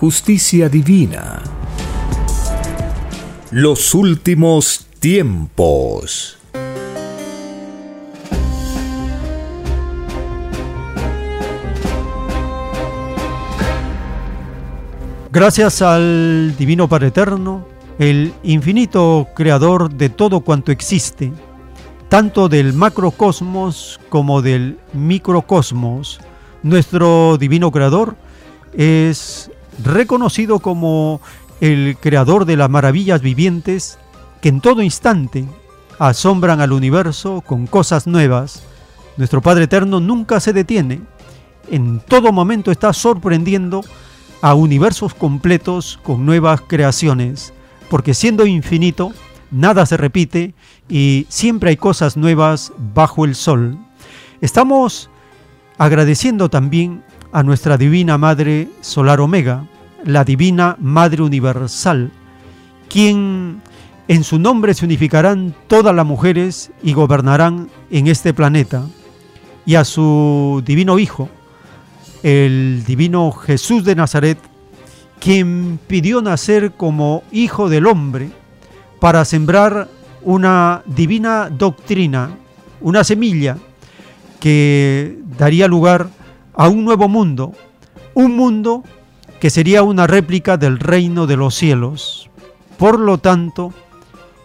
justicia divina. Los últimos tiempos. Gracias al Divino Padre Eterno, el infinito creador de todo cuanto existe, tanto del macrocosmos como del microcosmos, nuestro divino creador es reconocido como el creador de las maravillas vivientes que en todo instante asombran al universo con cosas nuevas, nuestro Padre Eterno nunca se detiene, en todo momento está sorprendiendo a universos completos con nuevas creaciones, porque siendo infinito, nada se repite y siempre hay cosas nuevas bajo el sol. Estamos agradeciendo también a nuestra Divina Madre Solar Omega, la Divina Madre Universal, quien en su nombre se unificarán todas las mujeres y gobernarán en este planeta, y a su Divino Hijo, el Divino Jesús de Nazaret, quien pidió nacer como Hijo del Hombre para sembrar una divina doctrina, una semilla que daría lugar a un nuevo mundo, un mundo que sería una réplica del reino de los cielos. Por lo tanto,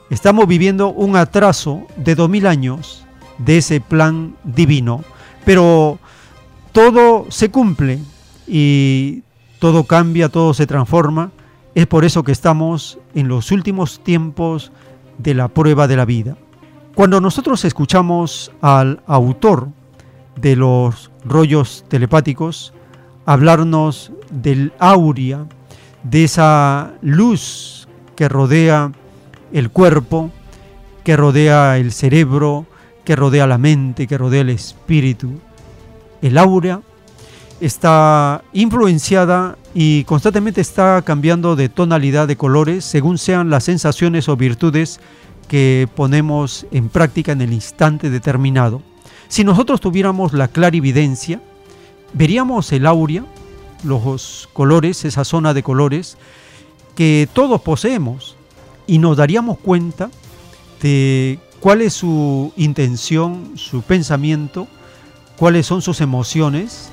estamos viviendo un atraso de dos mil años de ese plan divino, pero todo se cumple y todo cambia, todo se transforma. Es por eso que estamos en los últimos tiempos de la prueba de la vida. Cuando nosotros escuchamos al autor de los rollos telepáticos hablarnos del aurea, de esa luz que rodea el cuerpo, que rodea el cerebro, que rodea la mente, que rodea el espíritu. El aurea está influenciada y constantemente está cambiando de tonalidad de colores según sean las sensaciones o virtudes que ponemos en práctica en el instante determinado. Si nosotros tuviéramos la clarividencia, veríamos el aurea, los colores, esa zona de colores que todos poseemos y nos daríamos cuenta de cuál es su intención, su pensamiento, cuáles son sus emociones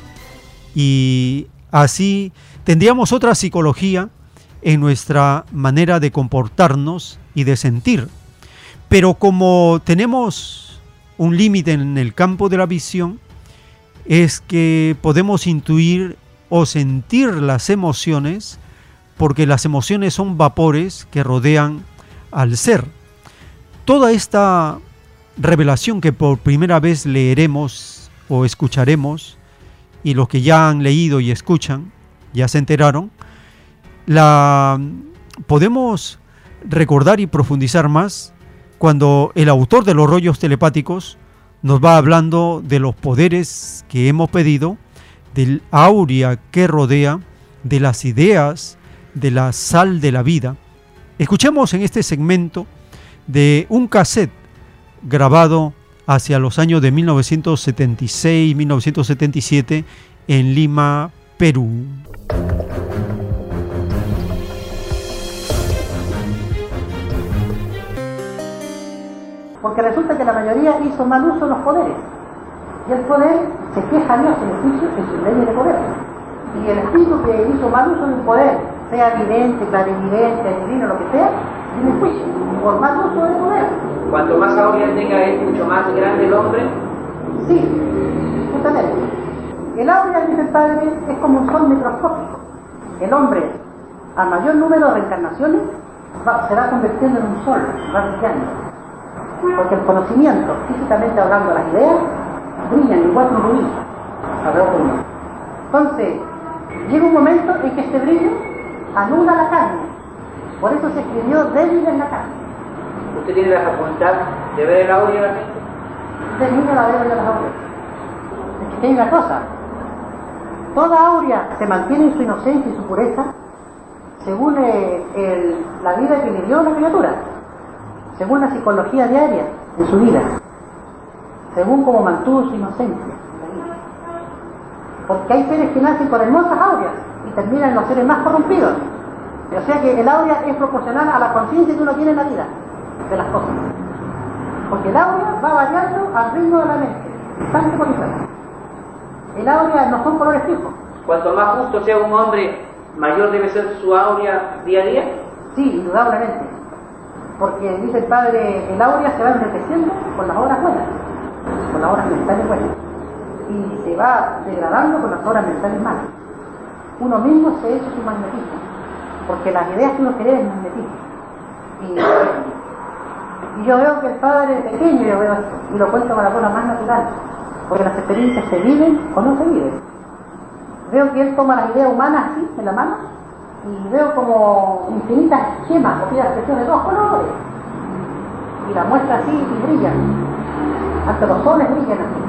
y así tendríamos otra psicología en nuestra manera de comportarnos y de sentir. Pero como tenemos un límite en el campo de la visión, es que podemos intuir o sentir las emociones porque las emociones son vapores que rodean al ser. Toda esta revelación que por primera vez leeremos o escucharemos, y los que ya han leído y escuchan, ya se enteraron, la podemos recordar y profundizar más cuando el autor de los rollos telepáticos nos va hablando de los poderes que hemos pedido, del aurea que rodea, de las ideas, de la sal de la vida. Escuchemos en este segmento de un cassette grabado hacia los años de 1976-1977 en Lima, Perú. Porque resulta que la mayoría hizo mal uso de los poderes. Y el poder se queja a Dios en el juicio en sus leyes de poder. Y el espíritu que hizo mal uso del poder, sea evidente, clarividente, divino, lo que sea, tiene juicio por mal uso del poder. Cuanto más aurea tenga es mucho más grande el hombre. Sí, justamente. El aurea, dice el padre, es como un sol microscópico. El hombre, a mayor número de reencarnaciones, va, se va convirtiendo en un sol, va brillando. Porque el conocimiento, físicamente hablando, las ideas, brillan igual que un rubí. Entonces, llega un momento en que este brillo anula la carne. Por eso se escribió débil en la carne. ¿Usted tiene la facultad de ver el audio de la mente? De niño la veo de las aureas. Es que hay una cosa. Toda aurea se mantiene en su inocencia y su pureza según el, la vida que vivió la criatura, según la psicología diaria de su vida, según cómo mantuvo su inocencia. Porque hay seres que nacen con hermosas aureas y terminan en los seres más corrompidos. O sea que el aurea es proporcional a la conciencia que uno tiene en la vida de las cosas. Porque el aurea va variando al ritmo de la mente, instante por instante. El aurea no son colores fijos. Cuanto más justo sea un hombre, mayor debe ser su aurea día a día. Sí, indudablemente. Porque dice el padre, el aurea se va enriqueciendo con las obras buenas, con las obras mentales buenas. Y se va degradando con las obras mentales malas. Uno mismo se echa su magnetismo. Porque las ideas que uno quiere es magnetismo. Y, yo veo que el padre pequeño, yo veo esto, y lo cuento con la cosa más natural, porque las experiencias se viven o no se viven. Veo que él toma las ideas humanas así, en la mano, y veo como infinitas gemas o piedras preciosas de dos colores, y la muestra así y brillan, hasta los soles brillan así.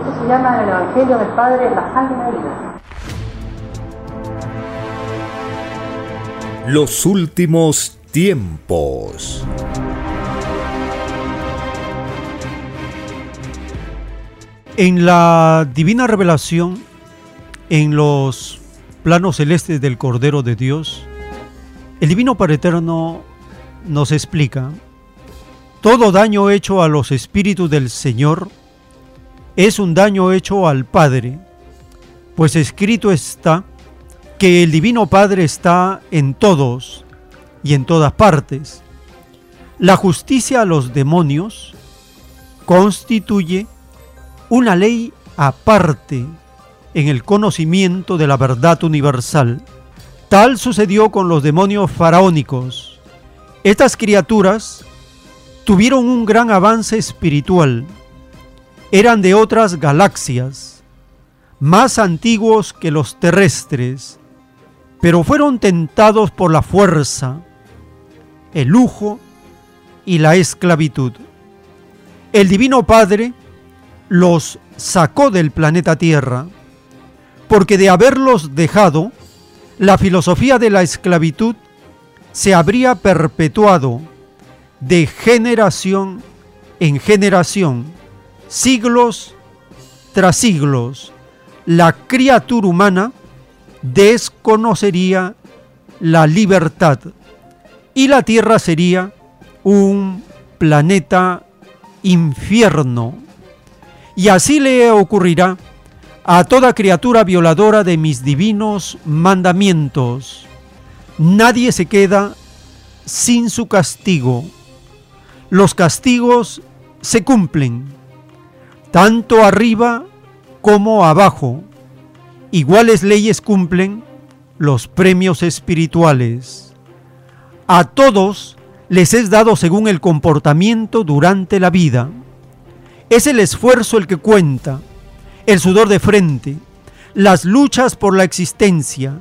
Eso se llama en el Evangelio del Padre la sal de la vida. Los últimos tiempos. En la divina revelación, en los planos celestes del Cordero de Dios, el Divino Padre Eterno nos explica, todo daño hecho a los espíritus del Señor es un daño hecho al Padre, pues escrito está que el Divino Padre está en todos y en todas partes. La justicia a los demonios constituye una ley aparte en el conocimiento de la verdad universal. Tal sucedió con los demonios faraónicos. Estas criaturas tuvieron un gran avance espiritual. Eran de otras galaxias, más antiguos que los terrestres, pero fueron tentados por la fuerza, el lujo y la esclavitud. El Divino Padre los sacó del planeta Tierra, porque de haberlos dejado, la filosofía de la esclavitud se habría perpetuado de generación en generación, siglos tras siglos. La criatura humana desconocería la libertad y la Tierra sería un planeta infierno. Y así le ocurrirá a toda criatura violadora de mis divinos mandamientos. Nadie se queda sin su castigo. Los castigos se cumplen, tanto arriba como abajo. Iguales leyes cumplen los premios espirituales. A todos les es dado según el comportamiento durante la vida. Es el esfuerzo el que cuenta, el sudor de frente, las luchas por la existencia,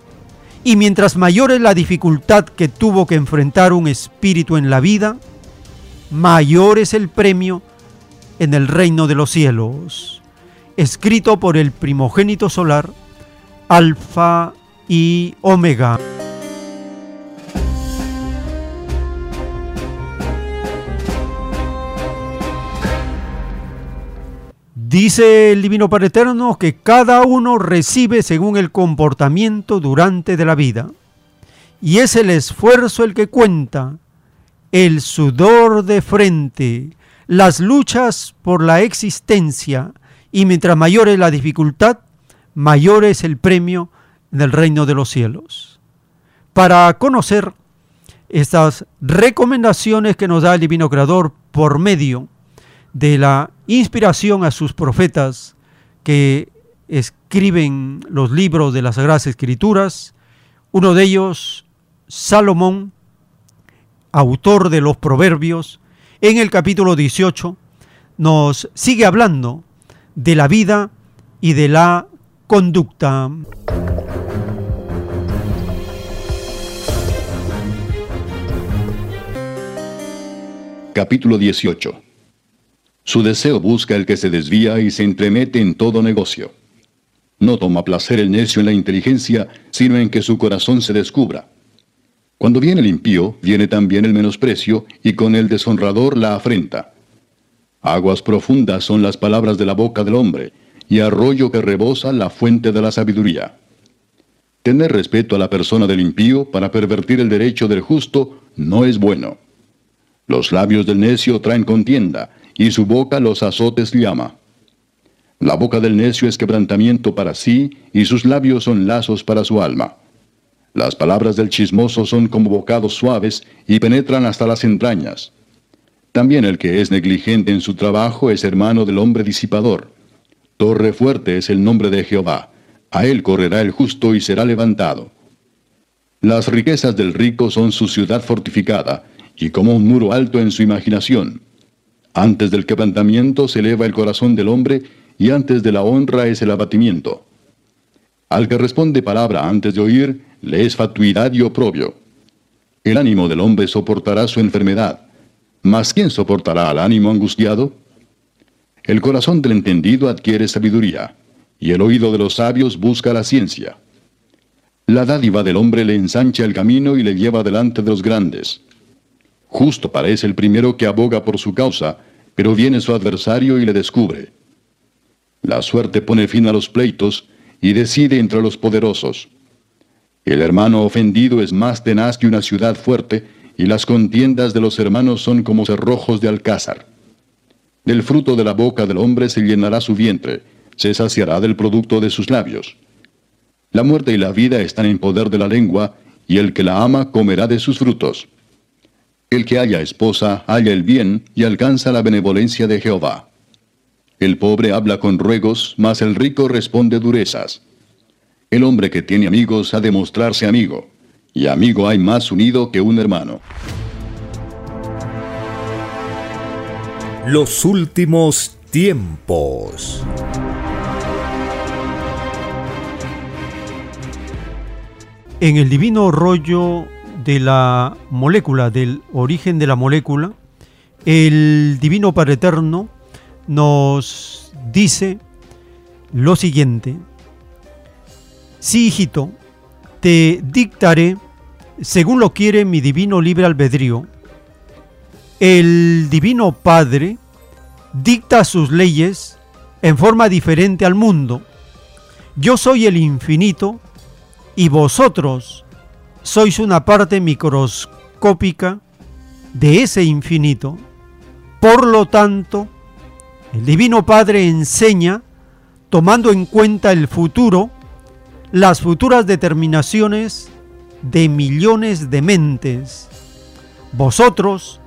y mientras mayor es la dificultad que tuvo que enfrentar un espíritu en la vida, mayor es el premio en el reino de los cielos. Escrito por el primogénito solar, Alfa y Omega. Dice el Divino Padre Eterno que cada uno recibe según el comportamiento durante de la vida. Y es el esfuerzo el que cuenta, el sudor de frente, las luchas por la existencia, y mientras mayor es la dificultad, mayor es el premio en el reino de los cielos. Para conocer estas recomendaciones que nos da el Divino Creador por medio de la inspiración a sus profetas que escriben los libros de las Sagradas Escrituras, uno de ellos, Salomón, autor de los Proverbios, en el capítulo 18, nos sigue hablando de la vida y de la conducta. Capítulo 18 su deseo busca el que se desvía y se entremete en todo negocio. No toma placer el necio en la inteligencia, sino en que su corazón se descubra. Cuando viene el impío, viene también el menosprecio, y con el deshonrador la afrenta. Aguas profundas son las palabras de la boca del hombre, y arroyo que rebosa la fuente de la sabiduría. Tener respeto a la persona del impío para pervertir el derecho del justo no es bueno. Los labios del necio traen contienda, y su boca los azotes llama. La boca del necio es quebrantamiento para sí, y sus labios son lazos para su alma. Las palabras del chismoso son como bocados suaves y penetran hasta las entrañas. También el que es negligente en su trabajo es hermano del hombre disipador. Torre fuerte es el nombre de Jehová. A él correrá el justo y será levantado. Las riquezas del rico son su ciudad fortificada, y como un muro alto en su imaginación. Antes del quebrantamiento se eleva el corazón del hombre, y antes de la honra es el abatimiento. Al que responde palabra antes de oír, le es fatuidad y oprobio. El ánimo del hombre soportará su enfermedad, mas ¿quién soportará al ánimo angustiado? El corazón del entendido adquiere sabiduría, y el oído de los sabios busca la ciencia. La dádiva del hombre le ensancha el camino y le lleva delante de los grandes. Justo parece el primero que aboga por su causa, pero viene su adversario y le descubre. La suerte pone fin a los pleitos y decide entre los poderosos. El hermano ofendido es más tenaz que una ciudad fuerte, y las contiendas de los hermanos son como cerrojos de alcázar. Del fruto de la boca del hombre se llenará su vientre, se saciará del producto de sus labios. La muerte y la vida están en poder de la lengua, y el que la ama comerá de sus frutos. El que haya esposa halla el bien y alcanza la benevolencia de Jehová. El pobre habla con ruegos, mas el rico responde durezas. El hombre que tiene amigos ha de mostrarse amigo, y amigo hay más unido que un hermano. Los últimos tiempos. En el divino rollo de la molécula, del origen de la molécula, el Divino Padre Eterno nos dice lo siguiente. Sí, hijito, te dictaré según lo quiere mi divino libre albedrío. El Divino Padre dicta sus leyes en forma diferente al mundo. Yo soy el infinito y vosotros sois una parte microscópica de ese infinito. Por lo tanto, el Divino Padre enseña, tomando en cuenta el futuro, las futuras determinaciones de millones de mentes. Vosotros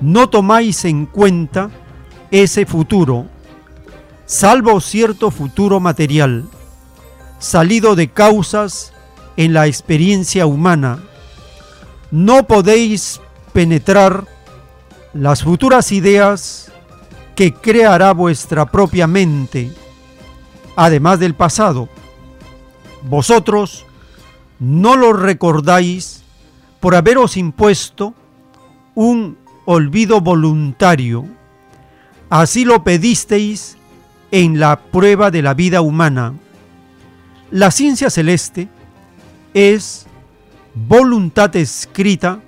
no tomáis en cuenta ese futuro, salvo cierto futuro material, salido de causas en la experiencia humana. No podéis penetrar las futuras ideas que creará vuestra propia mente, además del pasado. Vosotros no lo recordáis por haberos impuesto un olvido voluntario. Así lo pedisteis en la prueba de la vida humana. La ciencia celeste es voluntad escrita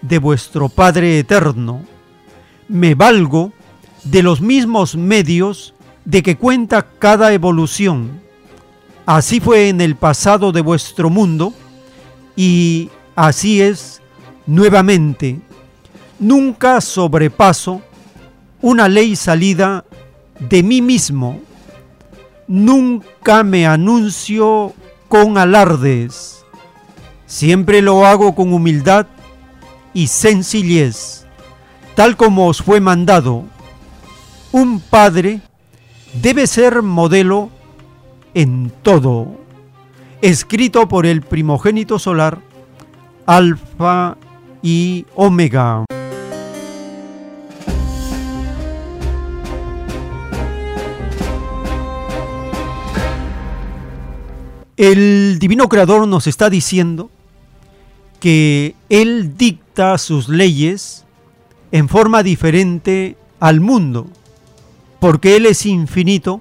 de vuestro Padre Eterno. Me valgo de los mismos medios de que cuenta cada evolución. Así fue en el pasado de vuestro mundo y así es nuevamente. Nunca sobrepaso una ley salida de mí mismo. Nunca me anuncio con alardes. Siempre lo hago con humildad y sencillez, tal como os fue mandado. Un padre debe ser modelo en todo. Escrito por el primogénito solar, Alfa y Omega. El divino creador nos está diciendo que Él dicta sus leyes en forma diferente al mundo, porque Él es infinito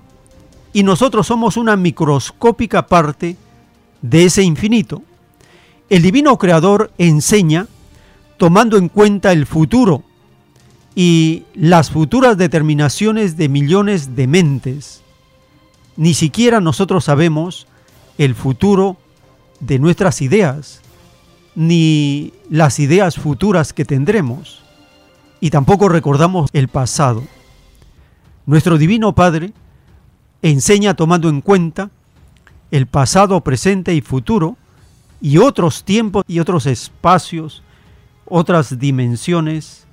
y nosotros somos una microscópica parte de ese infinito. El divino creador enseña tomando en cuenta el futuro y las futuras determinaciones de millones de mentes. Ni siquiera nosotros sabemos el futuro de nuestras ideas, ni las ideas futuras que tendremos, y tampoco recordamos el pasado. Nuestro Divino Padre enseña tomando en cuenta el pasado, presente y futuro, y otros tiempos y otros espacios, otras dimensiones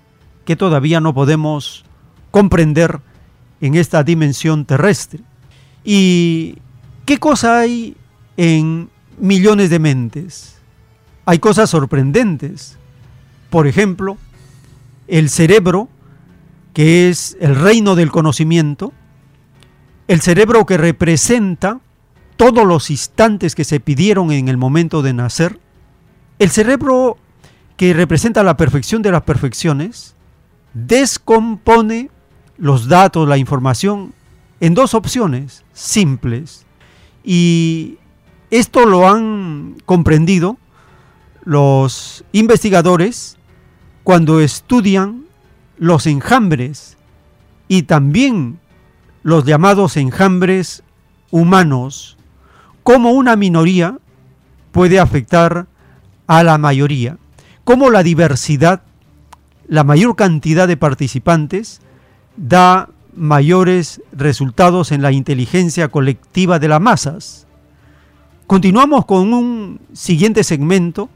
que todavía no podemos comprender en esta dimensión terrestre. ¿Y qué cosa hay en millones de mentes. Hay cosas sorprendentes. Por ejemplo, el cerebro, que es el reino del conocimiento, el cerebro que representa todos los instantes que se pidieron en el momento de nacer, el cerebro que representa la perfección de las perfecciones, descompone los datos, la información, en dos opciones simples. Y esto lo han comprendido los investigadores cuando estudian los enjambres y también los llamados enjambres humanos, cómo una minoría puede afectar a la mayoría, cómo la diversidad, la mayor cantidad de participantes da mayores resultados en la inteligencia colectiva de las masas. Continuamos con un siguiente segmento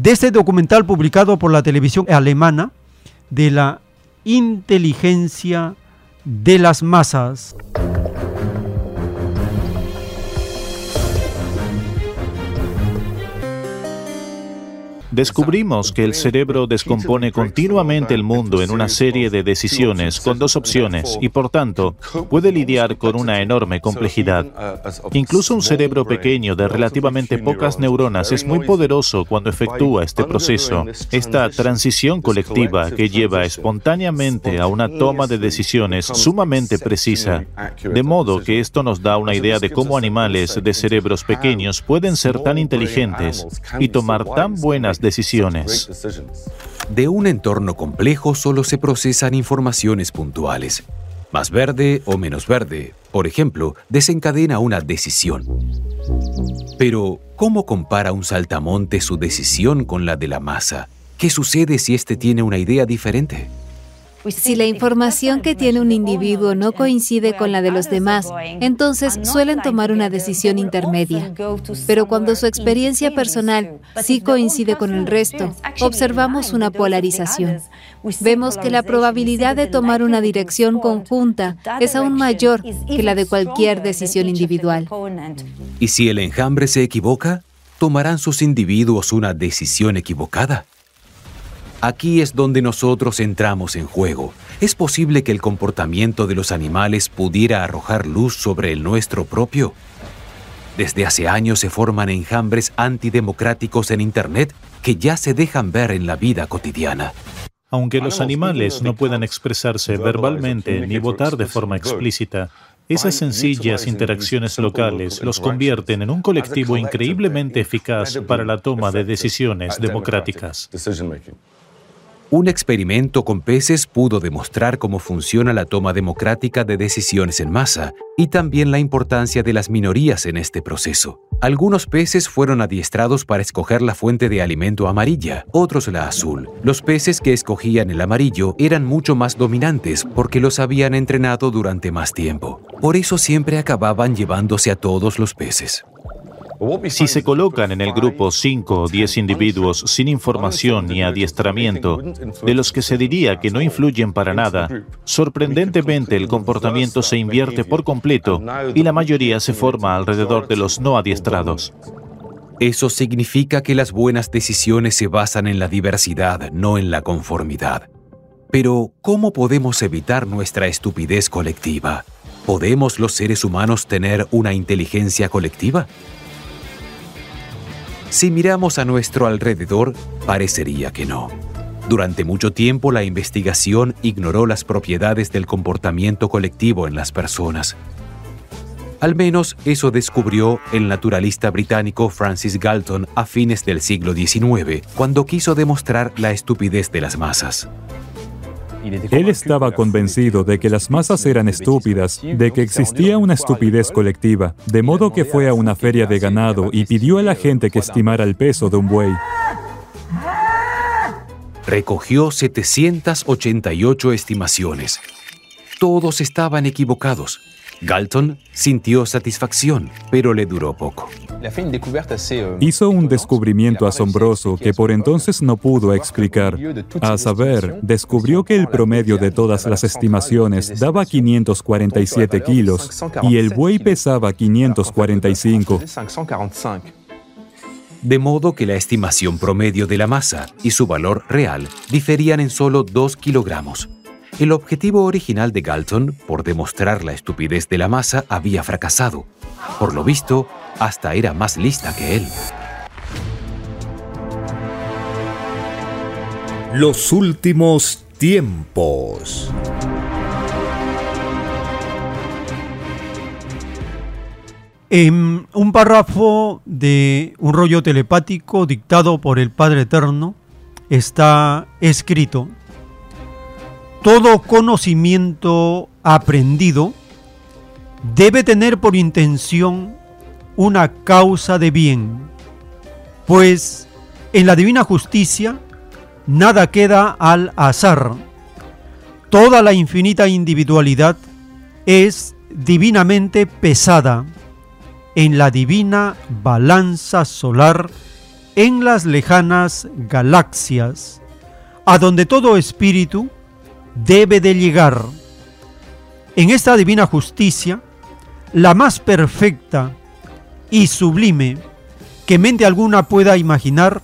de este documental publicado por la televisión alemana de la inteligencia de las masas. Descubrimos que el cerebro descompone continuamente el mundo en una serie de decisiones con dos opciones y por tanto puede lidiar con una enorme complejidad. Incluso un cerebro pequeño de relativamente pocas neuronas es muy poderoso cuando efectúa este proceso, esta transición colectiva que lleva espontáneamente a una toma de decisiones sumamente precisa. De modo que esto nos da una idea de cómo animales de cerebros pequeños pueden ser tan inteligentes y tomar tan buenas decisiones. De un entorno complejo solo se procesan informaciones puntuales. Más verde o menos verde, por ejemplo, desencadena una decisión. Pero, ¿cómo compara un saltamonte su decisión con la de la masa? ¿Qué sucede si éste tiene una idea diferente? Si la información que tiene un individuo no coincide con la de los demás, entonces suelen tomar una decisión intermedia. Pero cuando su experiencia personal sí coincide con el resto, observamos una polarización. Vemos que la probabilidad de tomar una dirección conjunta es aún mayor que la de cualquier decisión individual. ¿Y si el enjambre se equivoca? ¿Tomarán sus individuos una decisión equivocada? Aquí es donde nosotros entramos en juego. ¿Es posible que el comportamiento de los animales pudiera arrojar luz sobre el nuestro propio? Desde hace años se forman enjambres antidemocráticos en Internet que ya se dejan ver en la vida cotidiana. Aunque los animales no puedan expresarse verbalmente ni votar de forma explícita, esas sencillas interacciones locales los convierten en un colectivo increíblemente eficaz para la toma de decisiones democráticas. Un experimento con peces pudo demostrar cómo funciona la toma democrática de decisiones en masa y también la importancia de las minorías en este proceso. Algunos peces fueron adiestrados para escoger la fuente de alimento amarilla, otros la azul. Los peces que escogían el amarillo eran mucho más dominantes porque los habían entrenado durante más tiempo. Por eso siempre acababan llevándose a todos los peces. Si se colocan en el grupo 5 o 10 individuos sin información ni adiestramiento, de los que se diría que no influyen para nada, sorprendentemente el comportamiento se invierte por completo y la mayoría se forma alrededor de los no adiestrados. Eso significa que las buenas decisiones se basan en la diversidad, no en la conformidad. Pero, ¿cómo podemos evitar nuestra estupidez colectiva? ¿Podemos los seres humanos tener una inteligencia colectiva? Si miramos a nuestro alrededor, parecería que no. Durante mucho tiempo la investigación ignoró las propiedades del comportamiento colectivo en las personas. Al menos eso descubrió el naturalista británico Francis Galton a fines del siglo XIX, cuando quiso demostrar la estupidez de las masas. Él estaba convencido de que las masas eran estúpidas, de que existía una estupidez colectiva, de modo que fue a una feria de ganado y pidió a la gente que estimara el peso de un buey. Recogió 788 estimaciones. Todos estaban equivocados. Galton sintió satisfacción, pero le duró poco. Hizo un descubrimiento asombroso que por entonces no pudo explicar. A saber, descubrió que el promedio de todas las estimaciones daba 547 kilos y el buey pesaba 545. De modo que la estimación promedio de la masa y su valor real diferían en solo 2 kilogramos. El objetivo original de Galton, por demostrar la estupidez de la masa, había fracasado. Por lo visto, hasta era más lista que él. Los últimos tiempos. En un párrafo de un rollo telepático dictado por el Padre Eterno está escrito, todo conocimiento aprendido debe tener por intención una causa de bien, pues en la divina justicia nada queda al azar. Toda la infinita individualidad es divinamente pesada en la divina balanza solar en las lejanas galaxias, a donde todo espíritu debe de llegar. En esta divina justicia, la más perfecta y sublime que mente alguna pueda imaginar,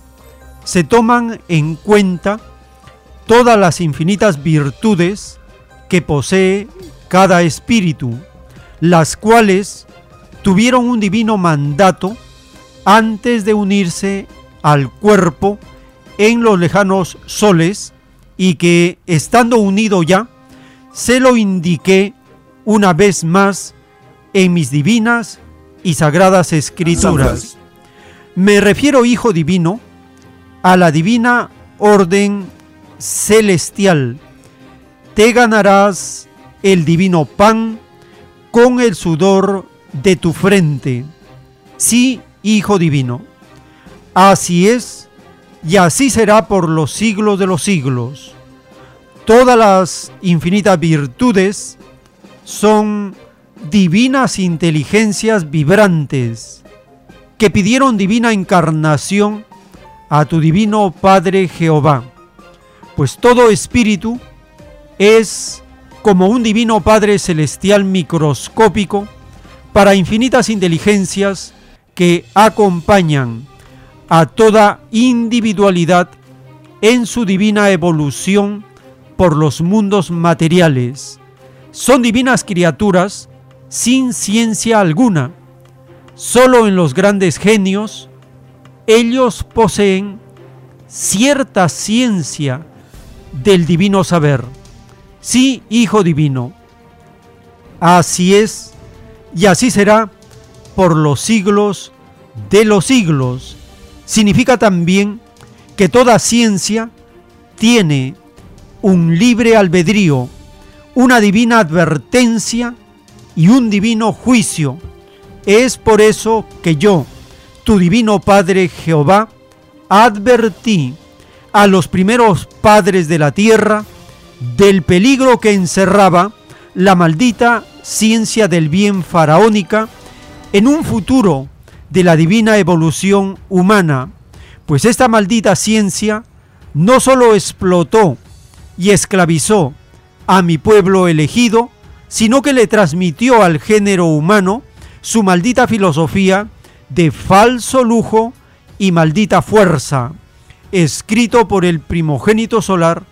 se toman en cuenta todas las infinitas virtudes que posee cada espíritu, las cuales tuvieron un divino mandato antes de unirse al cuerpo en los lejanos soles y que, estando unido ya, se lo indiqué una vez más en mis divinas y sagradas escrituras. Me refiero, Hijo Divino, a la divina orden celestial. Te ganarás el divino pan con el sudor de tu frente. Sí, Hijo Divino. Así es y así será por los siglos de los siglos. Todas las infinitas virtudes son divinas inteligencias vibrantes que pidieron divina encarnación a tu divino Padre Jehová, pues todo espíritu es como un divino Padre celestial microscópico para infinitas inteligencias que acompañan a toda individualidad en su divina evolución por los mundos materiales. Son divinas criaturas sin ciencia alguna. Solo en los grandes genios ellos poseen cierta ciencia del divino saber. Sí, Hijo Divino. Así es y así será por los siglos de los siglos. Significa también que toda ciencia tiene un libre albedrío, una divina advertencia y un divino juicio. Es por eso que yo, tu divino Padre Jehová, advertí a los primeros padres de la tierra del peligro que encerraba la maldita ciencia del bien faraónica en un futuro de la divina evolución humana, pues esta maldita ciencia no solo explotó y esclavizó a mi pueblo elegido, sino que le transmitió al género humano su maldita filosofía de falso lujo y maldita fuerza, escrito por el primogénito solar,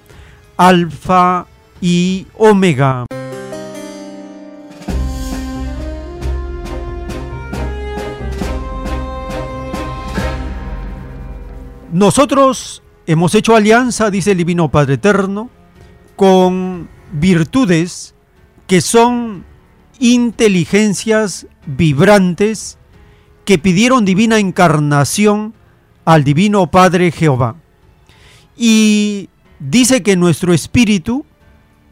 Alfa y Omega. Nosotros hemos hecho alianza, dice el Divino Padre Eterno, con virtudes que son inteligencias vibrantes que pidieron divina encarnación al Divino Padre Jehová. Y dice que nuestro espíritu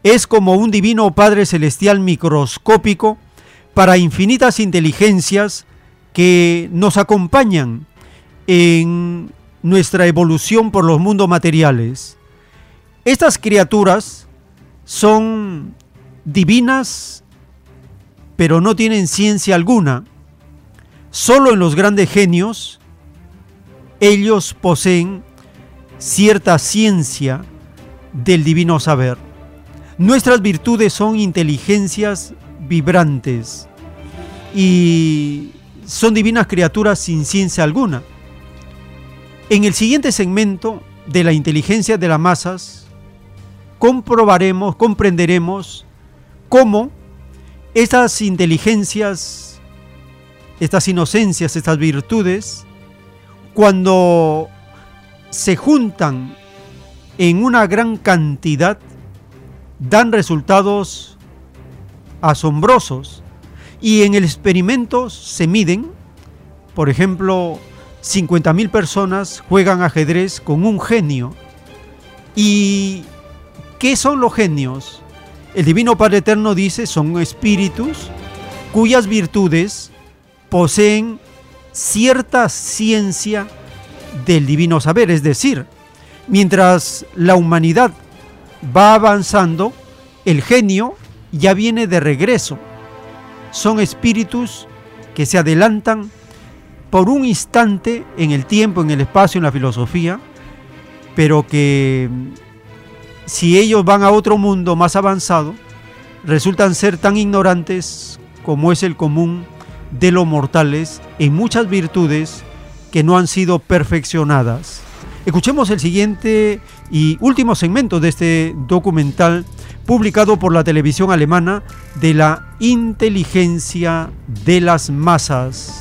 es como un Divino Padre Celestial microscópico para infinitas inteligencias que nos acompañan en nuestra evolución por los mundos materiales. Estas criaturas son divinas, pero no tienen ciencia alguna. Solo en los grandes genios ellos poseen cierta ciencia del divino saber. Nuestras virtudes son inteligencias vibrantes y son divinas criaturas sin ciencia alguna. En el siguiente segmento de la inteligencia de las masas, comprobaremos, comprenderemos cómo estas inteligencias, estas inocencias, estas virtudes, cuando se juntan en una gran cantidad, dan resultados asombrosos. Y en el experimento se miden, por ejemplo, 50.000 personas juegan ajedrez con un genio. ¿Y qué son los genios? El Divino Padre Eterno dice son espíritus cuyas virtudes poseen cierta ciencia del divino saber, es decir, mientras la humanidad va avanzando, el genio ya viene de regreso. Son espíritus que se adelantan por un instante en el tiempo, en el espacio, en la filosofía, pero que si ellos van a otro mundo más avanzado, resultan ser tan ignorantes como es el común de los mortales en muchas virtudes que no han sido perfeccionadas. Escuchemos el siguiente y último segmento de este documental publicado por la televisión alemana de la inteligencia de las masas.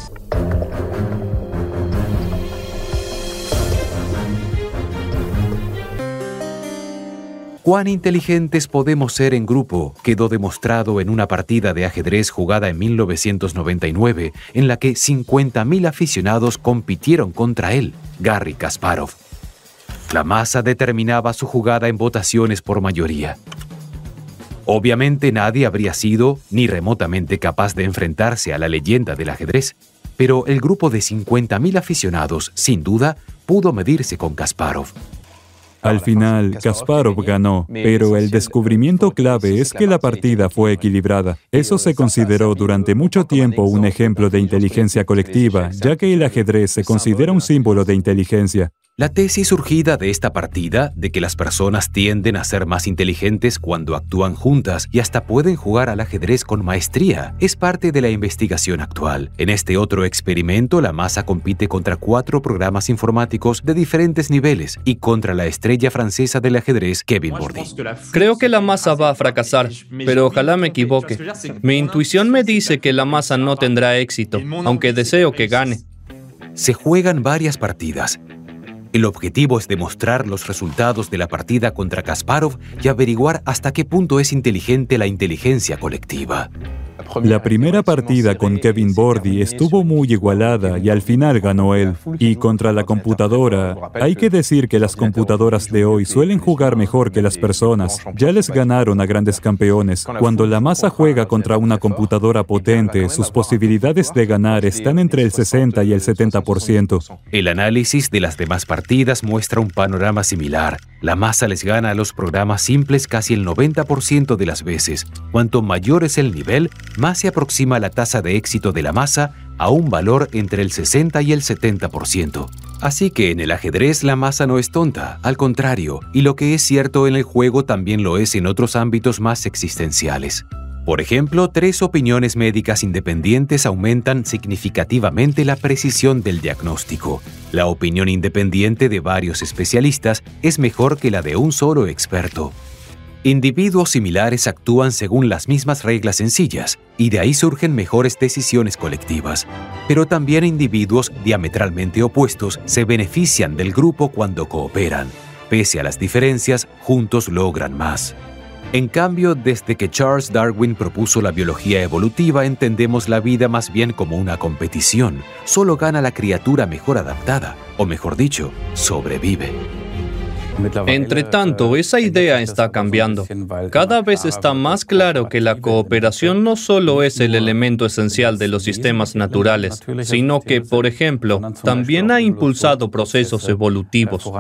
Cuán inteligentes podemos ser en grupo quedó demostrado en una partida de ajedrez jugada en 1999 en la que 50.000 aficionados compitieron contra él, Garry Kasparov. La masa determinaba su jugada en votaciones por mayoría. Obviamente nadie habría sido ni remotamente capaz de enfrentarse a la leyenda del ajedrez, pero el grupo de 50.000 aficionados, sin duda, pudo medirse con Kasparov. Al final, Kasparov ganó, pero el descubrimiento clave es que la partida fue equilibrada. Eso se consideró durante mucho tiempo un ejemplo de inteligencia colectiva, ya que el ajedrez se considera un símbolo de inteligencia. La tesis surgida de esta partida, de que las personas tienden a ser más inteligentes cuando actúan juntas y hasta pueden jugar al ajedrez con maestría, es parte de la investigación actual. En este otro experimento, la masa compite contra cuatro programas informáticos de diferentes niveles y contra la estrella francesa del ajedrez, Kevin Bordy. Creo que la masa va a fracasar, pero ojalá me equivoque. Mi intuición me dice que la masa no tendrá éxito, aunque deseo que gane. Se juegan varias partidas el objetivo es demostrar los resultados de la partida contra Kasparov y averiguar hasta qué punto es inteligente la inteligencia colectiva. La primera partida con Kevin Bordy estuvo muy igualada y al final ganó él. Y contra la computadora, hay que decir que las computadoras de hoy suelen jugar mejor que las personas. Ya les ganaron a grandes campeones. Cuando la masa juega contra una computadora potente, sus posibilidades de ganar están entre el 60 y el 70%. El análisis de las demás partidas muestra un panorama similar. La masa les gana a los programas simples casi el 90% de las veces. Cuanto mayor es el nivel, más se aproxima la tasa de éxito de la masa a un valor entre el 60 y el 70%. Así que en el ajedrez la masa no es tonta, al contrario, y lo que es cierto en el juego también lo es en otros ámbitos más existenciales. Por ejemplo, tres opiniones médicas independientes aumentan significativamente la precisión del diagnóstico. La opinión independiente de varios especialistas es mejor que la de un solo experto. Individuos similares actúan según las mismas reglas sencillas y de ahí surgen mejores decisiones colectivas. Pero también individuos diametralmente opuestos se benefician del grupo cuando cooperan. Pese a las diferencias, juntos logran más. En cambio, desde que Charles Darwin propuso la biología evolutiva, entendemos la vida más bien como una competición. Solo gana la criatura mejor adaptada, o mejor dicho, sobrevive. Entre tanto, esa idea está cambiando. Cada vez está más claro que la cooperación no solo es el elemento esencial de los sistemas naturales, sino que, por ejemplo, también ha impulsado procesos evolutivos.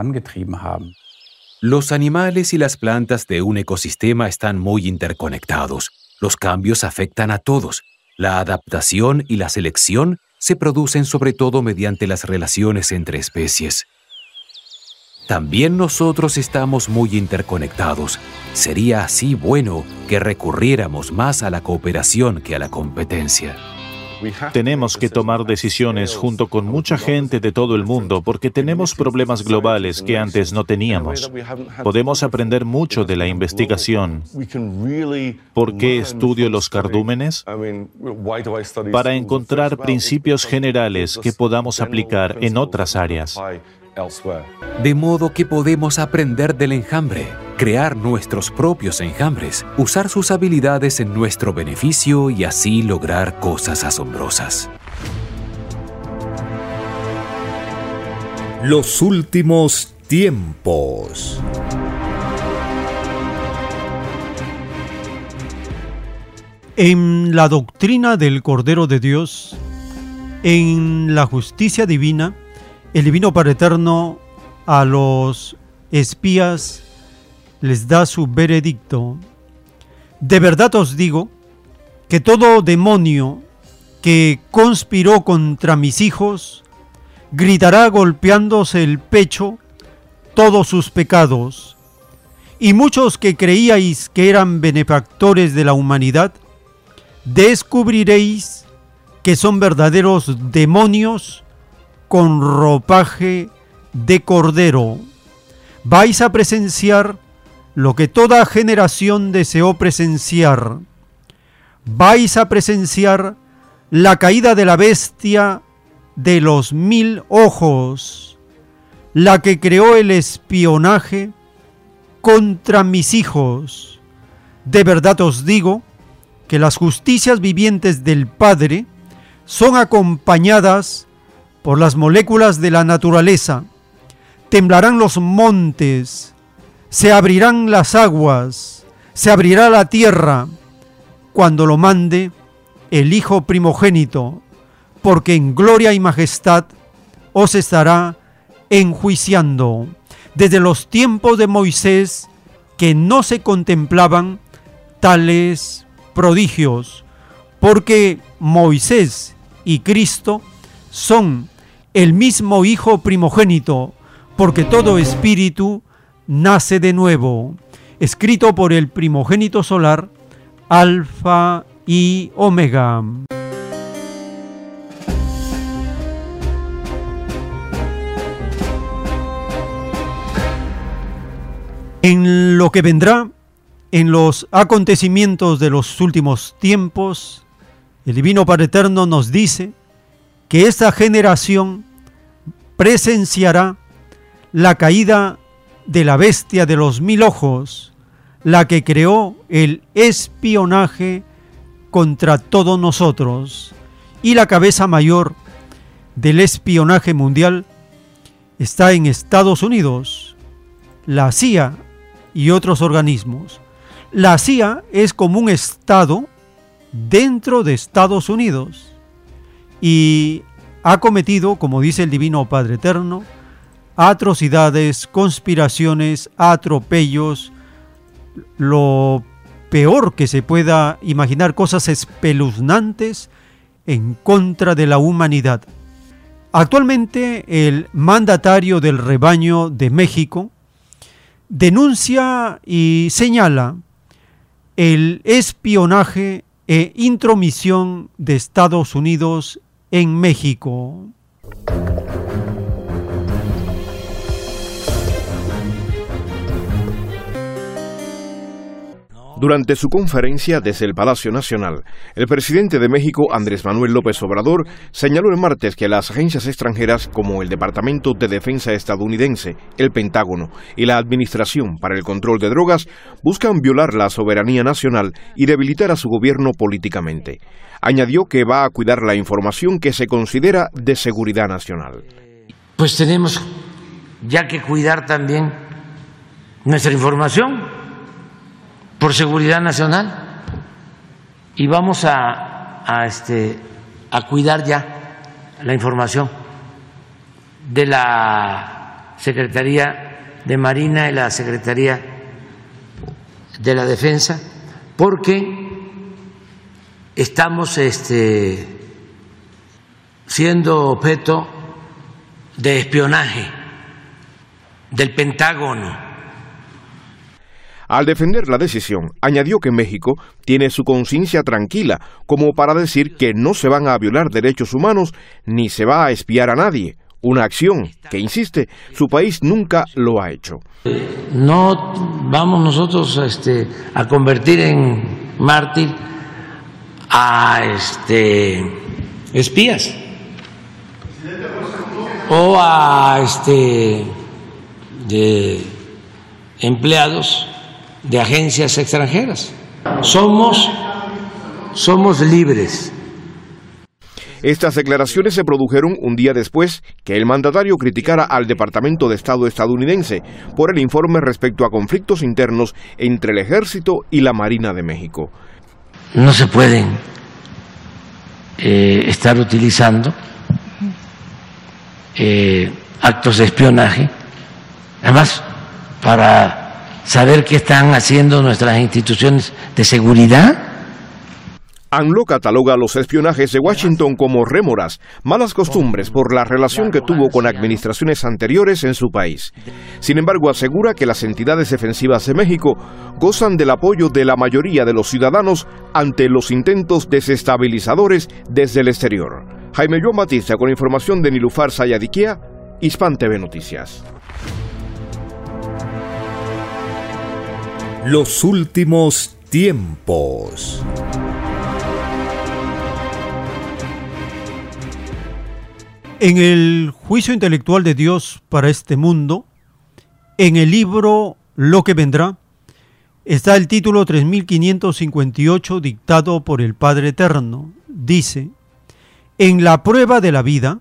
Los animales y las plantas de un ecosistema están muy interconectados. Los cambios afectan a todos. La adaptación y la selección se producen sobre todo mediante las relaciones entre especies. También nosotros estamos muy interconectados. Sería así bueno que recurriéramos más a la cooperación que a la competencia. Tenemos que tomar decisiones junto con mucha gente de todo el mundo porque tenemos problemas globales que antes no teníamos. Podemos aprender mucho de la investigación. ¿Por qué estudio los cardúmenes? Para encontrar principios generales que podamos aplicar en otras áreas. De modo que podemos aprender del enjambre, crear nuestros propios enjambres, usar sus habilidades en nuestro beneficio y así lograr cosas asombrosas. Los últimos tiempos. En la doctrina del Cordero de Dios, en la justicia divina, el Divino Padre Eterno a los espías les da su veredicto. De verdad os digo que todo demonio que conspiró contra mis hijos gritará golpeándose el pecho todos sus pecados. Y muchos que creíais que eran benefactores de la humanidad, descubriréis que son verdaderos demonios con ropaje de cordero. Vais a presenciar lo que toda generación deseó presenciar. Vais a presenciar la caída de la bestia de los mil ojos, la que creó el espionaje contra mis hijos. De verdad os digo que las justicias vivientes del Padre son acompañadas por las moléculas de la naturaleza. Temblarán los montes, se abrirán las aguas, se abrirá la tierra, cuando lo mande el Hijo primogénito, porque en gloria y majestad os estará enjuiciando. Desde los tiempos de Moisés, que no se contemplaban tales prodigios, porque Moisés y Cristo son el mismo Hijo primogénito, porque todo espíritu nace de nuevo, escrito por el primogénito solar, Alfa y Omega. En lo que vendrá, en los acontecimientos de los últimos tiempos, el Divino Padre Eterno nos dice que esta generación presenciará la caída de la bestia de los mil ojos, la que creó el espionaje contra todos nosotros. Y la cabeza mayor del espionaje mundial está en Estados Unidos, la CIA y otros organismos. La CIA es como un Estado dentro de Estados Unidos y ha cometido, como dice el Divino Padre Eterno, atrocidades, conspiraciones, atropellos, lo peor que se pueda imaginar, cosas espeluznantes en contra de la humanidad. Actualmente el mandatario del rebaño de México denuncia y señala el espionaje e intromisión de Estados Unidos en México. Durante su conferencia desde el Palacio Nacional, el presidente de México, Andrés Manuel López Obrador, señaló el martes que las agencias extranjeras como el Departamento de Defensa estadounidense, el Pentágono y la Administración para el Control de Drogas buscan violar la soberanía nacional y debilitar a su gobierno políticamente. Añadió que va a cuidar la información que se considera de seguridad nacional. Pues tenemos ya que cuidar también nuestra información por seguridad nacional. Y vamos a, este, a cuidar ya la información de la Secretaría de Marina y la Secretaría de la Defensa, porque estamos este, siendo objeto de espionaje del Pentágono al defender la decisión, añadió que México tiene su conciencia tranquila como para decir que no se van a violar derechos humanos ni se va a espiar a nadie, una acción que, insiste, su país nunca lo ha hecho. No vamos nosotros este, a convertir en mártir a este, espías. O a este, de empleados de agencias extranjeras. Somos, somos libres. Estas declaraciones se produjeron un día después que el mandatario criticara al Departamento de Estado estadounidense por el informe respecto a conflictos internos entre el Ejército y la Marina de México. No se pueden eh, estar utilizando eh, actos de espionaje, además para saber qué están haciendo nuestras instituciones de seguridad? ANLO cataloga los espionajes de Washington como rémoras, malas costumbres por la relación que tuvo con administraciones anteriores en su país. Sin embargo, asegura que las entidades defensivas de México gozan del apoyo de la mayoría de los ciudadanos ante los intentos desestabilizadores desde el exterior. Jaime Joan Batista con información de Nilufar Sayadiquia, Hispan TV Noticias. Los últimos tiempos. En el juicio intelectual de Dios para este mundo, en el libro Lo que vendrá, está el título 3558 dictado por el Padre Eterno. Dice, en la prueba de la vida,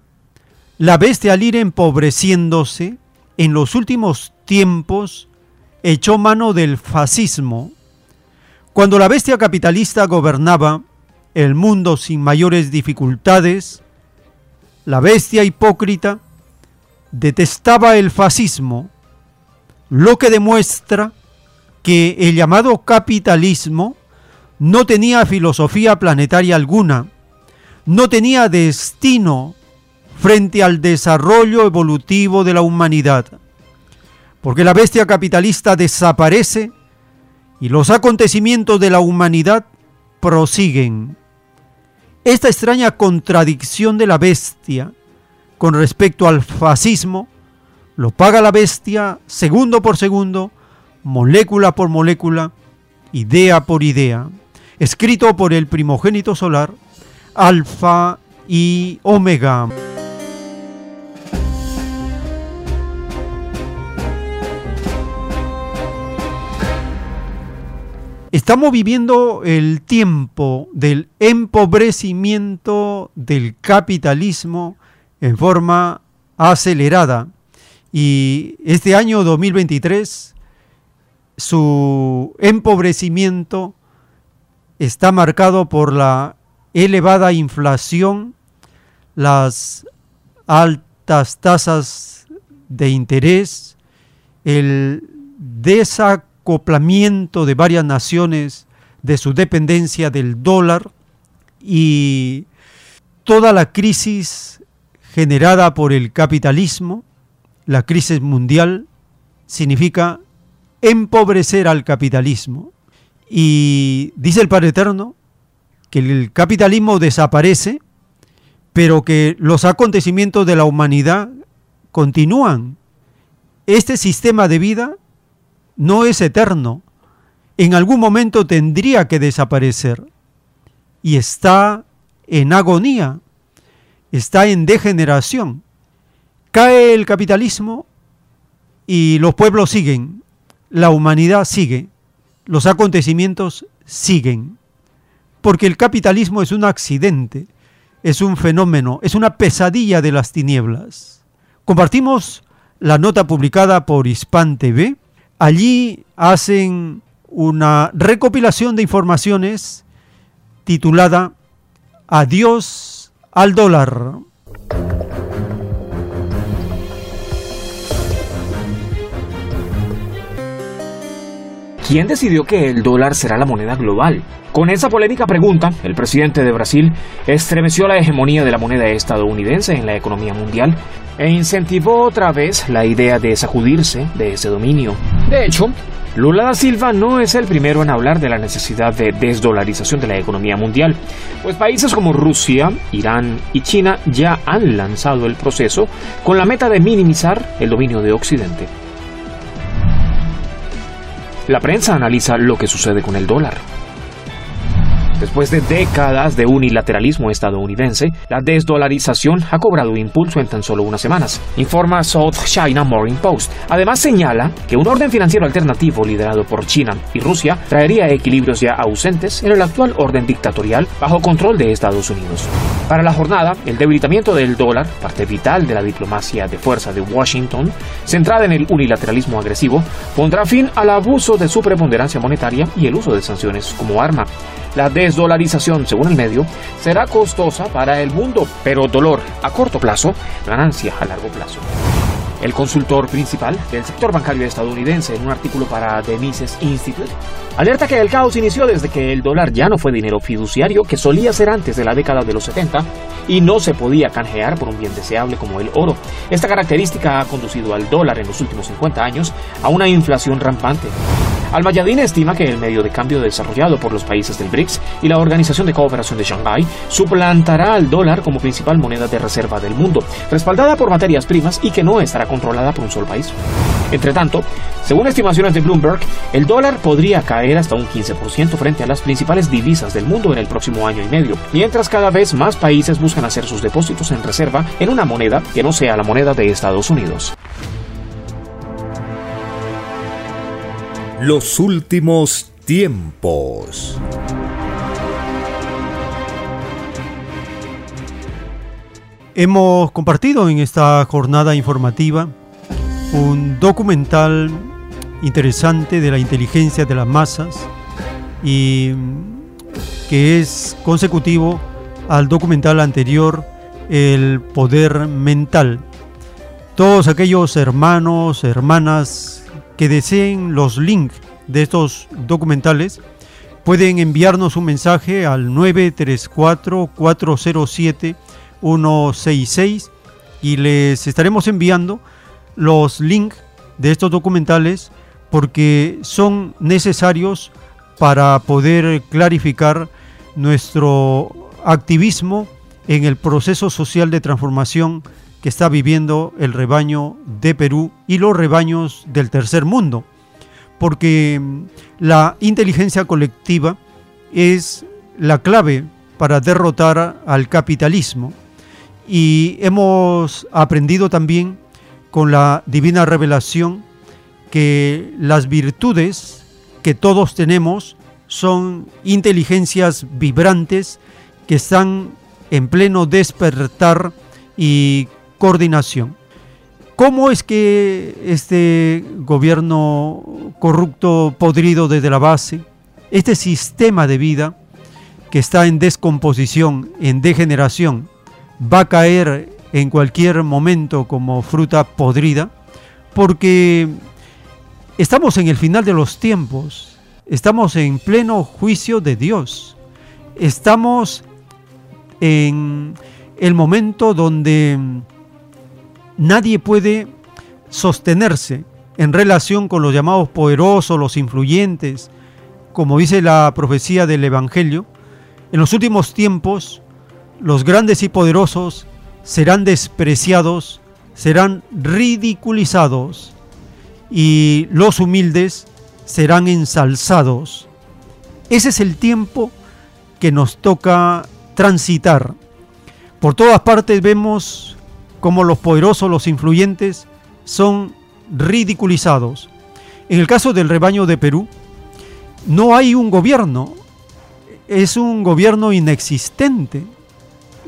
la bestia al ir empobreciéndose en los últimos tiempos echó mano del fascismo. Cuando la bestia capitalista gobernaba el mundo sin mayores dificultades, la bestia hipócrita detestaba el fascismo, lo que demuestra que el llamado capitalismo no tenía filosofía planetaria alguna, no tenía destino frente al desarrollo evolutivo de la humanidad. Porque la bestia capitalista desaparece y los acontecimientos de la humanidad prosiguen. Esta extraña contradicción de la bestia con respecto al fascismo lo paga la bestia segundo por segundo, molécula por molécula, idea por idea, escrito por el primogénito solar, Alfa y Omega. Estamos viviendo el tiempo del empobrecimiento del capitalismo en forma acelerada. Y este año 2023 su empobrecimiento está marcado por la elevada inflación, las altas tasas de interés, el desacuerdo de varias naciones de su dependencia del dólar y toda la crisis generada por el capitalismo, la crisis mundial, significa empobrecer al capitalismo. Y dice el Padre Eterno que el capitalismo desaparece, pero que los acontecimientos de la humanidad continúan. Este sistema de vida no es eterno. En algún momento tendría que desaparecer. Y está en agonía, está en degeneración. Cae el capitalismo y los pueblos siguen, la humanidad sigue, los acontecimientos siguen. Porque el capitalismo es un accidente, es un fenómeno, es una pesadilla de las tinieblas. Compartimos la nota publicada por Hispan TV Allí hacen una recopilación de informaciones titulada Adiós al dólar. ¿Quién decidió que el dólar será la moneda global? Con esa polémica pregunta, el presidente de Brasil estremeció la hegemonía de la moneda estadounidense en la economía mundial e incentivó otra vez la idea de sacudirse de ese dominio. De hecho, Lula da Silva no es el primero en hablar de la necesidad de desdolarización de la economía mundial, pues países como Rusia, Irán y China ya han lanzado el proceso con la meta de minimizar el dominio de Occidente. La prensa analiza lo que sucede con el dólar. Después de décadas de unilateralismo estadounidense, la desdolarización ha cobrado impulso en tan solo unas semanas, informa South China Morning Post. Además señala que un orden financiero alternativo liderado por China y Rusia traería equilibrios ya ausentes en el actual orden dictatorial bajo control de Estados Unidos. Para la jornada, el debilitamiento del dólar, parte vital de la diplomacia de fuerza de Washington, centrada en el unilateralismo agresivo, pondrá fin al abuso de su preponderancia monetaria y el uso de sanciones como arma. La desdolarización, según el medio, será costosa para el mundo, pero dolor a corto plazo, ganancia a largo plazo. El consultor principal del sector bancario estadounidense en un artículo para The Mises Institute alerta que el caos inició desde que el dólar ya no fue dinero fiduciario que solía ser antes de la década de los 70 y no se podía canjear por un bien deseable como el oro. Esta característica ha conducido al dólar en los últimos 50 años a una inflación rampante. Al-Mayadin estima que el medio de cambio desarrollado por los países del BRICS y la Organización de Cooperación de Shanghái suplantará al dólar como principal moneda de reserva del mundo, respaldada por materias primas y que no estará controlada por un solo país. Entre tanto, según estimaciones de Bloomberg, el dólar podría caer hasta un 15% frente a las principales divisas del mundo en el próximo año y medio, mientras cada vez más países buscan hacer sus depósitos en reserva en una moneda que no sea la moneda de Estados Unidos. Los últimos tiempos. Hemos compartido en esta jornada informativa un documental interesante de la inteligencia de las masas y que es consecutivo al documental anterior El poder mental. Todos aquellos hermanos, hermanas que deseen los links de estos documentales, pueden enviarnos un mensaje al 934-407-166 y les estaremos enviando los links de estos documentales porque son necesarios para poder clarificar nuestro activismo en el proceso social de transformación que está viviendo el rebaño de Perú y los rebaños del tercer mundo. Porque la inteligencia colectiva es la clave para derrotar al capitalismo. Y hemos aprendido también con la divina revelación que las virtudes que todos tenemos son inteligencias vibrantes que están en pleno despertar y coordinación. ¿Cómo es que este gobierno corrupto, podrido desde la base, este sistema de vida que está en descomposición, en degeneración, va a caer en cualquier momento como fruta podrida? Porque estamos en el final de los tiempos, estamos en pleno juicio de Dios, estamos en el momento donde nadie puede sostenerse en relación con los llamados poderosos, los influyentes, como dice la profecía del Evangelio, en los últimos tiempos los grandes y poderosos serán despreciados, serán ridiculizados y los humildes serán ensalzados. Ese es el tiempo que nos toca transitar. Por todas partes vemos como los poderosos, los influyentes, son ridiculizados. En el caso del rebaño de Perú, no hay un gobierno, es un gobierno inexistente.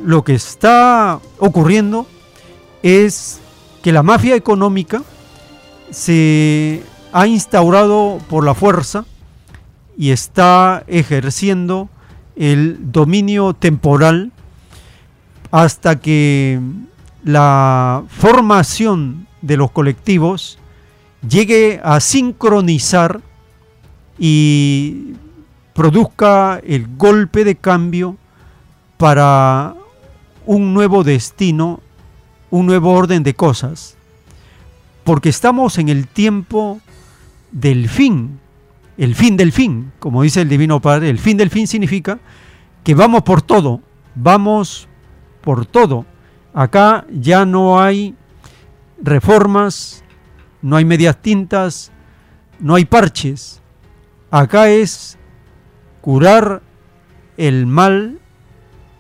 Lo que está ocurriendo es que la mafia económica se ha instaurado por la fuerza y está ejerciendo el dominio temporal hasta que la formación de los colectivos llegue a sincronizar y produzca el golpe de cambio para un nuevo destino, un nuevo orden de cosas. Porque estamos en el tiempo del fin, el fin del fin, como dice el Divino Padre, el fin del fin significa que vamos por todo, vamos por todo. Acá ya no hay reformas, no hay medias tintas, no hay parches. Acá es curar el mal,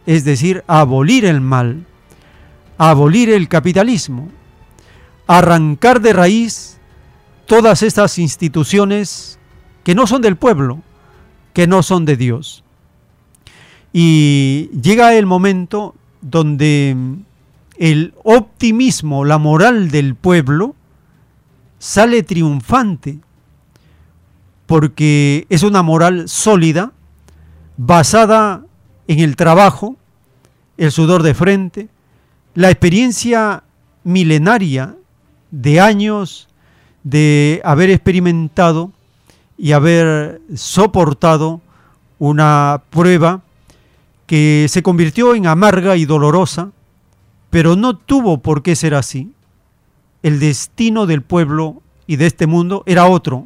es decir, abolir el mal, abolir el capitalismo, arrancar de raíz todas estas instituciones que no son del pueblo, que no son de Dios. Y llega el momento donde el optimismo, la moral del pueblo, sale triunfante, porque es una moral sólida, basada en el trabajo, el sudor de frente, la experiencia milenaria de años de haber experimentado y haber soportado una prueba que se convirtió en amarga y dolorosa, pero no tuvo por qué ser así. El destino del pueblo y de este mundo era otro.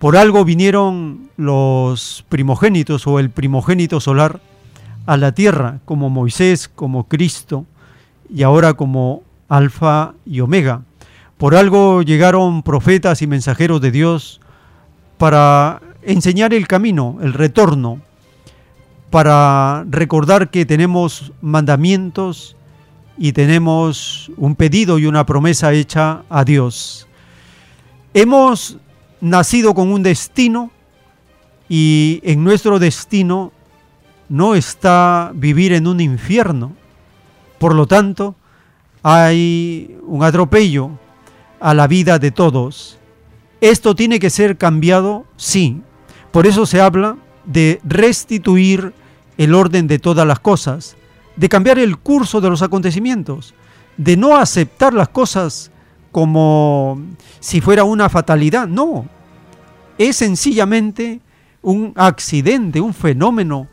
Por algo vinieron los primogénitos o el primogénito solar a la tierra, como Moisés, como Cristo y ahora como Alfa y Omega. Por algo llegaron profetas y mensajeros de Dios para enseñar el camino, el retorno, para recordar que tenemos mandamientos y tenemos un pedido y una promesa hecha a Dios. Hemos nacido con un destino y en nuestro destino no está vivir en un infierno. Por lo tanto, hay un atropello a la vida de todos. Esto tiene que ser cambiado, sí. Por eso se habla de restituir el orden de todas las cosas de cambiar el curso de los acontecimientos, de no aceptar las cosas como si fuera una fatalidad, no, es sencillamente un accidente, un fenómeno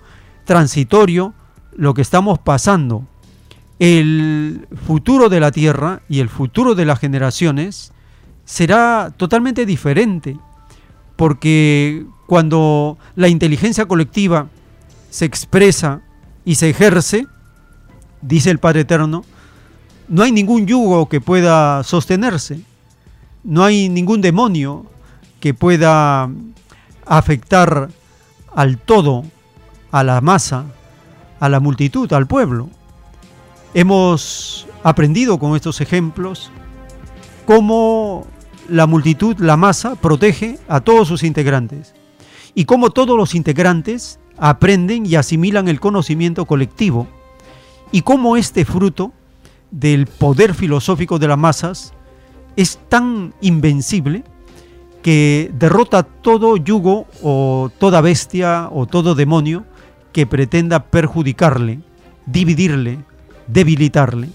transitorio lo que estamos pasando. El futuro de la Tierra y el futuro de las generaciones será totalmente diferente, porque cuando la inteligencia colectiva se expresa y se ejerce, dice el Padre Eterno, no hay ningún yugo que pueda sostenerse, no hay ningún demonio que pueda afectar al todo, a la masa, a la multitud, al pueblo. Hemos aprendido con estos ejemplos cómo la multitud, la masa, protege a todos sus integrantes y cómo todos los integrantes aprenden y asimilan el conocimiento colectivo y cómo este fruto del poder filosófico de las masas es tan invencible que derrota todo yugo o toda bestia o todo demonio que pretenda perjudicarle, dividirle, debilitarle.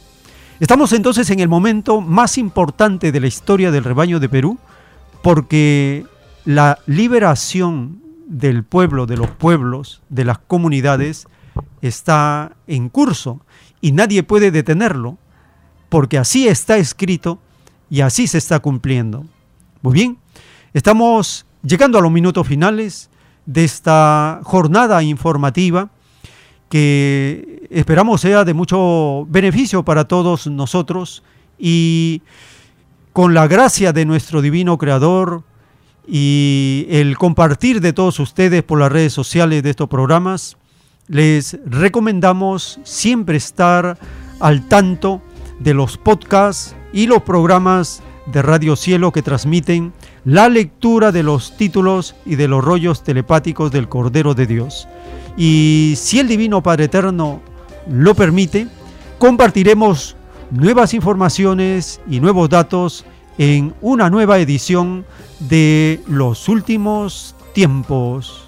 Estamos entonces en el momento más importante de la historia del rebaño de Perú porque la liberación del pueblo, de los pueblos, de las comunidades, está en curso y nadie puede detenerlo porque así está escrito y así se está cumpliendo. Muy bien, estamos llegando a los minutos finales de esta jornada informativa que esperamos sea de mucho beneficio para todos nosotros y con la gracia de nuestro divino Creador y el compartir de todos ustedes por las redes sociales de estos programas, les recomendamos siempre estar al tanto de los podcasts y los programas de Radio Cielo que transmiten la lectura de los títulos y de los rollos telepáticos del Cordero de Dios. Y si el Divino Padre Eterno lo permite, compartiremos nuevas informaciones y nuevos datos en una nueva edición de Los Últimos Tiempos.